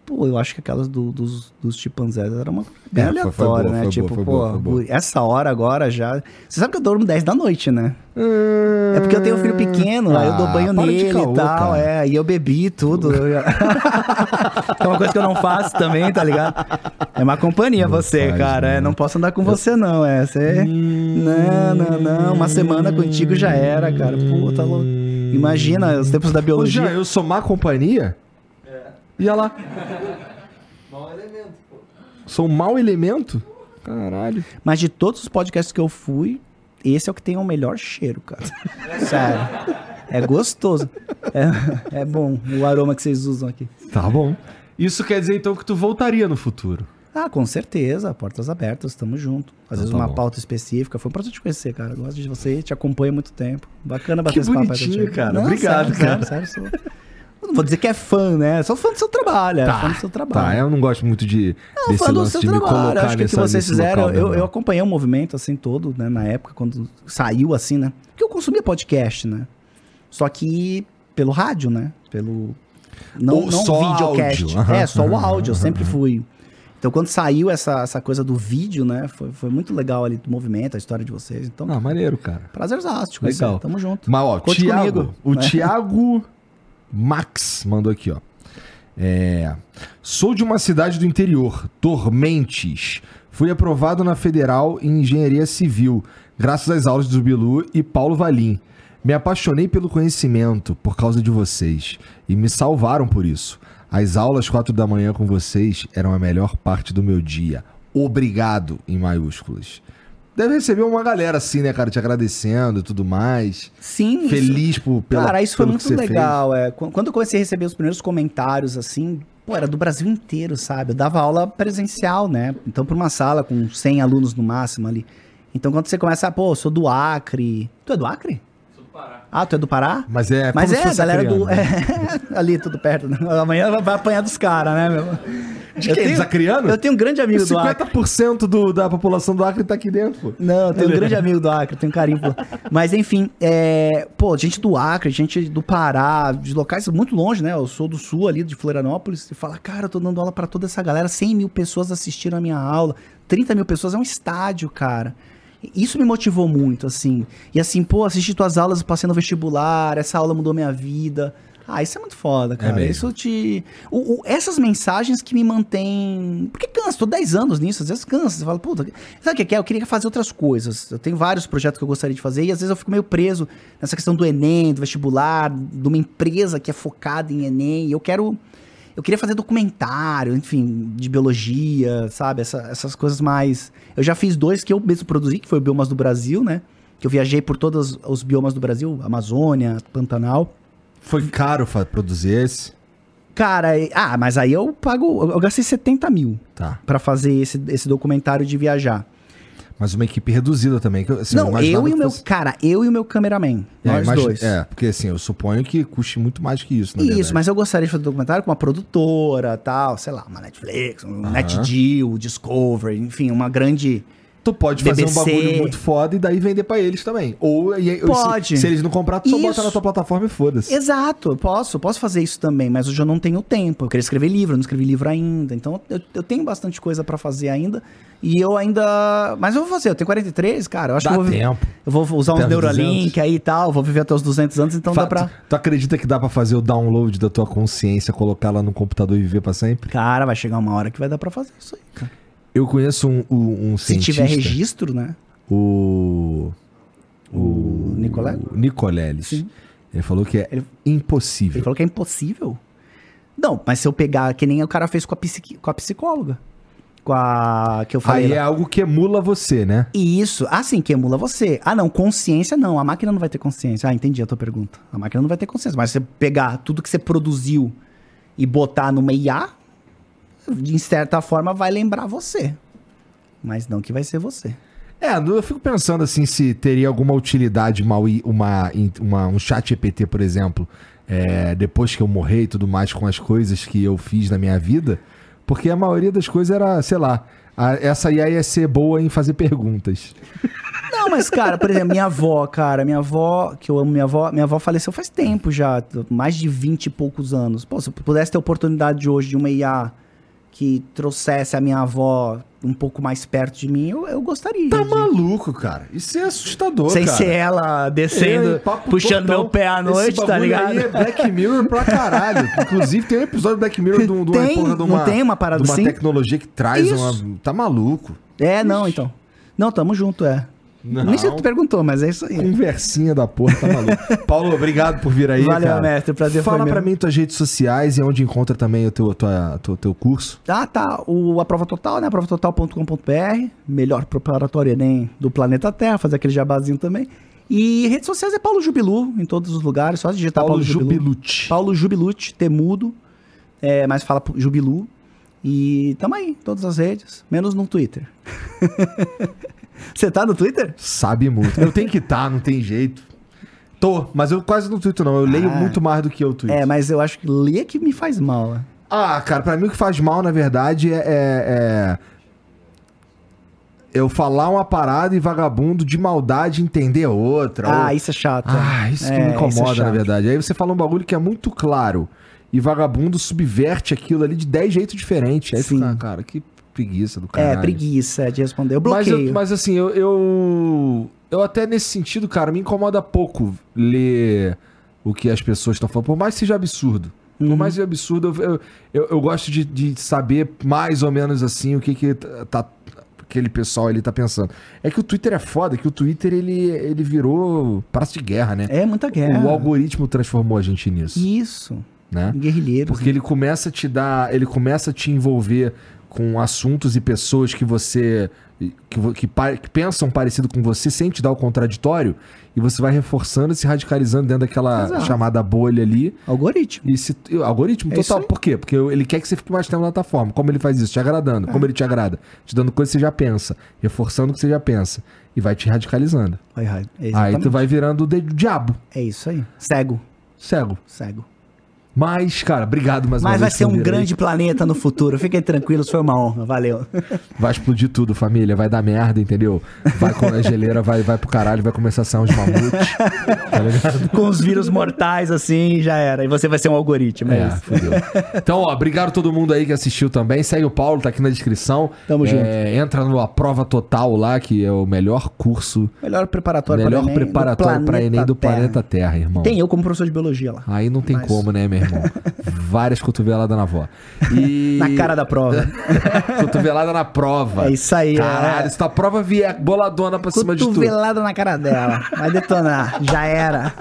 Pô, eu acho que aquelas do- dos, dos chimpanzés era uma bem É, foi- foi aleatória, né? tipo, boa, pô, boa, essa hora agora já. Você sabe que eu durmo 10 da noite, né? É porque eu tenho um filho pequeno, aí eu dou Ah, banho nele caô, e tal, cara. é, e eu bebi tudo. eu já- *laughs* é uma coisa que eu não faço também, tá ligado? É uma companhia Não você, faz, cara. é, não posso andar com você, não. É, você. Não, não, não. Uma semana contigo já era, cara. Pô, tá louco. Imagina os tempos da Ô, biologia. Jean, eu sou má companhia? É. E olha lá. Sou um mau elemento? Caralho. Mas de todos os podcasts que eu fui, esse é o que tem o melhor cheiro, cara. *laughs* Sério. É gostoso. É, é bom o aroma que vocês usam aqui. Tá bom. Isso quer dizer então que tu voltaria no futuro. Ah, com certeza. Portas abertas, tamo junto. Às vezes tá uma bom. pauta específica. Foi um prazer te conhecer, cara. Gosto de você, te acompanho há muito tempo. Bacana Que bater esse papo aí cara. Obrigado, sério, cara. Sério, sério, sou... Eu não vou dizer que é fã, né? Sou fã do seu trabalho, é fã do seu trabalho. Tá, eu não gosto muito de Não, desse fã do seu de trabalho. Acho que o que vocês fizeram, eu, não. eu acompanhei o movimento assim todo, né, na época, quando saiu assim, né? Porque eu consumia podcast, né? Só que pelo rádio, né? Pelo. Não, Ou não só videocast. áudio. É, só o áudio, eu sempre fui. Então, quando saiu essa, essa coisa do vídeo, né? Foi, foi muito legal ali do movimento, a história de vocês. Então, Ah, maneiro, cara. prazerzaço, te Legal. conhecer. Tamo junto. Mas, ó, Conte Thiago, comigo. o É. Thiago Max mandou aqui, ó. É, sou de uma cidade do interior, Tormentes. Fui aprovado na Federal em Engenharia Civil, graças às aulas do Bilu e Paulo Valim. Me apaixonei pelo conhecimento por causa de vocês e me salvaram por isso. As aulas quatro da manhã com vocês eram a melhor parte do meu dia. Obrigado, em maiúsculas. Deve receber uma galera assim, né, cara, te agradecendo e tudo mais. Sim, isso- Feliz por pela, Cara, isso foi muito legal. É. Qu- Quando eu comecei a receber os primeiros comentários, assim, pô, era do Brasil inteiro, sabe? Eu dava aula presencial, né? Então, pra uma sala com 100 alunos no máximo ali. Então, quando você começa, pô, eu sou do Acre. Tu é do Acre? Sou do Pará. Ah, tu é do Pará? Mas é, Mas como se é, galera do. acriano, né? *laughs* é, ali, tudo perto. né? Amanhã vai apanhar dos caras, né, meu? De quem? Dos acrianos? Eu tenho um grande amigo do Acre. 50% do, da população do Acre tá aqui dentro, pô. Não, eu tenho um grande amigo do Acre, tenho carinho por. Mas enfim, é, pô, gente do Acre, gente do Pará, de locais muito longe, né? Eu sou do sul ali, de Florianópolis, e fala, cara, eu tô dando aula pra toda essa galera, 100 mil pessoas assistiram a minha aula, 30 mil pessoas, é um estádio, cara. Isso me motivou muito, assim. E assim, pô, assisti tuas aulas, passei no vestibular, essa aula mudou minha vida. Ah, isso é muito foda, cara. mesmo. isso te. o- o- essas mensagens que me mantêm. Porque cansa, tô 10 anos nisso, às vezes cansa. Você fala, puta, sabe o que que é? Eu queria fazer outras coisas. Eu tenho vários projetos que eu gostaria de fazer e às vezes eu fico meio preso nessa questão do Enem, do vestibular, de uma empresa que é focada em Enem. E eu quero. Eu queria fazer documentário, enfim, de biologia, sabe? Essa- essas coisas mais. Eu já fiz dois que eu mesmo produzi, que foi o Biomas do Brasil, né? Que eu viajei por todos os biomas do Brasil, Amazônia, Pantanal. Foi caro produzir esse? Cara, ah, mas aí eu pago. Eu eu gastei 70 mil Tá. pra fazer esse, esse documentário de viajar. Mas uma equipe reduzida também. Que, assim, não, imaginava eu e o meu. fosse- Cara, eu e o meu cameraman. É, nós dois. É, porque assim, eu suponho que custe muito mais que isso, na Isso, verdade. mas eu gostaria de fazer documentário com uma produtora, tal, sei lá, uma Netflix, um NetGeo, Discovery, enfim, uma grande. Tu pode fazer um bagulho muito foda e daí vender pra eles também. Ou Pode. Se, se eles não comprar, tu só bota na tua plataforma e foda-se. Exato, eu posso, posso fazer isso também, mas hoje eu não tenho tempo. Eu queria escrever livro, eu não escrevi livro ainda. Então eu, eu tenho bastante coisa pra fazer ainda. E eu ainda. Mas eu vou fazer, eu tenho 43, cara. Eu acho Dá que eu vou, tempo. eu vou usar uns Neuralink 200. aí e tal, vou viver até os 200 anos, então dá pra. tu, tu acredita que dá pra fazer o download da tua consciência, colocar lá no computador e viver pra sempre? Cara, vai chegar uma hora que vai dar pra fazer isso aí, cara. Eu conheço um, um, um Se cientista. tiver registro, né? O. O Nicolé? o Nicoleles. Sim. Ele falou que é Ele- impossível. Ele falou que é impossível. Não, mas se eu pegar, que nem o cara fez com a, psiqui- com a psicóloga. Com a. Que eu falei. Aí lá. é algo que emula você, né? Isso. Ah, sim, que emula você. Ah, não, consciência não. A máquina não vai ter consciência. Ah, entendi a tua pergunta. A máquina não vai ter consciência. Mas se você pegar tudo que você produziu e botar numa IA, de certa forma vai lembrar você. Mas não que vai ser você. É, eu fico pensando assim se teria alguma utilidade uma, uma, uma- um chat EPT, por exemplo, é, depois que eu morrer e tudo mais com as coisas que eu fiz na minha vida, porque a maioria das coisas era, sei lá, a- essa IA ia ser boa em fazer perguntas. *laughs* Não, mas, cara, por exemplo, minha avó, cara, minha avó, que eu amo minha avó, minha avó faleceu faz tempo já, mais de 20 e poucos anos. Pô, se eu pudesse ter a oportunidade de hoje de uma IA que trouxesse a minha avó um pouco mais perto de mim, eu, eu gostaria. Tá de- maluco, cara. Isso é assustador, Sem cara. ser ela descendo, puxando meu pé à noite, tá ligado? Aí é Black Mirror pra caralho. *laughs* Inclusive, tem um episódio do Black Mirror de, um- uma Tem, porra de não uma, tem uma parada de uma assim? tecnologia que traz Isso. uma. Tá maluco. É, não, então. Não, tamo junto, é. Não. Nem que tu perguntou, mas é isso aí. Conversinha da porra, tá maluco. *laughs* Paulo, obrigado por vir aí. Valeu, cara. mestre, prazer foi Fala meu. pra mim tuas redes sociais e onde encontra também o teu, tua, tua- teu curso. Ah, tá. O, a prova total, né? Provatotal.com.br. Melhor preparatório Enem do planeta Terra. Fazer aquele jabazinho também. E redes sociais é Paulo Jubilu, em todos os lugares. Só digitar Paulo Paulo, Jubilu. Jubilute. Paulo Jubilute, temudo. É, mas fala Jubilu. E tamo aí, todas as redes. Menos no Twitter. *laughs* Você tá no Twitter? Sabe muito. Eu tenho que estar, não tem jeito. Tô, mas eu quase não twito, não. Eu leio Ah. muito mais do que eu twito. É, mas eu acho que ler que me faz mal. né? Ah, cara, pra mim o que faz mal, na verdade, é. é- é Eu falar uma parada e vagabundo de maldade entender outra. Ah, ou- isso é chato. Ah, isso que É, me isso é incomoda, na chato. verdade. Aí você fala um bagulho que é muito claro. E vagabundo subverte aquilo ali de 10 jeitos diferentes. Aí Sim. fica, ah, cara, que preguiça do caralho. É, preguiça de responder. Eu Mas, bloqueio. eu- mas assim, eu, eu. eu até nesse sentido, cara, me incomoda pouco ler o que as pessoas estão falando. Por mais que seja absurdo. Por Uhum. mais que seja absurdo, eu, eu, eu- gosto de, de saber mais ou menos assim o que, que tá. Aquele pessoal ali tá pensando. É que o Twitter é foda, que o Twitter ele, ele virou praça de guerra, né? É muita guerra. O algoritmo transformou a gente nisso, Isso. né? Guerrilheiros. Porque ele começa a te dar, ele começa a te envolver com assuntos e pessoas que você que, que, que pensam parecido com você sem te dar o contraditório e você vai reforçando e se radicalizando dentro daquela Exato. chamada bolha ali. Algoritmo. E se, algoritmo É total. Por quê? Porque ele quer que você fique mais tempo na plataforma. Como ele faz isso? Te agradando. Como ele te agrada? Te dando coisa que você já pensa. Reforçando o que você já pensa. E vai te radicalizando. Vai, vai. Aí tu vai virando o diabo. É isso aí. Cego. Cego. Cego. Mas, cara, obrigado mais uma Mas vai vez ser um vir aí. grande planeta no futuro. Fiquem tranquilos, foi uma honra. Valeu. *laughs* Vai explodir tudo, família. Vai dar merda, entendeu? Vai com a geleira, vai, vai pro caralho, vai começar a sair uns mamutes. tá ligado? *laughs* Com os vírus mortais assim, já era. E você vai ser um algoritmo. É, É, isso. fudeu. *laughs* Então, ó, obrigado a todo mundo aí que assistiu também. Segue o Paulo, tá aqui na descrição. Tamo É, junto. Entra no A Prova Total lá, que é o melhor curso, Melhor preparatório melhor para do preparatório pra Enem do planeta Terra, irmão. Tem eu como professor de biologia lá. Aí não tem Mas- como, né, meu irmão? Várias cotoveladas na avó. E... *laughs* Na cara da prova. *laughs* Cotovelada na prova. É isso aí, Caralho, é. se tua prova vier boladona pra cima de tudo. Cotovelada na cara dela. Vai detonar. Já era.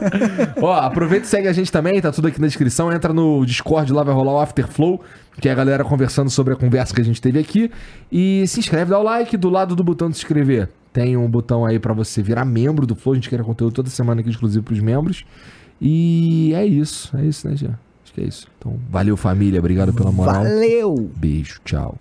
Ó, aproveita e segue a gente também, tá tudo aqui na descrição. Entra no Discord lá, vai rolar o Afterflow, que é a galera conversando sobre a conversa que a gente teve aqui. E se inscreve, dá o like do lado do botão de se inscrever. Tem um botão aí pra você virar membro do Flow. A gente quer conteúdo toda semana aqui exclusivo pros membros. E é isso, é isso, né, Jean? Acho que é isso. Então, valeu família, obrigado pela moral. Valeu. Beijo, tchau.